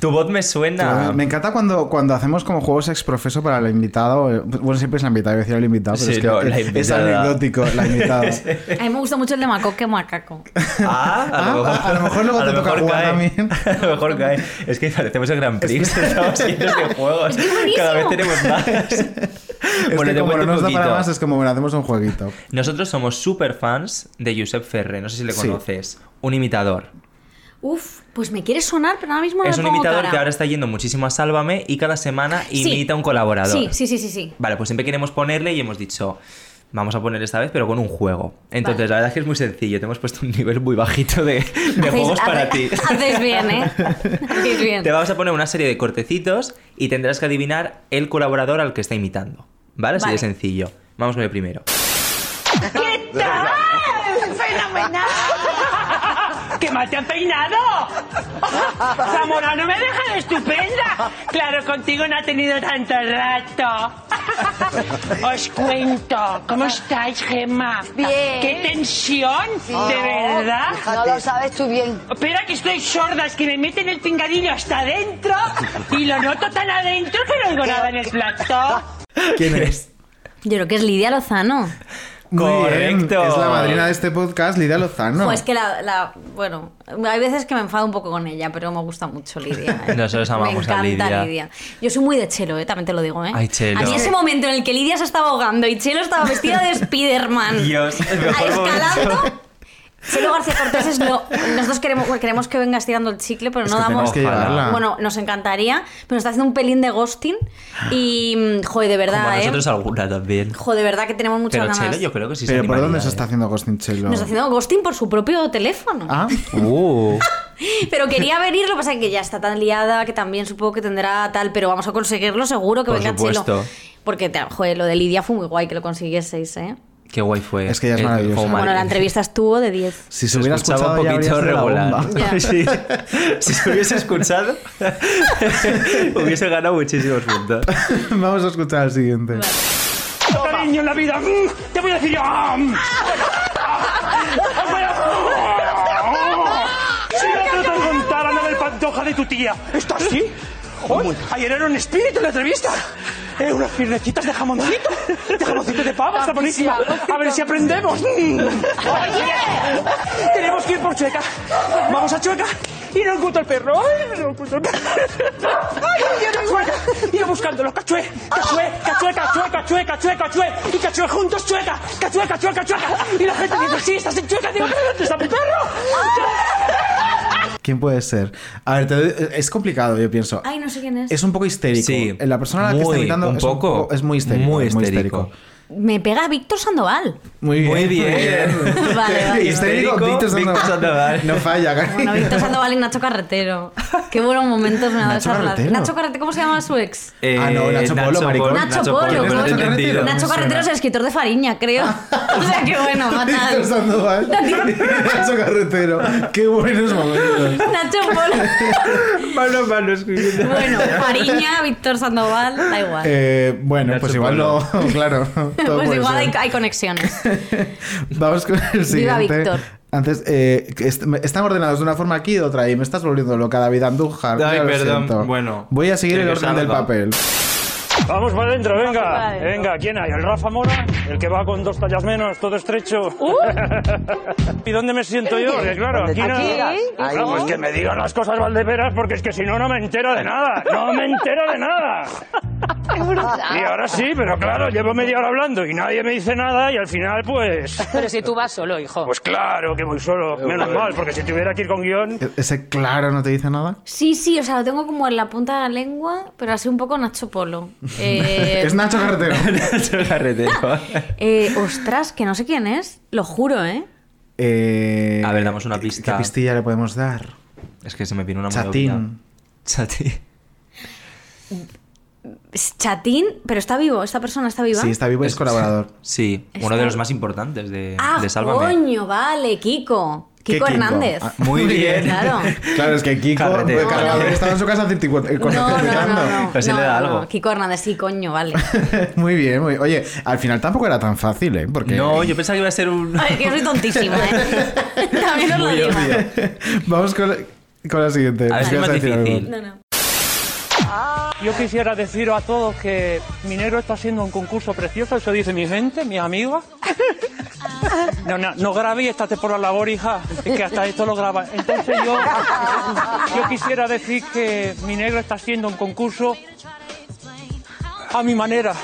Tu voz me suena. Me encanta cuando, cuando hacemos como juegos exprofeso para el invitado. eh, Bueno, siempre es la invitada, iba a decir el invitado, pero Sí, es que no, es, es anecdótico, la invitada. A mí me gusta mucho el de macoque macaco. Ah, a lo Ah, mejor, a lo mejor luego a te lo toca mejor jugar cae. también. A lo mejor cae. Es que parecemos el Gran Prix. Estamos llenos de juegos. Es que. Cada vez tenemos más. Es Bueno, que te como no nos da para más, es como bueno, hacemos un jueguito. Nosotros somos super fans de Josep Ferre. No sé si le Sí. conoces. Un imitador. Uf, pues me quiere sonar, pero ahora mismo no es me un pongo imitador cara. que ahora está yendo muchísimo a Sálvame y cada semana imita a un colaborador. Sí, sí, sí, sí, sí. Vale, pues siempre queremos ponerle y hemos dicho, vamos a poner esta vez, pero con un juego. Entonces, la verdad es que es muy sencillo. Te hemos puesto un nivel muy bajito de, de Hacéis- juegos para hace- ti. Hacéis bien, ¿eh? Hacéis bien. Te vamos a poner una serie de cortecitos y tendrás que adivinar el colaborador al que está imitando. ¿Vale? Así Vale. de sencillo. Vamos con el primero. ¿Qué tal? ¡Fenomenal! ¡Que mal te han peinado! Zamora, no me deja de estupenda. Claro, contigo no ha tenido tanto rato. Os cuento. ¿Cómo estáis, Gemma? Bien. ¡Qué tensión! ¿De verdad? No lo sabes tú bien. Espera que estoy sorda, es que me meten el pingadillo hasta adentro y lo noto tan adentro que no oigo nada en el plato. ¿Quién es? Yo creo que es Lidia Lozano. Muy bien, Correcto. Es la madrina de este podcast, Lidia Lozano. Pues que la, la- Bueno, hay veces que me enfado un poco con ella, pero me gusta mucho Lidia. ¿eh? Nosotros amamos me a encanta Lidia. Lidia. Yo soy muy de Chelo, ¿eh? también te lo digo. ¿eh? Ay, Chelo. A mí ese momento en el que Lidia se estaba ahogando y Chelo estaba vestida de Spiderman. Dios, el mejor escalando. Chelo García Cortés es lo. Nosotros queremos, queremos que venga estirando el chicle, pero Es no que damos. que. Bueno, nos encantaría, pero nos está haciendo un pelín de ghosting. Y. mm, Joder, de verdad, Como ¿eh? nosotros alguna también. Joder, de verdad que tenemos muchas Pero ganas. Chelo yo creo que sí se Pero ¿por dónde se ¿eh? está haciendo Ghosting Chelo? Nos está haciendo ghosting por su propio teléfono. Ah, Uh. Pero quería venir, lo que pasa es que ya está tan liada que también supongo que tendrá tal, pero vamos a conseguirlo seguro que Por venga supuesto. Chelo. Porque, te- joder, lo de Lidia fue muy guay que lo consiguieseis, ¿eh? Qué guay fue. Es que ella es como Bueno, la entrevista estuvo de 10. si se hubiera escuchado un ya poquito regular. Ya. Sí. Si se hubiese escuchado, hubiese ganado muchísimos puntos. Vamos a escuchar al siguiente. Cariño en la vida, mm, te voy a decir yo. mm. Si no te contara la del pantoja de tu tía, ¿está así? Ayer era un espíritu en la entrevista. Eh, unas piernecitas de jamoncito, de jamoncito de pava, está buenísima. A ver si aprendemos. Mm. Tenemos que ir por Chueca. Vamos a Chueca y no encuentro el perro. Ay, no encuentro el perro. Ay, Chueca. Ir buscándolo. Cachué, cachué, cachué, cachué, cachué, cachué, cachué. Y cachué juntos, Chueca. Cachué, cachué, cachué. Y la gente dice, sí, estás en Chueca. Digo, ¿dónde está mi perro? ¿Quién puede ser? A ver, te doy- es complicado, yo pienso. Ay, no sé quién es. Es un poco histérico. Sí. La persona a la que está un es, poco. es muy histérico. Muy histérico. Me pega Víctor Sandoval. Muy bien. Muy bien. Vale, vale. Histérico, Histérico, Víctor Víctor Sandoval. Sandoval. No falla. Bueno, Víctor Sandoval y Nacho Carretero. Qué buenos momentos me ha dado ¿Nacho esa relación. Nacho Carretero, ¿cómo se llama su ex? Eh, Ah, no, Nacho Polo, maricón. Nacho Polo, ¿Quién es ¿cómo Nacho Carretero? Nacho Carretero es el escritor de Fariña, creo. o sea, que bueno, Víctor fatal. Sandoval. Nacho Carretero. Qué buenos momentos. Nacho Polo. Mano, mano, escribiendo. Bueno, Fariña, Víctor Sandoval, da igual. Eh, bueno, Nacho pues igual Polo. no. Claro. Todo pues igual hay, conexiones. Vamos con el Viva siguiente. Víctor. Antes, eh, están ordenados de una forma aquí y de otra y me estás volviendo loca, David Andújar. Ay, ya perdón. siento. Bueno, Voy a seguir el orden del papel. Vamos para adentro, venga. para adentro. Venga, ¿quién hay? ¿El Rafa Mora? El que va con dos tallas menos, todo estrecho. ¿Y dónde me siento yo? Porque claro, aquí no... Claro, pues que me digan las cosas Valdeperas porque es que si no, no me entero de nada. No me entero de nada. Y ahora sí, pero claro, llevo media hora hablando y nadie me dice nada y al final pues... Pero si tú vas solo, hijo. Pues claro que voy solo, menos mal, porque si tuviera que ir con guion... E- ¿Ese claro no te dice nada? Sí, sí, o sea, lo tengo como en la punta de la lengua, pero así un poco Nacho Polo. Eh, Es Nacho Carretero. Nacho Carretero. eh, ostras, que no sé quién es, lo juro, ¿eh? Eh, A ver, damos una ¿Qué pista. pistilla le podemos dar? Es que se me vino una Chatín. Chatín. Chatín, pero está vivo, esta persona está viva. Sí, está vivo y es colaborador. Sí, uno Está- de los más importantes de, Ah, de Sálvame. coño, vale, Kiko. ¿Qué Kiko Hernández. Ah, Muy bien. Claro. Claro, es que Kiko cargador estaba en su casa hace 50 No, no, no, no. Pero sí no, le da no, algo. no. Kiko Hernández, sí, coño, vale. Muy bien, muy Oye, al final tampoco era tan fácil, ¿eh? Porque No, yo pensaba que iba a ser un. A ver, que yo soy tontísima, ¿eh? También os lo digo. Vamos con la, con la siguiente. A ver si es ¿Vas más difícil. No, no. Yo quisiera deciros a todos que mi negro está haciendo un concurso precioso, eso dice mi gente, mis amigos. No, no, no grabé esta por la labor, hija, es que hasta esto lo graba. Entonces yo, yo quisiera decir que mi negro está haciendo un concurso a mi manera,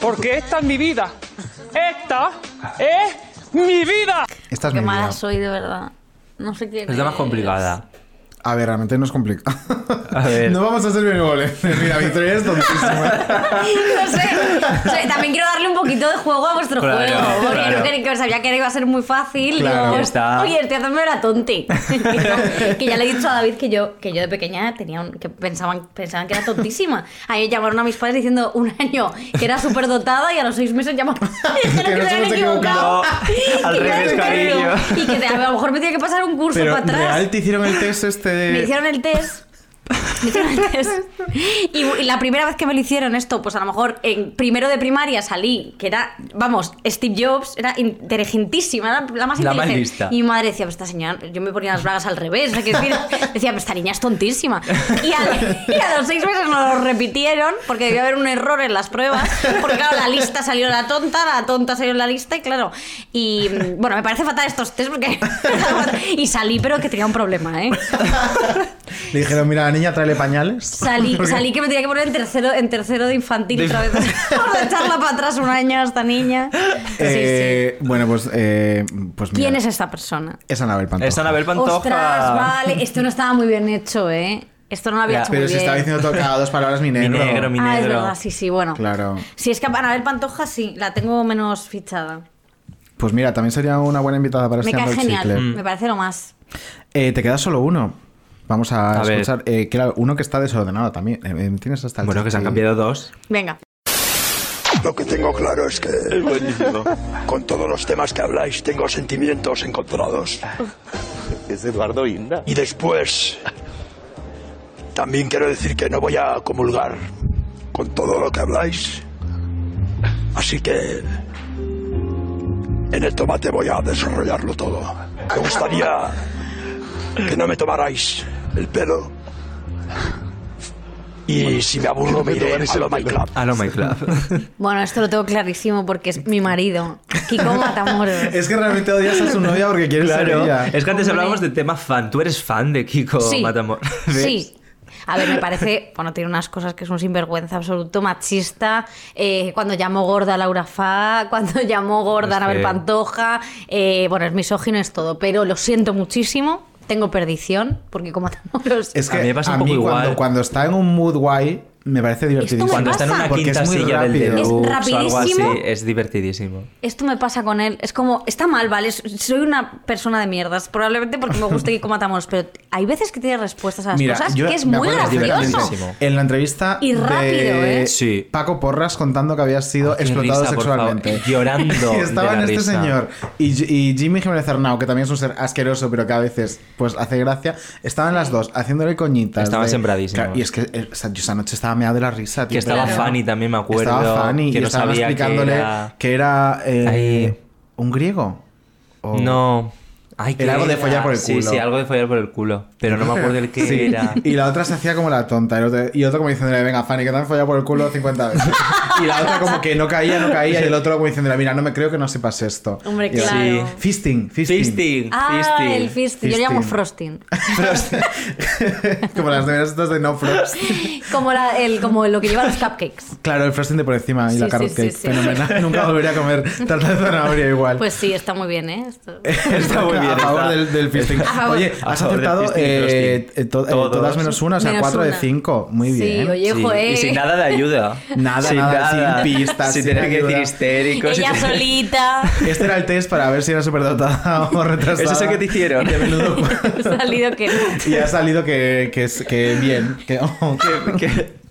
porque esta es mi vida. Esta es mi vida. Esta es Qué mi mala vida. soy, de verdad. No sé quién Es la más es. complicada. A ver, realmente no es complicado. A ver. No vamos a ser benevolentes. Mira, Victoria es tontísima. No sé. O sea, también quiero darle un poquito de juego a vuestro Claro, juego. Porque claro. no quería que sabía que iba a ser muy fácil. Claro. Digo, está. Oye, estoy haciendo la tonti. que, que ya le he dicho a David que yo, que yo de pequeña tenía un- que pensaban, pensaban que era tontísima. A mí llamaron a mis padres diciendo un año que era súper dotada y a los seis meses llamaron dijeron que, se habían equivocado. No, al Que yo revés, era cariño. pequeño. Y que a lo mejor me tenía que pasar un curso Pero para atrás. real te hicieron el test este Me hicieron el test. Y, y la primera vez que me lo hicieron esto, pues a lo mejor en primero de primaria salí, que era, vamos, Steve Jobs, era inteligentísima, era la más La más inteligente. lista. Y mi madre decía, pues esta señora, yo me ponía las bragas al revés, o sea, que decir, decía, pues esta niña es tontísima. Y, a los seis meses nos lo repitieron, porque debía haber un error en las pruebas, porque claro, la lista salió la tonta, la tonta salió en la lista, y claro, y mm, bueno, me parece fatal estos test porque... y salí, pero que tenía un problema, ¿eh? Le dijeron, mira, niña, tráele pañales. Salí, salí que me tenía que poner en tercero, en tercero de infantil otra vez. Vamos a echarla para atrás un año a esta niña. Sí, Eh, Bueno, pues, eh, pues mira, ¿Quién es esta persona? Es Anabel Pantoja. Es Anabel Pantoja. Ostras, vale. Esto no estaba muy bien hecho, ¿eh? Esto no lo había Ya, hecho pero muy se bien. estaba diciendo todo cada dos palabras mi negro. Mi negro, mi Ah, es verdad, sí, sí, bueno. Claro. Si es que Anabel Pantoja sí, la tengo menos fichada. Pues mira, también sería una buena invitada para Me Estiando cae genial, me parece lo más. Eh, te queda solo uno. Vamos a, A ver. escuchar. Eh, claro, uno que está desordenado también. Eh, eh, Tienes hasta el Bueno, que se han cambiado dos. Venga. Lo que tengo claro es que con todos los temas que habláis tengo sentimientos encontrados. Es Eduardo Inda. Y después también quiero decir que no voy a comulgar con todo lo que habláis. Así que en el tomate voy a desarrollarlo todo. Me gustaría que no me tomarais el pelo. Y si me aburro me iré a lo My Club. A lo My Club. Bueno, esto lo tengo clarísimo porque es mi marido. Kiko Matamoros. Es que realmente odias a su novia porque quieres ser Claro. ella. Es que antes Hombre. hablábamos de tema fan. Tú eres fan de Kiko Sí. Matamor. ¿Ves? Sí. A ver, me parece, bueno, tiene unas cosas que es un sinvergüenza absoluto, machista. eh, cuando llamó gorda a Laura Fa, cuando llamó gorda a Anabel que- Pantoja, eh, bueno, es misógino, es todo, pero lo siento muchísimo. Tengo perdición, porque como Matamoros. Es que A mí, me pasa un poco cuando, igual. cuando está en un mood guay, me parece divertidísimo. me Cuando está en una Porque quinta es muy silla del rápido. Es deluxe o algo así, rapidísimo. es divertidísimo. Esto me pasa con él. Es como, está mal, ¿vale? Soy una persona de mierdas. Probablemente porque me gusta Kiko Matamoros, pero hay veces que tiene respuestas a las Mira, cosas yo que es me muy acuerdo gracioso. divertidísimo. En la entrevista Y rápido, de ¿eh? Sí. Paco Porras contando que había sido qué explotado risa, por sexualmente. favor. Llorando y estaban de la este risa. señor y, y Jimmy Jiménez Arnau, que también es un ser asqueroso, pero que a veces pues hace gracia. Estaban las dos haciéndole coñitas. Estaban de- sembradísimos. Claro, y es que eh, o sea, yo esa noche estaba meado de la risa. tío, Que estaba pero- Fanny también, me acuerdo. Estaba Fanny que y no que explicándole era... que era, eh, un griego. O- No. Ay, ¿qué Era algo de follar por el Sí, culo. sí, algo de follar por el culo. Pero no me acuerdo el que Sí. era. Y la otra se hacía como la tonta. Y otro, y otro como diciéndole, venga, Fanny, que te han follado por el culo 50 veces. y la otra como que no caía, no caía. Y el otro como diciéndole, mira, no me creo que no sepas esto. Hombre, Y claro. Sí. Fisting, fisting. Fisting. Ah, fisting. el fisting. Yo le llamo Fisting. frosting. como las neveras estas de no frost. Como, la- el, como lo que lleva los cupcakes. Claro, el frosting de por encima y Sí, la sí, carrot sí, cake. sí. Fenomenal. Nunca volveré a comer tarta de zanahoria igual. Pues sí, está muy bien, ¿eh? Esto- Está muy bien. A favor está. del, del fisting. A favor. Oye, A has fisting, eh, eh, to- eh, todas menos una, o sea, Menos cuatro de una. cinco. Muy bien. Sí, oye, Sí, joder. Y sin nada de ayuda. Nada, sin nada, sin pistas, Sin sin tener que decir ayuda. histéricos. Ella sin- solita. Este era el test para ver si era superdotada o retrasada. ¿Es eso que te hicieron? De menudo. Ha salido que no. Y ha salido que, que, que bien. Que, oh, Que- que-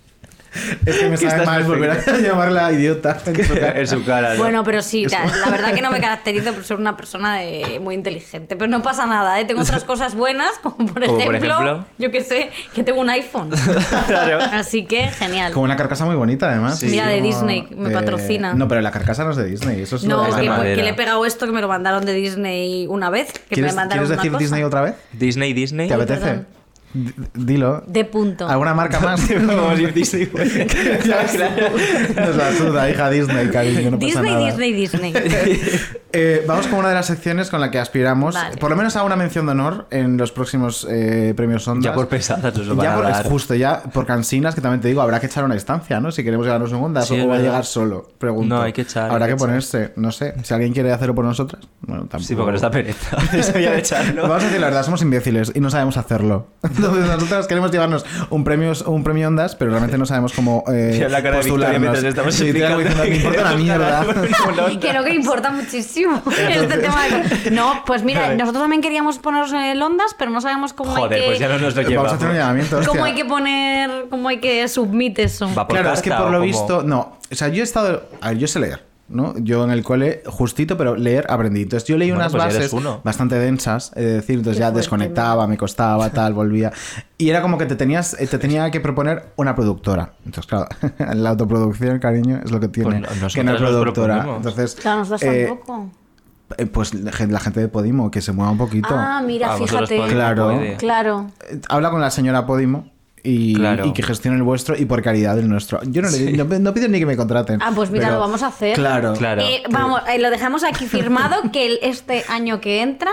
es que me sabe mal volver a llamarla idiota. en su cara. Bueno, pero sí, la, la verdad que no me caracterizo por ser una persona de- muy inteligente. Pero no pasa nada, ¿eh? Tengo otras cosas buenas, como por Como por ejemplo, yo que sé, que tengo un iPhone. Claro. Así que genial. Como una carcasa muy bonita, además. Sí. Mira, de Como Disney, me patrocina. No, pero la carcasa no es de Disney. Eso es No, es que, que le he pegado esto que me lo mandaron de Disney una vez. Que me ¿Quieres, mandaron ¿quieres una decir cosa. Disney otra vez? Disney, Disney. ¿Te apetece? perdón. D- Dilo. De punto. ¿Alguna marca más? Vamos a ir Disney. Ya, claro. Nos la suda, hija Disney, cariño, no pasa Disney, nada. Disney, Disney. Eh, vamos con una de las secciones con la que aspiramos, Vale. por lo menos a una mención de honor en los próximos eh, premios Ondas. Ya por pesadas nos lo van Ya a por, dar. justo, ya por cansinas, que también te digo, habrá que echar una instancia, ¿no? Si queremos llegarnos un Ondas Sí, o es va a llegar solo, pregunto. No, hay que echar, Habrá que, que ponerse, no sé, si alguien quiere hacerlo por nosotras, bueno, tampoco. Sí, porque nos da pereza. Se había de echarlo. Vamos a decir la verdad, somos imbéciles y no sabemos hacerlo. Entonces nosotros queremos llevarnos un premio, un premio Ondas, pero realmente no sabemos cómo eh, la cara postularnos. estamos Sí, me importa una mierda. Creo que importa muchísimo este tema. de- No, pues mira, nosotros también queríamos ponernos en el Ondas, pero no sabemos cómo Joder, hay que... pues ya no nos lo Vamos a llevamos. hacer un llamamiento, hostia. ¿Cómo hay que poner, cómo hay que submit eso? Claro, es que por lo visto, no. O sea, yo he estado. A ver, yo sé leer, ¿no? Yo en el cole, justito, pero leer aprendí. Entonces yo leí Bueno, unas pues bases uno. bastante densas, es decir, entonces Qué ya desconectaba, me costaba, tal, volvía. Y era como que te tenías, eh, te tenía que proponer una productora. Entonces, claro, la autoproducción, cariño, es lo que tiene. Pues que no es nos productora. Entonces, Claro, eh, tampoco. eh, pues la gente de Podimo, que se mueva un poquito. Ah, mira, Ah, fíjate. Claro. Claro. Eh, Habla con la señora Podimo. Y, Claro. y que gestione el vuestro y por caridad el nuestro. Yo no, le- no, no pido ni que me contraten. Ah, pues mira, pero- lo vamos a hacer. Claro. Claro. Eh, vamos, eh, lo dejamos aquí firmado que el- este año que entra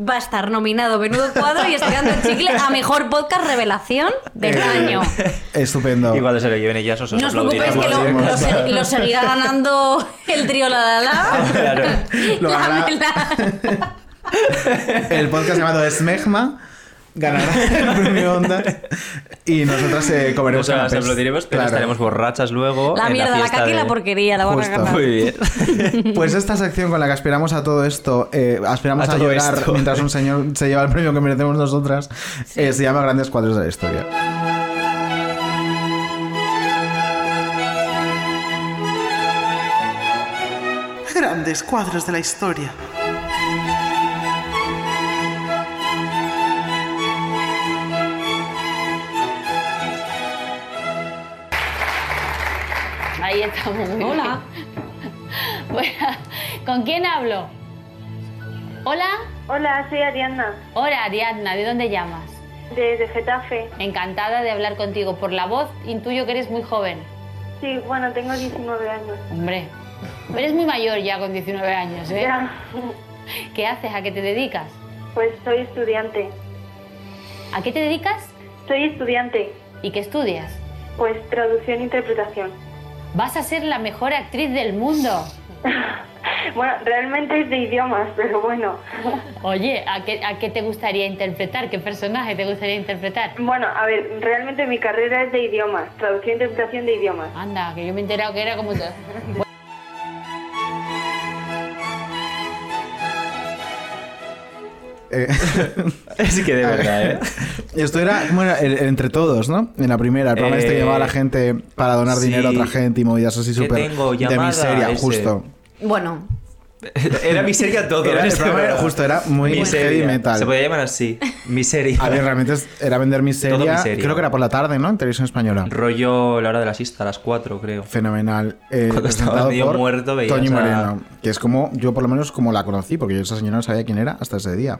va a estar nominado Menudo Cuadro y Estirando el Chicle a Mejor Podcast Revelación del Eh, año. Estupendo. Y cuando se lo lleven ellas os No os preocupéis que lo, lo se- lo seguirá ganando el trío La La La. Claro. Lo La Mela. El podcast llamado Smegma ganará el premio Onda y nosotras eh, comeremos Nos canapés. aplaudiremos, pero Claro. estaremos borrachas luego. La en mierda, la fiesta caca y la porquería, la van a Justo. ganar. Muy bien. Pues esta sección con la que aspiramos a todo esto, eh, aspiramos A a, todo llorar esto. mientras un señor se lleva el premio que merecemos nosotras, eh, se llama Grandes Cuadros de la Historia. Grandes cuadros de la historia. Ahí estamos. muy Hola. bien. Bueno, ¿con quién hablo? Hola. Hola, soy Ariadna, Hola, Ariadna. ¿De dónde llamas? desde Getafe. Encantada de hablar contigo. Por la voz intuyo que eres muy joven. Sí, bueno, tengo 19 años. Hombre, eres muy mayor ya con 19 años, ¿eh? Ya. ¿Qué haces? ¿A qué te dedicas? Pues soy estudiante. ¿A qué te dedicas? Soy estudiante. ¿Y qué estudias? Pues traducción e interpretación. Vas a ser la mejor actriz del mundo. Bueno, realmente es de idiomas, pero bueno. Oye, ¿a qué, ¿a qué te gustaría interpretar? ¿Qué personaje te gustaría interpretar? Bueno, a ver, realmente mi carrera es de idiomas, traducción e interpretación de idiomas. Anda, que yo me he enterado que era como... Eh, Es que de verdad, ¿eh? Esto era, como era? El- el entre todos, ¿no? En la primera, el programa este que Eh, llamaba a la gente para donar sí. dinero a otra gente y movidas así ¿Qué súper tengo? de miseria, ese. justo. Bueno, Era miseria todo. Era- en el programa era- programa. justo, era muy heavy metal. Se podía llamar así. Miseria. A ver, realmente era vender miseria. Todo miseria. Creo que era por la tarde, ¿no? En televisión española. Rollo la hora de la siesta, a las 4, creo. Fenomenal. Eh, Cuando estaba medio por muerto, veías Toñi a- Moreno. Que es como, yo por lo menos como la conocí, porque yo esa señora no sabía quién era hasta ese día.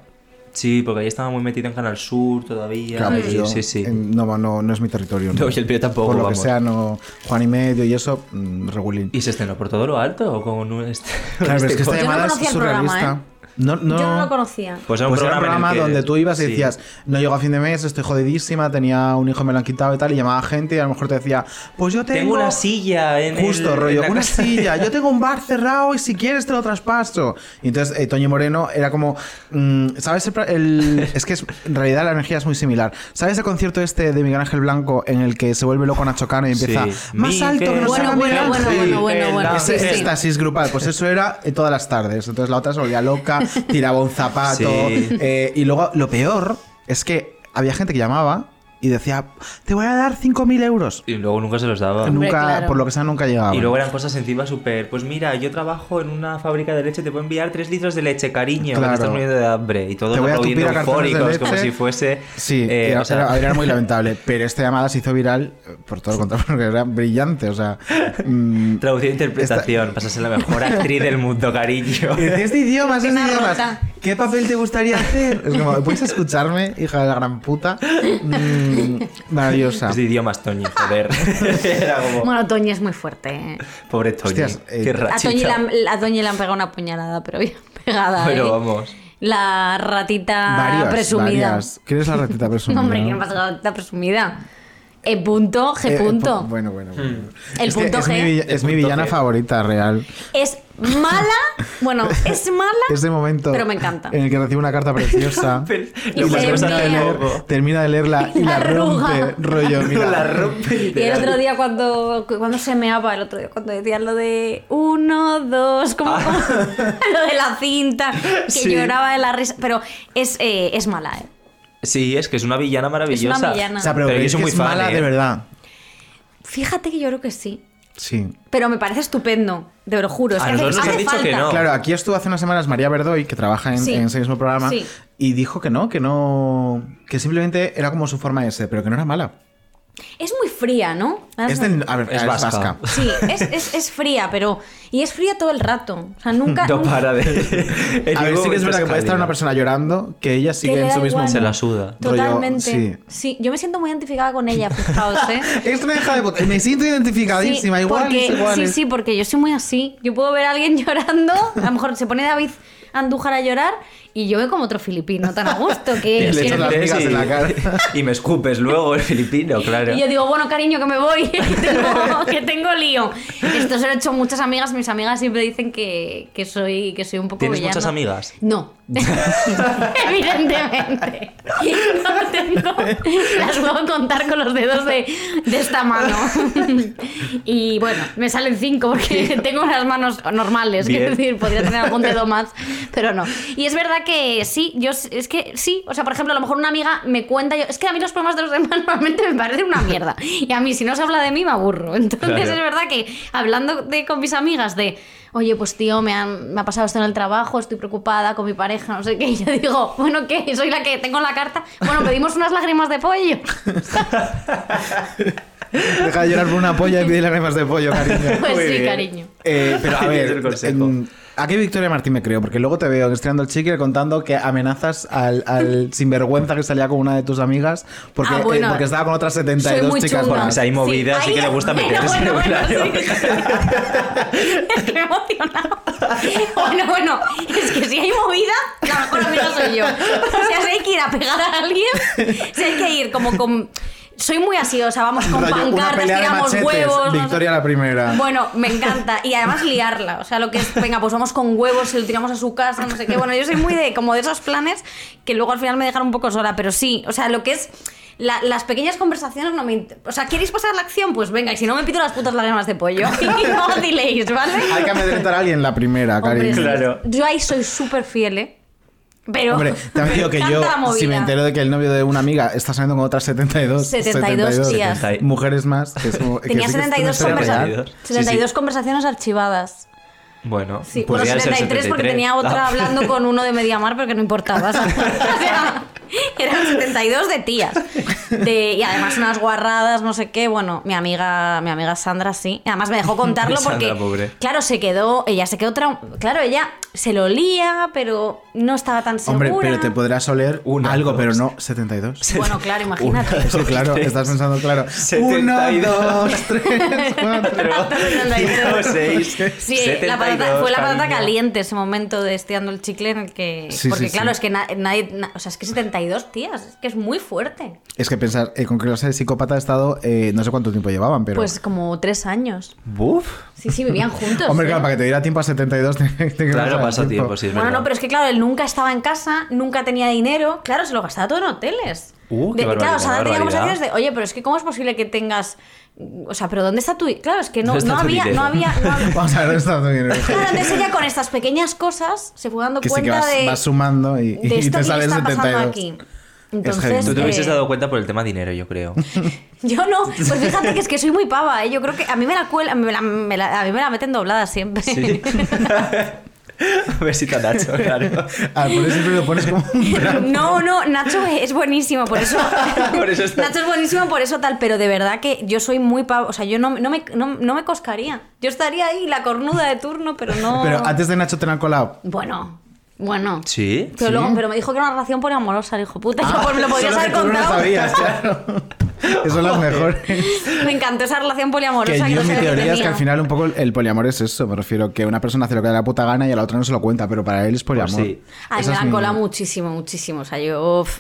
Sí, porque ahí estaba muy metido en Canal Sur todavía. Claro, y- yo, sí, sí. no, no, no es mi territorio. No, y el mío tampoco, Por lo vamos. que sea, no. Juan y medio y eso, mm, regulín. ¿Y se estrenó por todo lo alto o con un este? Claro, pero es que esta no llamada es el programa, surrealista. ¿eh? No, no, yo no lo conocía. Pues era un Pues era un programa, programa que- donde tú ibas y sí. decías, no llego a fin de mes, estoy jodidísima, tenía un hijo, me lo han quitado y tal, y llamaba gente y a lo mejor te decía, pues yo tengo... Tengo una silla en Justo, el- rollo, una casa". silla, yo tengo un bar cerrado y si quieres te lo traspaso. Y entonces eh, Toño Moreno era como, mm, ¿sabes? El, el- es que es- en realidad la energía es muy similar. ¿Sabes el concierto este de Miguel Ángel Blanco en el que se vuelve loco Nacho Cano y empieza, Sí. más alto que nos Bueno, bueno, Miguel bueno, Ángel"? bueno, bueno, bueno, Ese sí, sí. éxtasis grupal, pues eso era eh, todas las tardes. Entonces la otra se volvía loca, tiraba un zapato. Sí. eh, y luego lo peor es que había gente que llamaba y decía, te voy a dar 5.000 euros. Y luego nunca se los daba. Hombre, nunca, claro. por lo que sea, nunca llegaba. Y luego eran cosas encima súper. Pues mira, yo trabajo en una fábrica de leche, te puedo enviar 3 litros de leche, cariño, que Claro. te estás muriendo de hambre. Y todos Te voy a aplaudiendo a de eufóricos, como si fuese. Sí, eh, era, o sea, era- era muy lamentable. Pero esta llamada se hizo viral eh, por todo lo contrario, porque era brillante. O sea, mm, Traducción e interpretación, pasas a ser la mejor actriz del mundo, cariño. es de idiomas, es de Una idiomas. rota. ¿Qué papel te gustaría hacer? Es como, ¿puedes escucharme, hija de la gran puta? Mm, maravillosa. Es de idiomas, Toñi, joder. Era como. Bueno, Toñi es muy fuerte. ¿eh? Pobre Toñi. Hostias, eh, Qué A Toñi, han, a Toñi le han pegado una puñalada, pero bien pegada. Pero ¿eh? vamos. La ratita varias, presumida. varias. ¿Quién es la ratita presumida? Hombre, ¿quién pasa con la ratita presumida? E punto, G Eh, punto. po- bueno, bueno. bueno. El es punto es Mi, G. villa- es mi villana favorita real. Es mala, bueno, es mala, Ese momento pero me encanta. en el que recibe una carta preciosa y lo la de, leer, termina de leerla y la, La rompe, rollo, mira. La rompe Y el otro día cuando, cuando se meaba, el otro día cuando decían lo de uno, dos, como, como lo de la cinta, que Sí. lloraba de la risa, pero es, eh, es mala, ¿eh? Sí, es que es una villana maravillosa. Es una villana. O sea, pero, Pero yo es soy muy es fan, mala ¿eh? de verdad. Fíjate que yo creo que sí. Sí. Pero me parece estupendo, te lo juro. Es A que hace, nosotros nos han dicho que no. Claro, aquí estuvo hace unas semanas María Verdoy, que trabaja en, Sí. en ese mismo programa, Sí. y dijo que no, que no. que simplemente era como su forma de ser, pero que no era mala. Es muy fría, ¿no? Es, del- a ver, Es es vasca. vasca. Sí, es, es, es fría, pero. Y es fría todo el rato. O sea, nunca. No nunca- para de. A ver, sí que es verdad que puede estar una persona llorando, que ella sigue le en su mismo. Se la suda. rollo, Totalmente. sí. sí. yo me siento muy identificada con ella, fijaos, ¿eh? Es una hija de. Me siento identificadísima, Sí, igual, porque, igual. Sí, sí, porque yo soy muy así. Yo puedo ver a alguien llorando, a lo mejor se pone David Andújar a llorar y yo veo como otro filipino tan a gusto que, Y le echas las migas en la cara. Y me escupes luego el filipino, claro. Y yo digo, bueno, cariño, que me voy, que tengo, que tengo lío. Esto se lo he hecho muchas amigas. Mis amigas siempre dicen que, que soy, que soy un poco ¿Tienes villana. muchas amigas? No. Evidentemente. No tengo. Las puedo contar con los dedos de, de esta mano. Y bueno, me salen cinco porque tengo las manos normales. Bien. Quiero decir, podría tener algún dedo más, pero no. Y es verdad que sí, yo es que sí. O sea, por ejemplo, a lo mejor una amiga me cuenta. Yo, es que a mí los problemas de los demás normalmente me parecen una mierda. Y a mí, si no se habla de mí, me aburro. Entonces Claro. es verdad que hablando de, con mis amigas de. Oye, pues tío, me, han- me ha pasado esto en el trabajo, estoy preocupada con mi pareja, no sé qué. Y yo digo, bueno, ¿qué? Soy la que tengo la carta. Bueno, pedimos unas lágrimas de pollo. Deja de llorar por una polla y pide lágrimas de pollo, cariño. Pues Muy sí, bien. cariño. Eh, pero a ver, el consejo. en- ¿a qué Victoria Martín me creo? Porque luego te veo estirando el chicle contando que amenazas al, al sinvergüenza que salía con una de tus amigas porque, Ah, bueno. eh, porque estaba con otras Soy 72 muy chicas chunga. más. Si hay movida, sí, ahí- que le gusta bueno, meterse, bueno, bueno, claro. sí. es que me he emocionado. Bueno, bueno, es que si hay movida, la mejor amiga soy yo. O sea, si hay que ir a pegar a alguien, si hay que ir como con... Soy muy así, o sea, vamos con Rollo, pancartas, tiramos machetes, huevos... no sé Victoria la primera. Bueno, me encanta. Y además liarla. O sea, lo que es, venga, pues vamos con huevos y lo tiramos a su casa, no sé qué. Bueno, yo soy muy de como de esos planes que luego al final me dejan un poco sola. Pero sí, o sea, lo que es. la- las pequeñas conversaciones no me. O sea, ¿queréis pasar la acción? Pues venga, y si no me pido las putas lágrimas de pollo. Y no ¿vale? Hay que amedrentar a alguien la primera, Hombre, cariño. sí. Yo ahí soy súper fiel, ¿eh? Pero. Hombre, también digo que me yo, si me entero de que el novio de una amiga está saliendo con otras 72, 72 tías. mujeres más, que es como- que Tenía sí que 72. 72 conversaciones archivadas. Bueno, Sí, bueno, podría ser 73 porque 73. tenía otra Ah. hablando con uno de Mediamar, pero que no importaba. ¿sabes? O sea, eran 72 de tías. De, y además unas guarradas, no sé qué. Bueno, mi amiga, mi amiga Sandra sí. Además me dejó contarlo porque, Sandra, pobre. claro, se quedó, ella se quedó traum- Claro, ella se lo olía, pero no estaba tan segura. Hombre, pero te podrás oler Una, algo, dos. pero no 72. Bueno, claro, imagínate. Sí, claro, estás pensando, claro. 72. Uno, dos, tres, cuatro. Cinco, seis, Sí, la patata- 72, fue la patata caliente ese momento de estirando el chicle en el que. Sí, porque sí, claro, sí. es que na- nadie. na- o sea, es que 72 tías, es que es muy fuerte. Es que pensar, eh, con clase de psicópata he estado, eh, no sé cuánto tiempo llevaban, pero. Pues como tres años. Buf. Sí, sí, vivían juntos. Hombre, claro, para que te diera tiempo a 72, tiene tiene que Claro, pasa tiempo, sí, es Bueno, verdad. no, pero es que claro, él nunca estaba en casa, nunca tenía dinero. Claro, se lo gastaba todo en hoteles. Uh, qué De- claro, o sea, tenía conversaciones de, oye, pero es que ¿cómo es posible que tengas. O sea, pero ¿dónde está tu.? Claro, es que no, ¿Dónde está no había, no había. no había- Vamos a ver dónde está tu dinero. Claro, entonces ella con estas pequeñas cosas se fue dando Que sí que cuenta vas, de. vas sumando y, de y esto te que sale el está pasando 72. aquí. Entonces, Tú te hubieses eh, dado cuenta por el tema dinero, yo creo. yo no, pues fíjate que es que soy muy pava, ¿eh? yo creo que a mí me la cuela, me la- me la- a mí me la meten doblada siempre. Sí. Besito a Nacho, claro. Ah, por eso siempre lo pones como un trapo. No, no, Nacho es buenísimo, por eso. Por eso está- Nacho es buenísimo, por eso tal, pero de verdad que yo soy muy pavo, o sea, yo no, no, me, no, no me coscaría. Yo estaría ahí, la cornuda de turno, pero no. Pero antes de Nacho te la han colado. Bueno, bueno. ¿Sí? Pero, ¿Sí? luego, pero me dijo que era una relación poliamorosa, hijo puta. yo, pues me lo podrías haber que tú no lo contado. sabías, claro. Eso son las mejores. Me encantó esa relación poliamorosa. Que que yo no mi sabía que teoría es que al final un poco el poliamor es eso. Me refiero que una persona hace lo que le da la puta gana y a la otra no se lo cuenta, pero para él es poliamor. Pues sí. A mí Esa me es la colado muchísimo, muchísimo. O sea, yo. uf,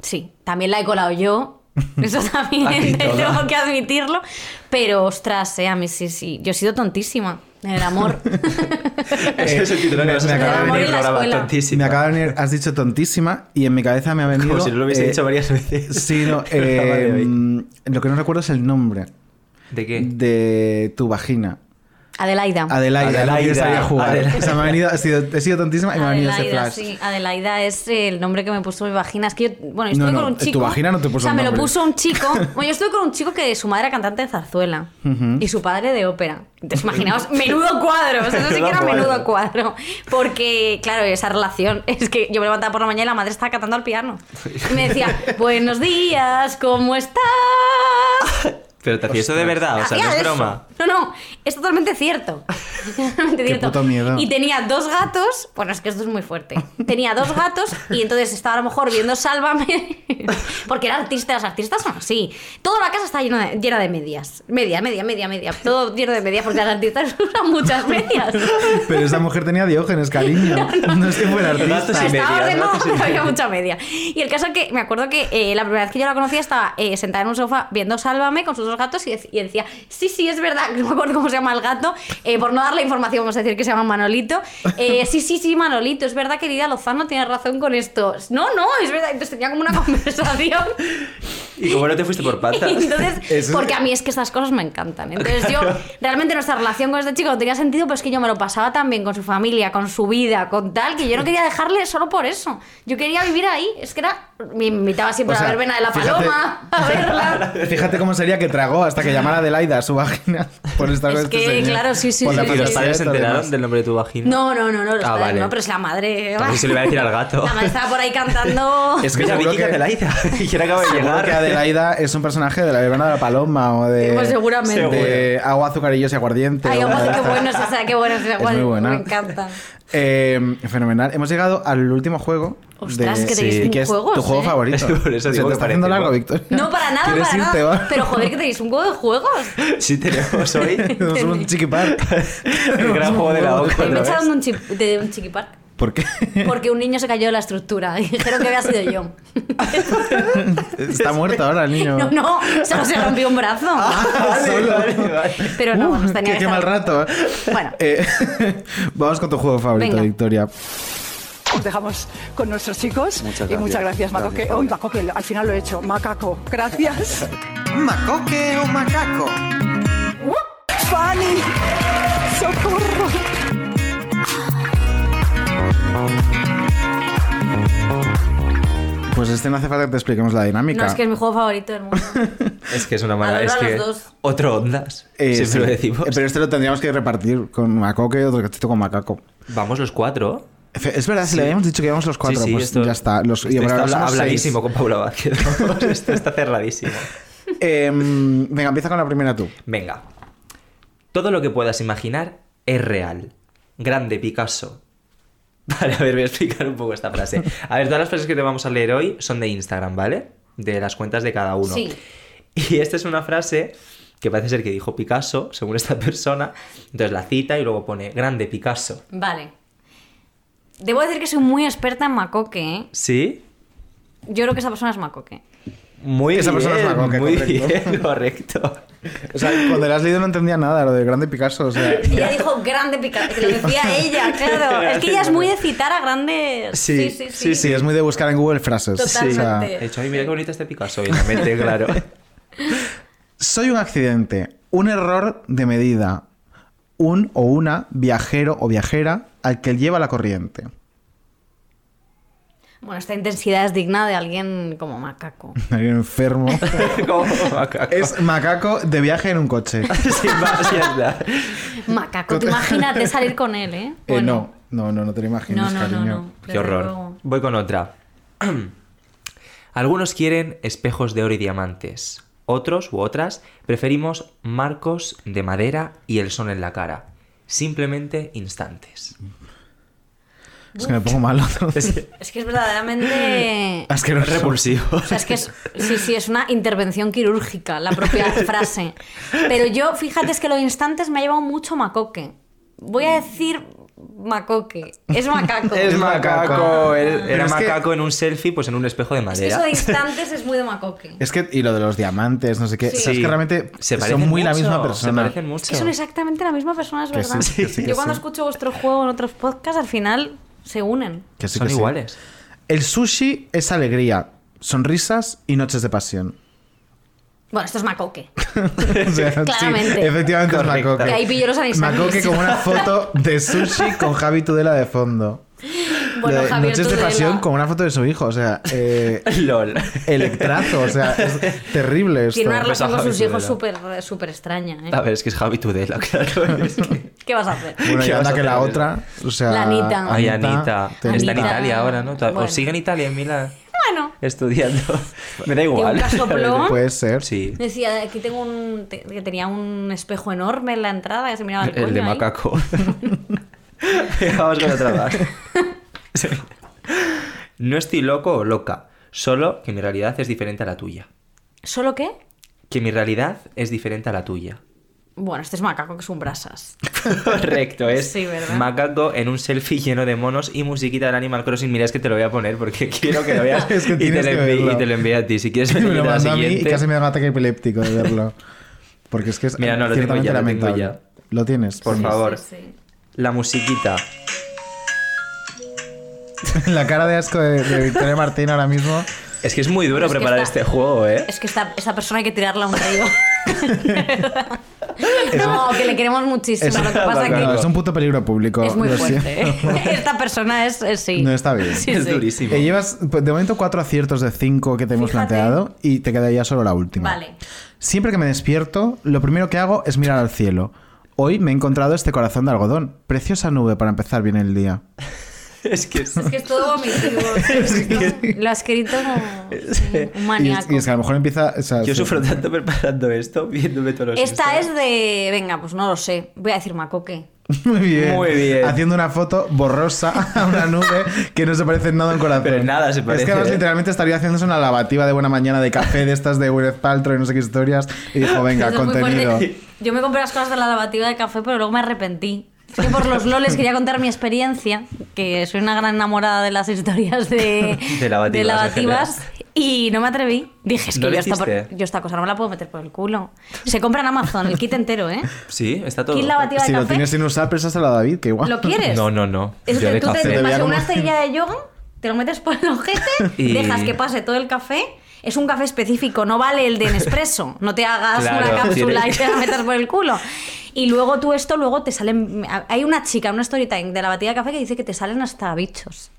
sí, también la he colado yo. Eso también tengo que admitirlo. Pero ostras, eh, a mí sí, sí. Yo he sido tontísima en el amor. Ese es el título que me, acaba de venir programa, tontísima. Me acaba de venir, has dicho tontísima y en mi cabeza me ha venido. Como si no lo hubiese eh, dicho varias veces. Sí, no, eh, lo que no recuerdo es el nombre ¿De qué? de tu vagina. Adelaida. Adelaida, no Adelaida. sabía jugar. Adelaida. O sea, me ha venido, he sido, he sido tontísima y me ha venido ese flash. sí. Adelaida es el nombre que me puso mi vagina. Es que yo, bueno, yo No, estuve no, con un tu chico. vagina no te puso O sea, me lo puso un chico. Bueno, yo estuve con un chico que su madre era cantante de zarzuela y su padre de ópera. Entonces, imaginaos, menudo cuadro. O sea, eso sí que era Menudo menudo cuadro. Porque, claro, esa relación es que yo me levantaba por la mañana y la madre estaba cantando al piano. Y me decía, buenos días, ¿cómo estás? Pero te hacía eso de verdad, o sea, no es eso. broma. No, no, es totalmente cierto. Totalmente Qué cierto. puto miedo. Y tenía dos gatos. Bueno, es que esto es muy fuerte. Tenía dos gatos y entonces estaba a lo mejor viendo Sálvame. Porque era artista, los artistas son así. Toda la casa está llena de, llena de medias. Media, media, media, media. Todo lleno de medias porque los artistas usan muchas medias. Pero esa mujer tenía diógenes, cariño. No, es que fuera artista. Gatos y Estaba ordenado, gatos y pero había medias. mucha media. Y el caso es que me acuerdo que eh, la primera vez que yo la conocía estaba eh, sentada en un sofá viendo Sálvame con sus dos gatos y, y decía, sí, sí, es verdad, no me acuerdo cómo se llama el gato, eh, por no darle información vamos a decir que se llama Manolito. Eh, sí, sí, sí, Manolito, es verdad que Lidia Lozano tiene razón con esto. No, no, es verdad. Entonces tenía como una conversación. Y como no te fuiste por patas. Entonces, Eso- porque a mí es que estas cosas me encantan. Entonces yo, realmente nuestra relación con este chico no tenía sentido, pero es que yo me lo pasaba tan bien con su familia, con su vida, con tal, que yo no quería dejarle solo por eso. Yo quería vivir ahí. Es que era, me invitaba siempre O sea, a la verbena de la fíjate- paloma, a verla. Fíjate cómo sería que tragó hasta que llamara Adelaida a su vagina por estar Es con este que, señor. claro, sí, sí, sí, ¿Y los sí. padres se enteraron del nombre de tu vagina? No, no, no, no, los Ah, padres vale. no, pero es la madre. También se le iba a decir al gato. La madre estaba por ahí cantando. Es que seguro Vicky que- Adelaida. Y que acaba de llegar. que Adelaida es un personaje de la verbena de la paloma o de, Pues seguramente. de agua, azucarillos y aguardiente. Ay, de qué bueno es esa, qué bueno es esa. Es muy buena. Me encantan. Eh, fenomenal. Hemos llegado al último juego. Ostras, de, que tenéis que es juegos, tu juego ¿eh? favorito. Por eso Se te está haciendo largo, ¿no? Victoria. No, para nada, ¿Quieres para irte, nada. Pero joder, que tenéis un juego de juegos. Sí tenemos hoy Tenemos un chiquipar. el gran juego de la OCA me echaron un, de un chiquipark. ¿Por qué? Porque un niño se cayó de la estructura y dijeron que había sido yo. Está muerto ahora el niño. No, no, solo se rompió un brazo. Solo. Pero no, Uh, nos tenía qué, que qué mal estar- rato. Bueno. Eh, vamos con tu juego favorito, Venga. Victoria. Os dejamos con nuestros chicos. Muchas Y muchas gracias. gracias, Macoque. Uy, Macoque, al final lo he hecho. Macaco. Gracias. ¿Macoque o macaco? Fanny. Socorro. Pues este no hace falta que te expliquemos la dinámica. No, es que es mi juego favorito del mundo. Es que es una maravilla. Es Adoro que dos. otro ondas. Eh, Siempre sí. lo decimos. Eh, Pero este lo tendríamos que repartir con Macoque y otro cachito con Macaco. Vamos los cuatro. Es verdad, si le habíamos dicho que íbamos los cuatro, Sí, sí, pues esto- ya está. Los, Esto está habla- habladísimo con Paula Vázquez. Vamos, Esto está cerradísimo. Em, venga, empieza con la primera tú. Venga. Todo lo que puedas imaginar es real. Grande Picasso. Vale, a ver, voy a explicar un poco esta frase. A ver, todas las frases que te vamos a leer hoy son de Instagram, ¿vale? De las cuentas de cada uno. Sí. Y esta es una frase que parece ser que dijo Picasso, según esta persona. Entonces la cita y luego pone Grande Picasso. Vale. Debo decir que soy muy experta en Macoque, ¿eh? ¿Sí? Yo creo que esa persona es Macoque. Muy Esa bien. persona es Macoque, muy correcto. bien, correcto. O sea, cuando le has leído no entendía nada, lo de Grande Picasso. O sea, Ella dijo grande Picasso, que lo decía ella, claro. Es que ella es muy de citar a grandes. Sí, sí, sí. sí, es muy de buscar en Google frases. Totalmente. O sea, He dicho, ay, mira qué bonito este Picasso. Y la mente, claro. soy un accidente, un error de medida, un o una viajero o viajera al que lleva la corriente. Bueno, esta intensidad es digna de alguien como Macaco. Alguien enfermo. Como macaco. es macaco de viaje en un coche. Sin más, ya está. Macaco, tú imagínate salir con él, ¿eh? Eh, no, no, no, no te lo imaginas, no, no, no, cariño. no. Qué horror. luego. Voy con otra. Algunos quieren espejos de oro y diamantes. Otros u otras preferimos marcos de madera y el sol en la cara. Simplemente instantes. Es que me pongo malo. Es que es verdaderamente. Asqueroso. Repulsivo. O sea, es que es, sí, sí, es una intervención quirúrgica la propia frase. Pero yo, fíjate, es que los instantes me ha llevado mucho macoque. Voy a decir macoque. Es macaco. Es macaco. Era que- macaco en un selfie, pues en un espejo de Es que madera. eso de instantes es muy de macoque. Es que, y lo de los diamantes, no sé qué. Sí. o sea, es que realmente Se son parecen muy la misma se persona. parecen mucho. Es que son exactamente la misma persona, es Que verdad. sí, sí, Yo cuando sí. escucho vuestro juego en otros podcasts, al final se unen. Que sí, Son que sí. iguales. El sushi es alegría, sonrisas y noches de pasión. Bueno, esto es macoque. O sea, sí, Claramente. efectivamente Correcto. es Macoque. Que ahí pillo los. Macoque con una foto de sushi con Javi Tudela de fondo. Bueno, de Javier Noches de Tudela. pasión con una foto de su hijo, o sea, eh, LOL. electrazo, o sea, es terrible esto. Tiene una Pues relación con Javi sus hijos súper súper extraña. ¿eh? A ver, es que es Javi Tudela, claro. es que- ¿Qué vas a hacer? Bueno, y ¿Qué vas anda que la otra, o sea... La Anita. Ay, Anita. te- Está en Anita. Italia ahora, ¿no? ¿O Bueno. sigue en Italia, en Milán? Estudiando. Me da igual. un. Puede ser. Sí. decía, aquí tengo un... que tenía un espejo enorme en la entrada que se miraba el, El de ahí. macaco. Vamos con otra más. Sí. No estoy loco o loca, solo que mi realidad es diferente a la tuya. ¿Solo qué? Que mi realidad es diferente a la tuya. Bueno, este es macaco, que es un brasas. Correcto, es Sí, macaco en un selfie lleno de monos y musiquita del Animal Crossing. Mira, es que te lo voy a poner porque quiero que lo veas Es que y, te lo verlo. y te lo a ti. Si quieres me lo a mí y casi me da un ataque epiléptico de verlo. Porque es que es Mira, no, lo tengo ya, lo tengo lamentable. ya. ¿Lo tienes? Por Sí. favor. Sí, sí. La musiquita. La cara de asco de, de Victoria Martín ahora mismo. Es que es muy duro Es preparar este juego, ¿eh? Es que esta, esta persona hay que tirarla a un río. no, que le queremos muchísimo. Es, Lo que pasa es no, que es un puto peligro público. es muy fuerte. ¿eh? Esta persona es, es- sí. No está bien. Sí, sí. Eh, llevas pues, de momento cuatro aciertos de cinco que te hemos Fíjate. planteado y te queda ya solo la última. Vale. Siempre que me despierto, lo primero que hago es mirar al cielo. Hoy me he encontrado este corazón de algodón. Preciosa nube para empezar bien el día. Es que es... Es que es todo vomitivo. Lo ha escrito un- Y maníaco. es, y es que a lo mejor empieza. o sea, Yo sufro tanto preparando esto, viéndome todos los Esta es de. Venga, pues no lo sé. Voy a decir macoque. Muy bien. Muy bien. Haciendo una foto borrosa a una nube que no se parece en nada a un corazón. Pero en nada se Es parece, que además ¿eh? literalmente estaría haciéndose una lavativa de buena mañana de café de estas de Gwyneth Paltrow y no sé qué historias. Y dijo, venga, Eso es contenido. Yo me compré las cosas de la lavativa de café, pero luego me arrepentí. Es que por los loles quería contar mi experiencia, que soy una gran enamorada de las historias de, De lavativas, de lavativas, y no me atreví. Dije, es que ¿No yo esta, hiciste? yo esta cosa no me la puedo meter por el culo. Se compra en Amazon el kit entero, ¿eh? Sí, está todo. Kit lavativa Si de lo café. tienes sin usar, préstaselo a David, que igual. ¿Lo quieres? No, no, no. Es Yo que de tú te, café. te veía pasas como- una estrella de yoga, te lo metes por el ojete, Y- dejas que pase todo el café. Es un café específico, no vale el de Nespresso. No te hagas Claro, una cápsula tienes- y te la metas por el culo. Y luego tú esto, luego te salen... Hay una chica, una story time de la batida de café que dice que te salen hasta bichos.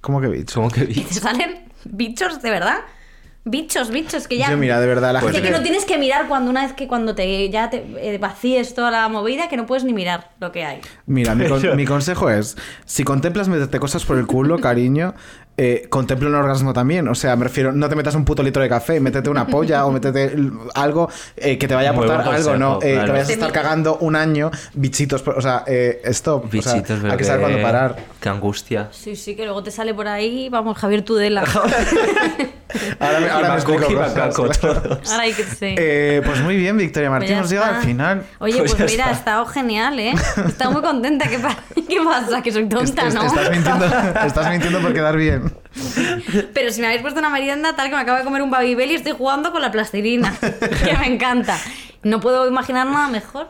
¿Cómo que bicho? ¿Cómo que Que vi? te salen bichos, de verdad. Bichos, bichos, que ya... Yo, mira, de verdad, la Dice gente. que no tienes que mirar cuando una vez que cuando te ya te eh, vacíes toda la movida, que no puedes ni mirar lo que hay. Mira, mi, con- mi consejo es: si contemplas meterte cosas por el culo, cariño, eh, contempla un orgasmo también. O sea, me refiero, no te metas un puto litro de café, métete una polla o métete algo eh, que te vaya a aportar algo, ¿no? Eh, claro. Que vayas a estar cagando un año, bichitos. O sea, eh, stop. O sea, Bichitos, hay que saber bebé. cuándo parar. Qué angustia. Sí, sí, que luego te sale por ahí, vamos, Javier Tudela. Ahora me, ahora me explico cosas, macaco claro. todos. Ahora hay que sí. Eh, pues muy bien, Victoria Pues Martín ya nos llega está. al final. Oye, Pues pues, mira, ha está. estado genial, ¿eh? Estaba muy contenta. ¿Qué, pa- ¿Qué pasa? Que soy tonta, ¿no? Estás mintiendo, estás mintiendo por quedar bien. Pero si me habéis puesto una merienda, tal que me acabo de comer un Babybel y estoy jugando con la plastilina. que me encanta. No puedo imaginar nada mejor.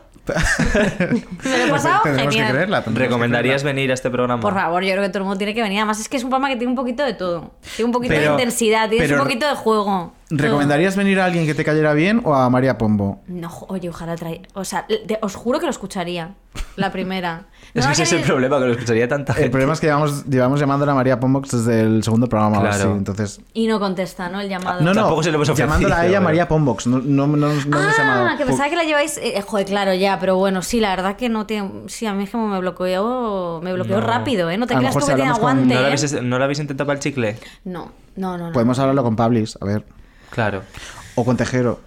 me lo he pasado Tendremos que genial. creerla. que ¿Recomendarías venir a este programa? Por favor, yo creo que todo el mundo tiene que venir. Además, es que es un programa que tiene un poquito de todo. Tiene un poquito Pero- de intensidad, tiene pero- un poquito de juego. ¿Recomendarías venir a alguien que te cayera bien o a María Pombo? No, oye, ojalá traer. O sea, os juro que lo escucharía. La primera. Es que ese es el problema, que lo escucharía tanta gente. El problema es que llevamos, llevamos llamándola a María Pombox desde el segundo programa o Claro. así, entonces... Y no contesta, ¿no? El llamado. No, no, Tampoco se lo hemos ofrecido, llamándola a ella pero- María Pombox, no, no, no, no hemos llamado. Ah, que pensaba que la lleváis. eh, joder, claro, ya, pero bueno, sí, la verdad que no tiene. Sí, a mí es como me bloqueó. Me bloqueó No. rápido, ¿eh? No te creas tú si que tiene hablamos con- aguante. ¿No, la ¿eh? habéis, ¿No la habéis intentado para el chicle? No, no, no. no. Podemos hablarlo con Pablis, a ver. Claro. O con Tejero.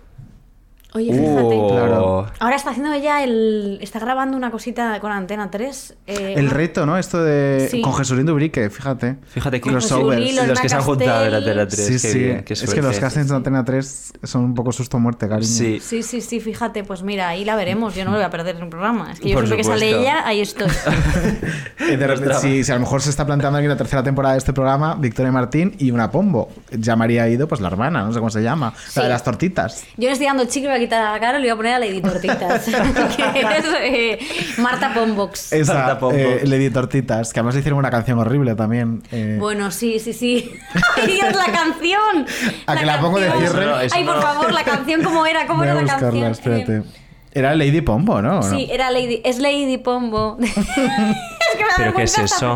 Oye, fíjate. Uh, Claro. Ahora está haciendo ella el. Está grabando una cosita con Antena 3. eh, El reto, ¿no? Esto de. Sí. Con Jesulín Dubrique, fíjate. Fíjate que los overs. los los que se han juntado en la Antena 3. Sí, qué sí. bien, qué es que los castings de Antena 3 son un poco susto o muerte, cariño. Sí. Sí, sí, sí, fíjate, pues mira, ahí la veremos. Yo no me voy a perder el programa. Es que yo Por siempre que sale supuesto. ella, ahí estoy. Eh, de repente, si, si a lo mejor se está planteando aquí una tercera temporada de este programa, Victoria Martín y una Pombo. Llamaría Ido, pues la hermana, no sé cómo se llama. Sí. La de las tortitas. Yo le estoy dando chicle, voy a quitar la cara le voy a poner a Lady Tortitas. que es eh, Marta Pombox. Esa, Marta eh, Lady Tortitas, que además hicieron una canción horrible también. eh, Bueno, sí, sí, sí. ¡Ay, Dios, la canción! ¿A que la pongo de cierre? Eso no, eso Ay, por no. favor, la canción, ¿cómo era? ¿Cómo voy a era la buscarla, canción? espérate. Eh, Era Lady Pombo, ¿no? Sí, era Lady. Es Lady Pombo. es que me da ¿Pero qué es eso?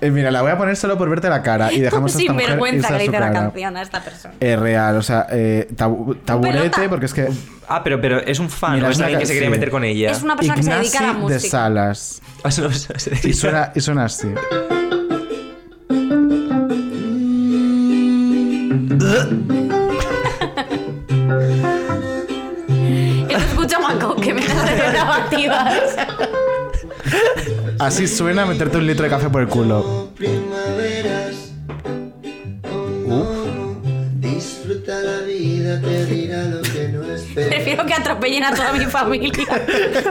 Eh, mira, la voy a poner solo por verte la cara y dejamos a esta Sin mujer vergüenza irse que le hice la canción a esta persona. Es real, o sea, eh, tabu- taburete, porque es que. Ah, pero, pero es un fan, Mira, ¿o es alguien que se quería sí. meter con ella? Es una persona que se dedica a la Ignasi de música. Salas. Ah, no Y suena, y suena así. Eso escucha Maco, que me das de grabativas. Así suena meterte un litro de café por el culo. primaveras. Disfruta la vida, te dirá lo que no esperas. Prefiero que atropellen a toda mi familia.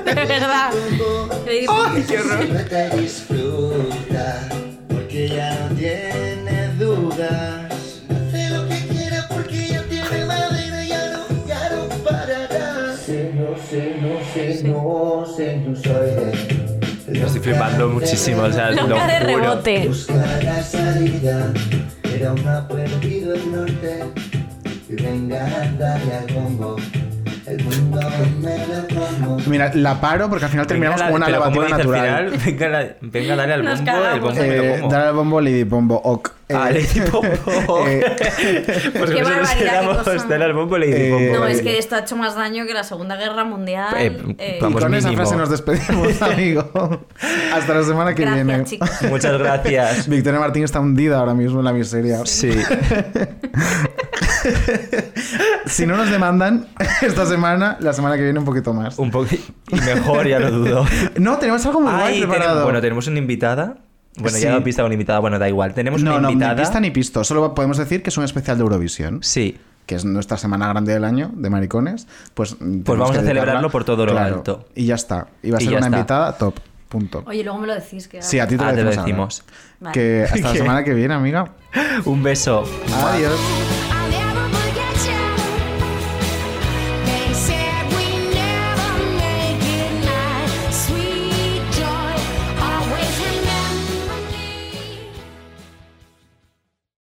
De verdad. Ay, qué horror. disfruta, porque ya no tiene dudas. Hace lo que quiera porque ya tiene madera, ya no, ya no parará. Sé, no sé, no sé, no soy Me estoy flipando muchísimo, o sea, lo de juro. rebote. Busca la salida, era un mapa perdido el norte. Y venga, dale al bombo, Mira, la paro porque al final terminamos Venga, con una pero ¿cómo lavativa al natural. final? Venga, la- venga, dale al bombo, el me lo Eh, dar al bombo Lady Bombo, ok. Ah, Eh, Lady Bombo. eh, pues Qué nosotros éramos dar al bombo Lady Eh, Bombo. No, es que esto ha hecho más daño que la Segunda Guerra Mundial. Eh, Eh, y con esa mínimo. frase nos despedimos, amigo. Hasta la semana que Gracias, viene. chicos. Muchas gracias. Victoria Martín está hundida ahora mismo en la miseria. Sí. Si no nos demandan esta semana, la semana que viene un poquito más. Un y mejor, ya lo dudo. No, tenemos algo muy guay Ay, preparado. tenemos- bueno, tenemos una invitada. Bueno, Sí. ya he pista una invitada, bueno, da igual. Tenemos no, una no, invitada. ni pista ni pisto. Solo podemos decir que es un especial de Eurovisión. Sí. Que es nuestra semana grande del año de maricones. Pues, tenemos vamos a celebrarlo por todo lo Claro, alto. Y ya está. Y va a Y ser una está. invitada top. Punto. Oye, luego me lo decís. Que Sí, a ti te Ah, lo te lo decimos. decimos. Vale. Que hasta la ¿Qué? semana que viene, amiga. Un beso. Adiós.